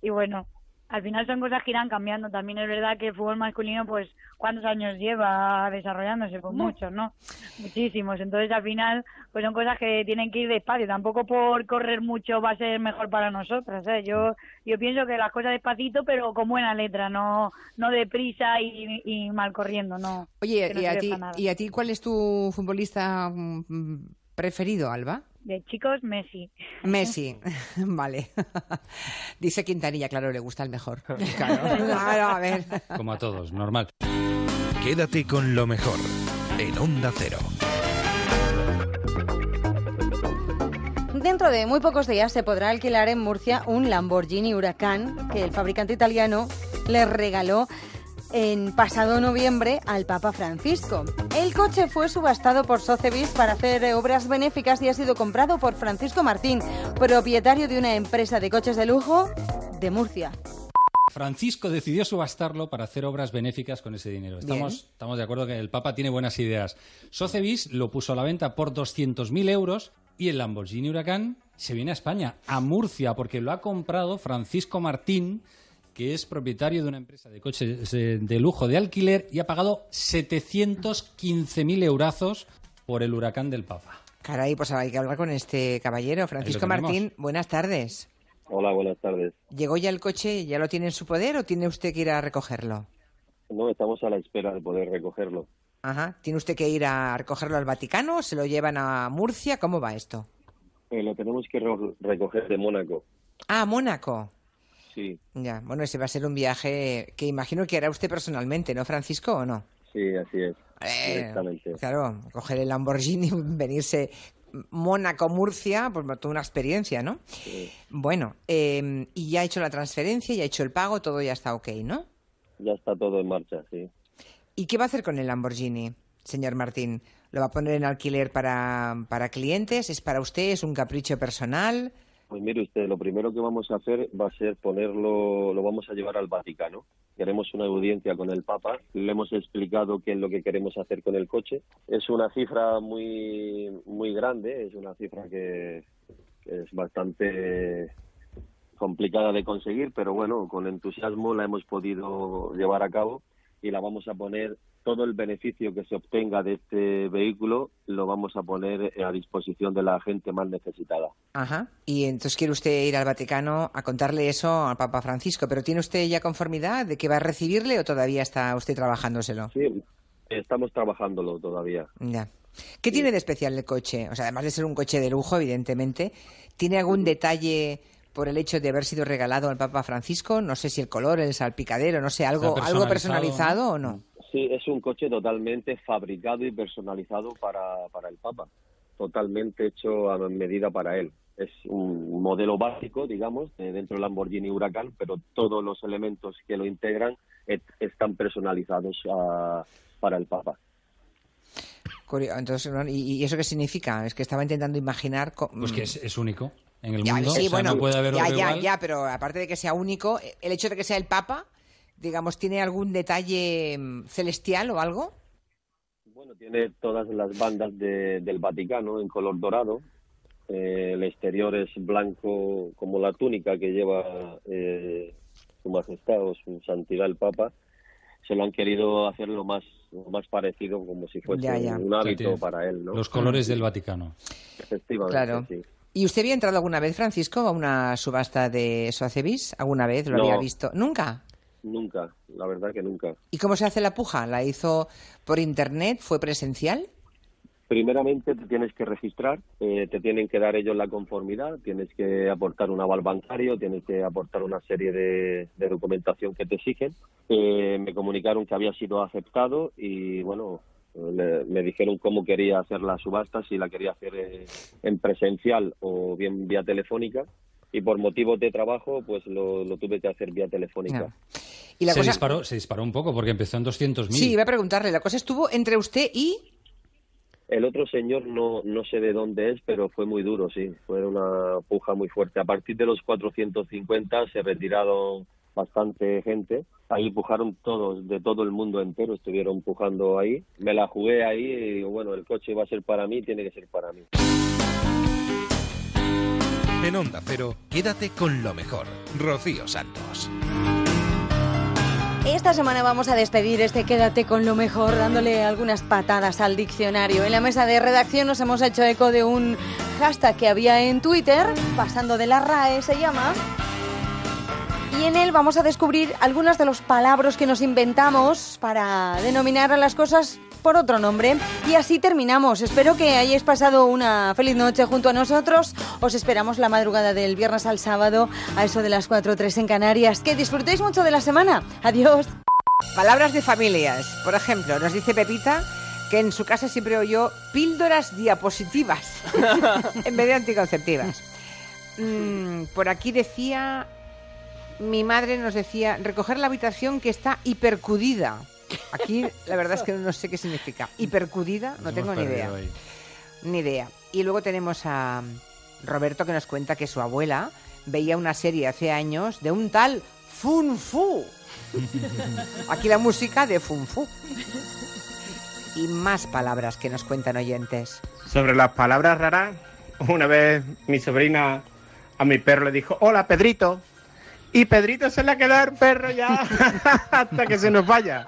Y bueno, al final son cosas que irán cambiando. También es verdad que el fútbol masculino pues ¿cuántos años lleva desarrollándose? Pues muchos, ¿no? Muchísimos. Entonces al final pues son cosas que tienen que ir despacio. Tampoco por correr mucho va a ser mejor para nosotras. ¿eh? Yo, yo pienso que las cosas despacito pero con buena letra, no, no deprisa y, y mal corriendo, no. Oye, no ¿y, a ti. ¿y a ti cuál es tu futbolista mm, preferido, Alba? De chicos, Messi. Messi, vale. Dice Quintanilla, claro, le gusta el mejor. Claro, claro, a ver. Como a todos, normal. Quédate con lo mejor en Onda Cero. Dentro de muy pocos días se podrá alquilar en Murcia un Lamborghini Huracán que el fabricante italiano le regaló en pasado noviembre al Papa Francisco. El coche fue subastado por Sotheby's para hacer obras benéficas y ha sido comprado por Francisco Martín, propietario de una empresa de coches de lujo de Murcia. Francisco decidió subastarlo para hacer obras benéficas con ese dinero. Estamos, estamos de acuerdo que el Papa tiene buenas ideas. Sotheby's lo puso a la venta por 200.000 euros y el Lamborghini Huracán se viene a España, a Murcia, porque lo ha comprado Francisco Martín, que es propietario de una empresa de coches eh, de lujo de alquiler y ha pagado 715.000 eurazos por el Huracán del Papa. Caray, pues hay que hablar con este caballero. Francisco. Martín, buenas tardes. Hola, buenas tardes. ¿Llegó ya el coche? ¿Ya lo tiene en su poder o tiene usted que ir a recogerlo? No, estamos a la espera de poder recogerlo. Ajá. ¿Tiene usted que ir a recogerlo al Vaticano? ¿Se lo llevan a Murcia? ¿Cómo va esto? Eh, lo tenemos que re- recoger de Mónaco. Ah, Mónaco. Sí, Ya, bueno, ese va a ser un viaje que imagino que hará usted personalmente, ¿no, Francisco, o no? sí, así es. Eh, Directamente. Claro, coger el Lamborghini, venirse Mónaco-Murcia, pues toda una experiencia, ¿no? Bueno, eh, y ya ha hecho la transferencia, ya ha hecho el pago, todo ya está ok, ¿no? Ya está todo en marcha, sí. ¿Y qué va a hacer con el Lamborghini, señor Martín? ¿Lo va a poner en alquiler para, para clientes? ¿Es para usted? ¿Es un capricho personal? Pues mire usted, lo primero que vamos a hacer va a ser ponerlo, lo vamos a llevar al Vaticano. Queremos una audiencia con el Papa. Le hemos explicado qué es lo que queremos hacer con el coche. Es una cifra muy, muy grande, es una cifra que, que es bastante complicada de conseguir, pero bueno, con entusiasmo la hemos podido llevar a cabo y la vamos a poner todo el beneficio que se obtenga de este vehículo lo vamos a poner a disposición de la gente más necesitada. Ajá. Y entonces quiere usted ir al Vaticano a contarle eso al Papa Francisco, pero ¿tiene usted ya conformidad de que va a recibirle o todavía está usted trabajándoselo? Sí, estamos trabajándolo todavía. Ya. ¿Qué tiene de especial el coche? O sea, además de ser un coche de lujo, evidentemente, ¿tiene algún detalle por el hecho de haber sido regalado al Papa Francisco? No sé si el color, el salpicadero, no sé, algo, Está algo personalizado, personalizado o no. Sí, es un coche totalmente fabricado y personalizado para, para el Papa, totalmente hecho a medida para él. Es un modelo básico, digamos, eh, dentro del Lamborghini Huracán, pero todos los elementos que lo integran están personalizados ah, para el Papa. Curio- Entonces. ¿y, y eso qué significa? Es que estaba intentando imaginar... Pues que es, es único en el Ya, mundo. sí, o sea, bueno, no puede haber ya, ya, ya, pero aparte de que sea único, el hecho de que sea el Papa, digamos, ¿tiene algún detalle mm, celestial o algo? Bueno, tiene todas las bandas de- del Vaticano en color dorado. Eh, el exterior es blanco como la túnica que lleva eh, su majestad o su santidad el Papa. Se lo han querido hacer lo más, lo más parecido como si fuese Ya, ya. un hábito para él, ¿no? Los colores del Vaticano. Efectivamente, Claro. sí. ¿Y usted había entrado alguna vez, Francisco, a una subasta de Sotheby's? ¿Alguna vez? ¿Lo No. había visto? ¿Nunca? Nunca, la verdad que nunca. ¿Y cómo se hace la puja? ¿La hizo por internet? ¿Fue presencial? Primeramente te tienes que registrar, eh, te tienen que dar ellos la conformidad, tienes que aportar un aval bancario, tienes que aportar una serie de, de documentación que te exigen. Eh, me comunicaron que había sido aceptado y bueno, le- me dijeron cómo quería hacer la subasta, si la quería hacer eh, en presencial o bien vía telefónica. Y por motivos de trabajo, pues lo, lo tuve que hacer vía telefónica. Y la se, cosa- disparó, se disparó un poco porque empezó en 200.000. Sí, iba a preguntarle. La cosa estuvo entre usted y... El otro señor no, no sé de dónde es, pero fue muy duro, sí. Fue una puja muy fuerte. A partir de los 450 se retiraron bastante gente. Ahí pujaron todos, de todo el mundo entero, estuvieron pujando ahí. Me la jugué ahí y digo, bueno, el coche va a ser para mí, tiene que ser para mí. En Onda Cero, quédate con lo mejor. Rocío Santos. Esta semana vamos a despedir este Quédate con lo mejor dándole algunas patadas al diccionario. En la mesa de redacción nos hemos hecho eco de un hashtag que había en Twitter, pasando de la RAE se llama. Y en él vamos a descubrir algunas de los palabras que nos inventamos para denominar a las cosas por otro nombre. Y así terminamos. Espero que hayáis pasado una feliz noche junto a nosotros. Os esperamos la madrugada del viernes al sábado a eso de las 4 o 3 en Canarias. Que disfrutéis mucho de la semana. Adiós. Palabras de familias. Por ejemplo, nos dice Pepita que en su casa siempre oyó píldoras diapositivas en vez de anticonceptivas. Mm, por aquí decía, mi madre nos decía, recoger la habitación que está hipercudida. Aquí la verdad es que no sé qué significa. Hipercudida, no Nos tengo ni idea. ahí. Ni idea. Y luego tenemos a Roberto que nos cuenta que su abuela veía una serie hace años de un tal Fun Fu. Aquí la música de Fun Fu. Y más palabras que nos cuentan oyentes. Sobre las palabras raras, una vez mi sobrina a mi perro le dijo, hola Pedrito. Y Pedrito se le ha quedado el perro ya hasta que se nos vaya.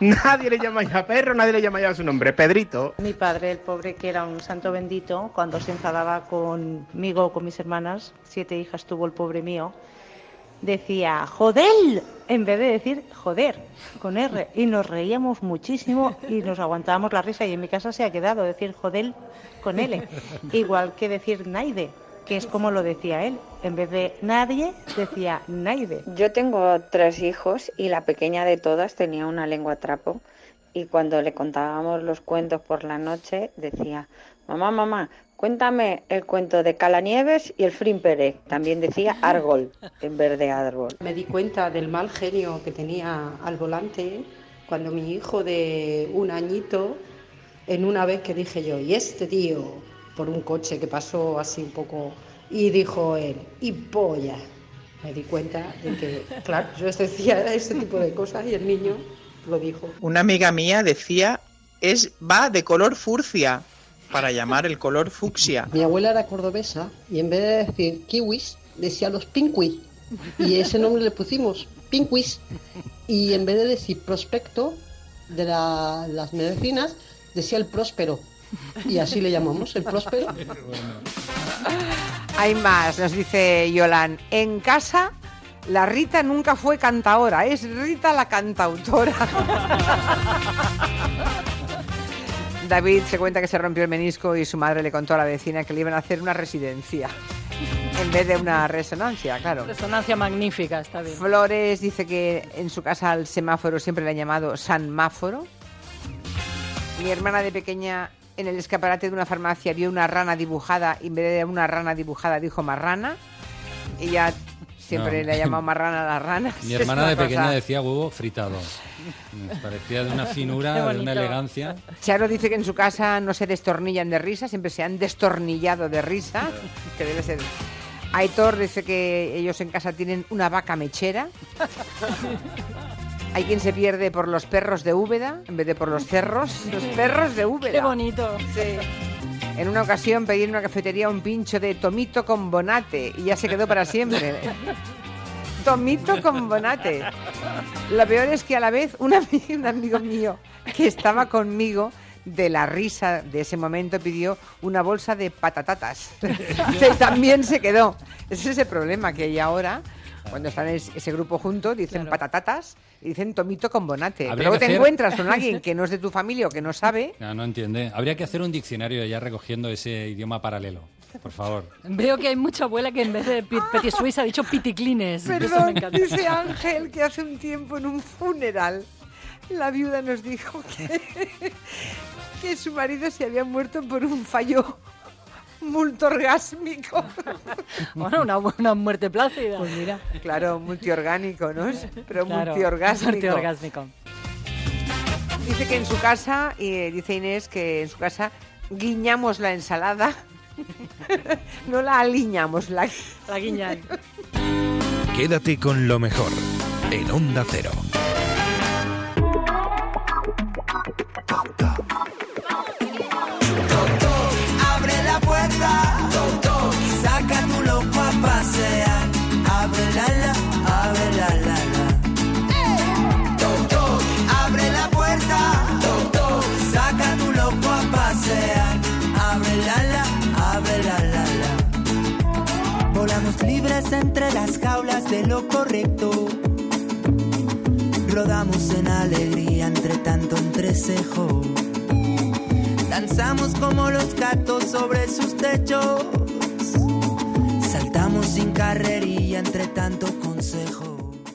Nadie le llama ya perro, nadie le llama ya su nombre, Pedrito. Mi padre, el pobre que era un santo bendito, cuando se enfadaba conmigo o con mis hermanas, siete hijas tuvo el pobre mío, decía joder en vez de decir joder con R y nos reíamos muchísimo y nos aguantábamos la risa y en mi casa se ha quedado decir joder con L igual que decir naide que es como lo decía él en vez de nadie decía naide Yo tengo tres hijos y la pequeña de todas tenía una lengua trapo y cuando le contábamos los cuentos por la noche decía, mamá, mamá, cuéntame el cuento de Calanieves y el Frimpere. También decía árbol en vez de árbol. Me di cuenta del mal genio que tenía al volante cuando mi hijo de un añito, en una vez que dije yo, y este tío, por un coche que pasó así un poco, y dijo él, y polla. Me di cuenta de que, claro, yo decía ese tipo de cosas y el niño lo dijo. Una amiga mía decía, es va de color furcia, para llamar el color fucsia. Mi abuela era cordobesa y en vez de decir kiwis, decía los pinquis. Y ese nombre le pusimos, pinquis. Y en vez de decir prospecto de la- las medicinas, decía el próspero. Y así le llamamos, el próspero. Hay más, nos dice Yolan. En casa, la Rita nunca fue cantaora, es Rita la cantautora. David se cuenta que se rompió el menisco y su madre le contó a la vecina que le iban a hacer una residencia en vez de una resonancia, claro. Resonancia magnífica, está bien. Flores dice que en su casa al semáforo siempre le han llamado Sanmáforo. Mi hermana de pequeña en el escaparate de una farmacia vio una rana dibujada y en vez de una rana dibujada dijo marrana. Ella siempre No. le ha llamado marrana a las ranas. Mi hermana de pequeña cosa- decía huevo fritado. Me parecía de una finura, de una elegancia. Charo dice que en su casa no se destornillan de risa, siempre se han destornillado de risa, que debe ser. Aitor dice que ellos en casa tienen una vaca mechera. Hay quien se pierde por los perros de Úbeda en vez de por los cerros. Los perros de Úbeda. Qué bonito. Sí. En una ocasión pedí en una cafetería un pincho de tomito con bonate y ya se quedó para siempre. tomito con bonate. Lo peor es que a la vez un, ami- un amigo mío que estaba conmigo de la risa de ese momento pidió una bolsa de patatatas. también se quedó. Ese es el problema que hay ahora. Cuando están es- ese grupo junto, dicen patatatas y dicen tomito con bonate. Habría Pero luego que te hacer- encuentras con alguien que no es de tu familia o que no sabe. No, no entiende. Habría que hacer un diccionario ya recogiendo ese idioma paralelo. Por favor. Veo que hay mucha abuela que en vez de petit suisse ha dicho piticlines. Eso me Perdón, dice Ángel que hace un tiempo en un funeral la viuda nos dijo que, que su marido se había muerto por un fallo multorgásmico. Bueno, una buena muerte plácida. Pues mira. Claro, multiorgánico, ¿no? Pero Claro, multiorgásmico. multiorgásmico. Dice que en su casa, y dice Inés que en su casa guiñamos la ensalada. no la aliñamos, la, la guiñan. Quédate con lo mejor en Onda Cero. Las jaulas de lo correcto. rodamos en alegría entre tanto entrecejo. Danzamos como los gatos sobre sus techos. Saltamos sin carrería entre tanto consejo.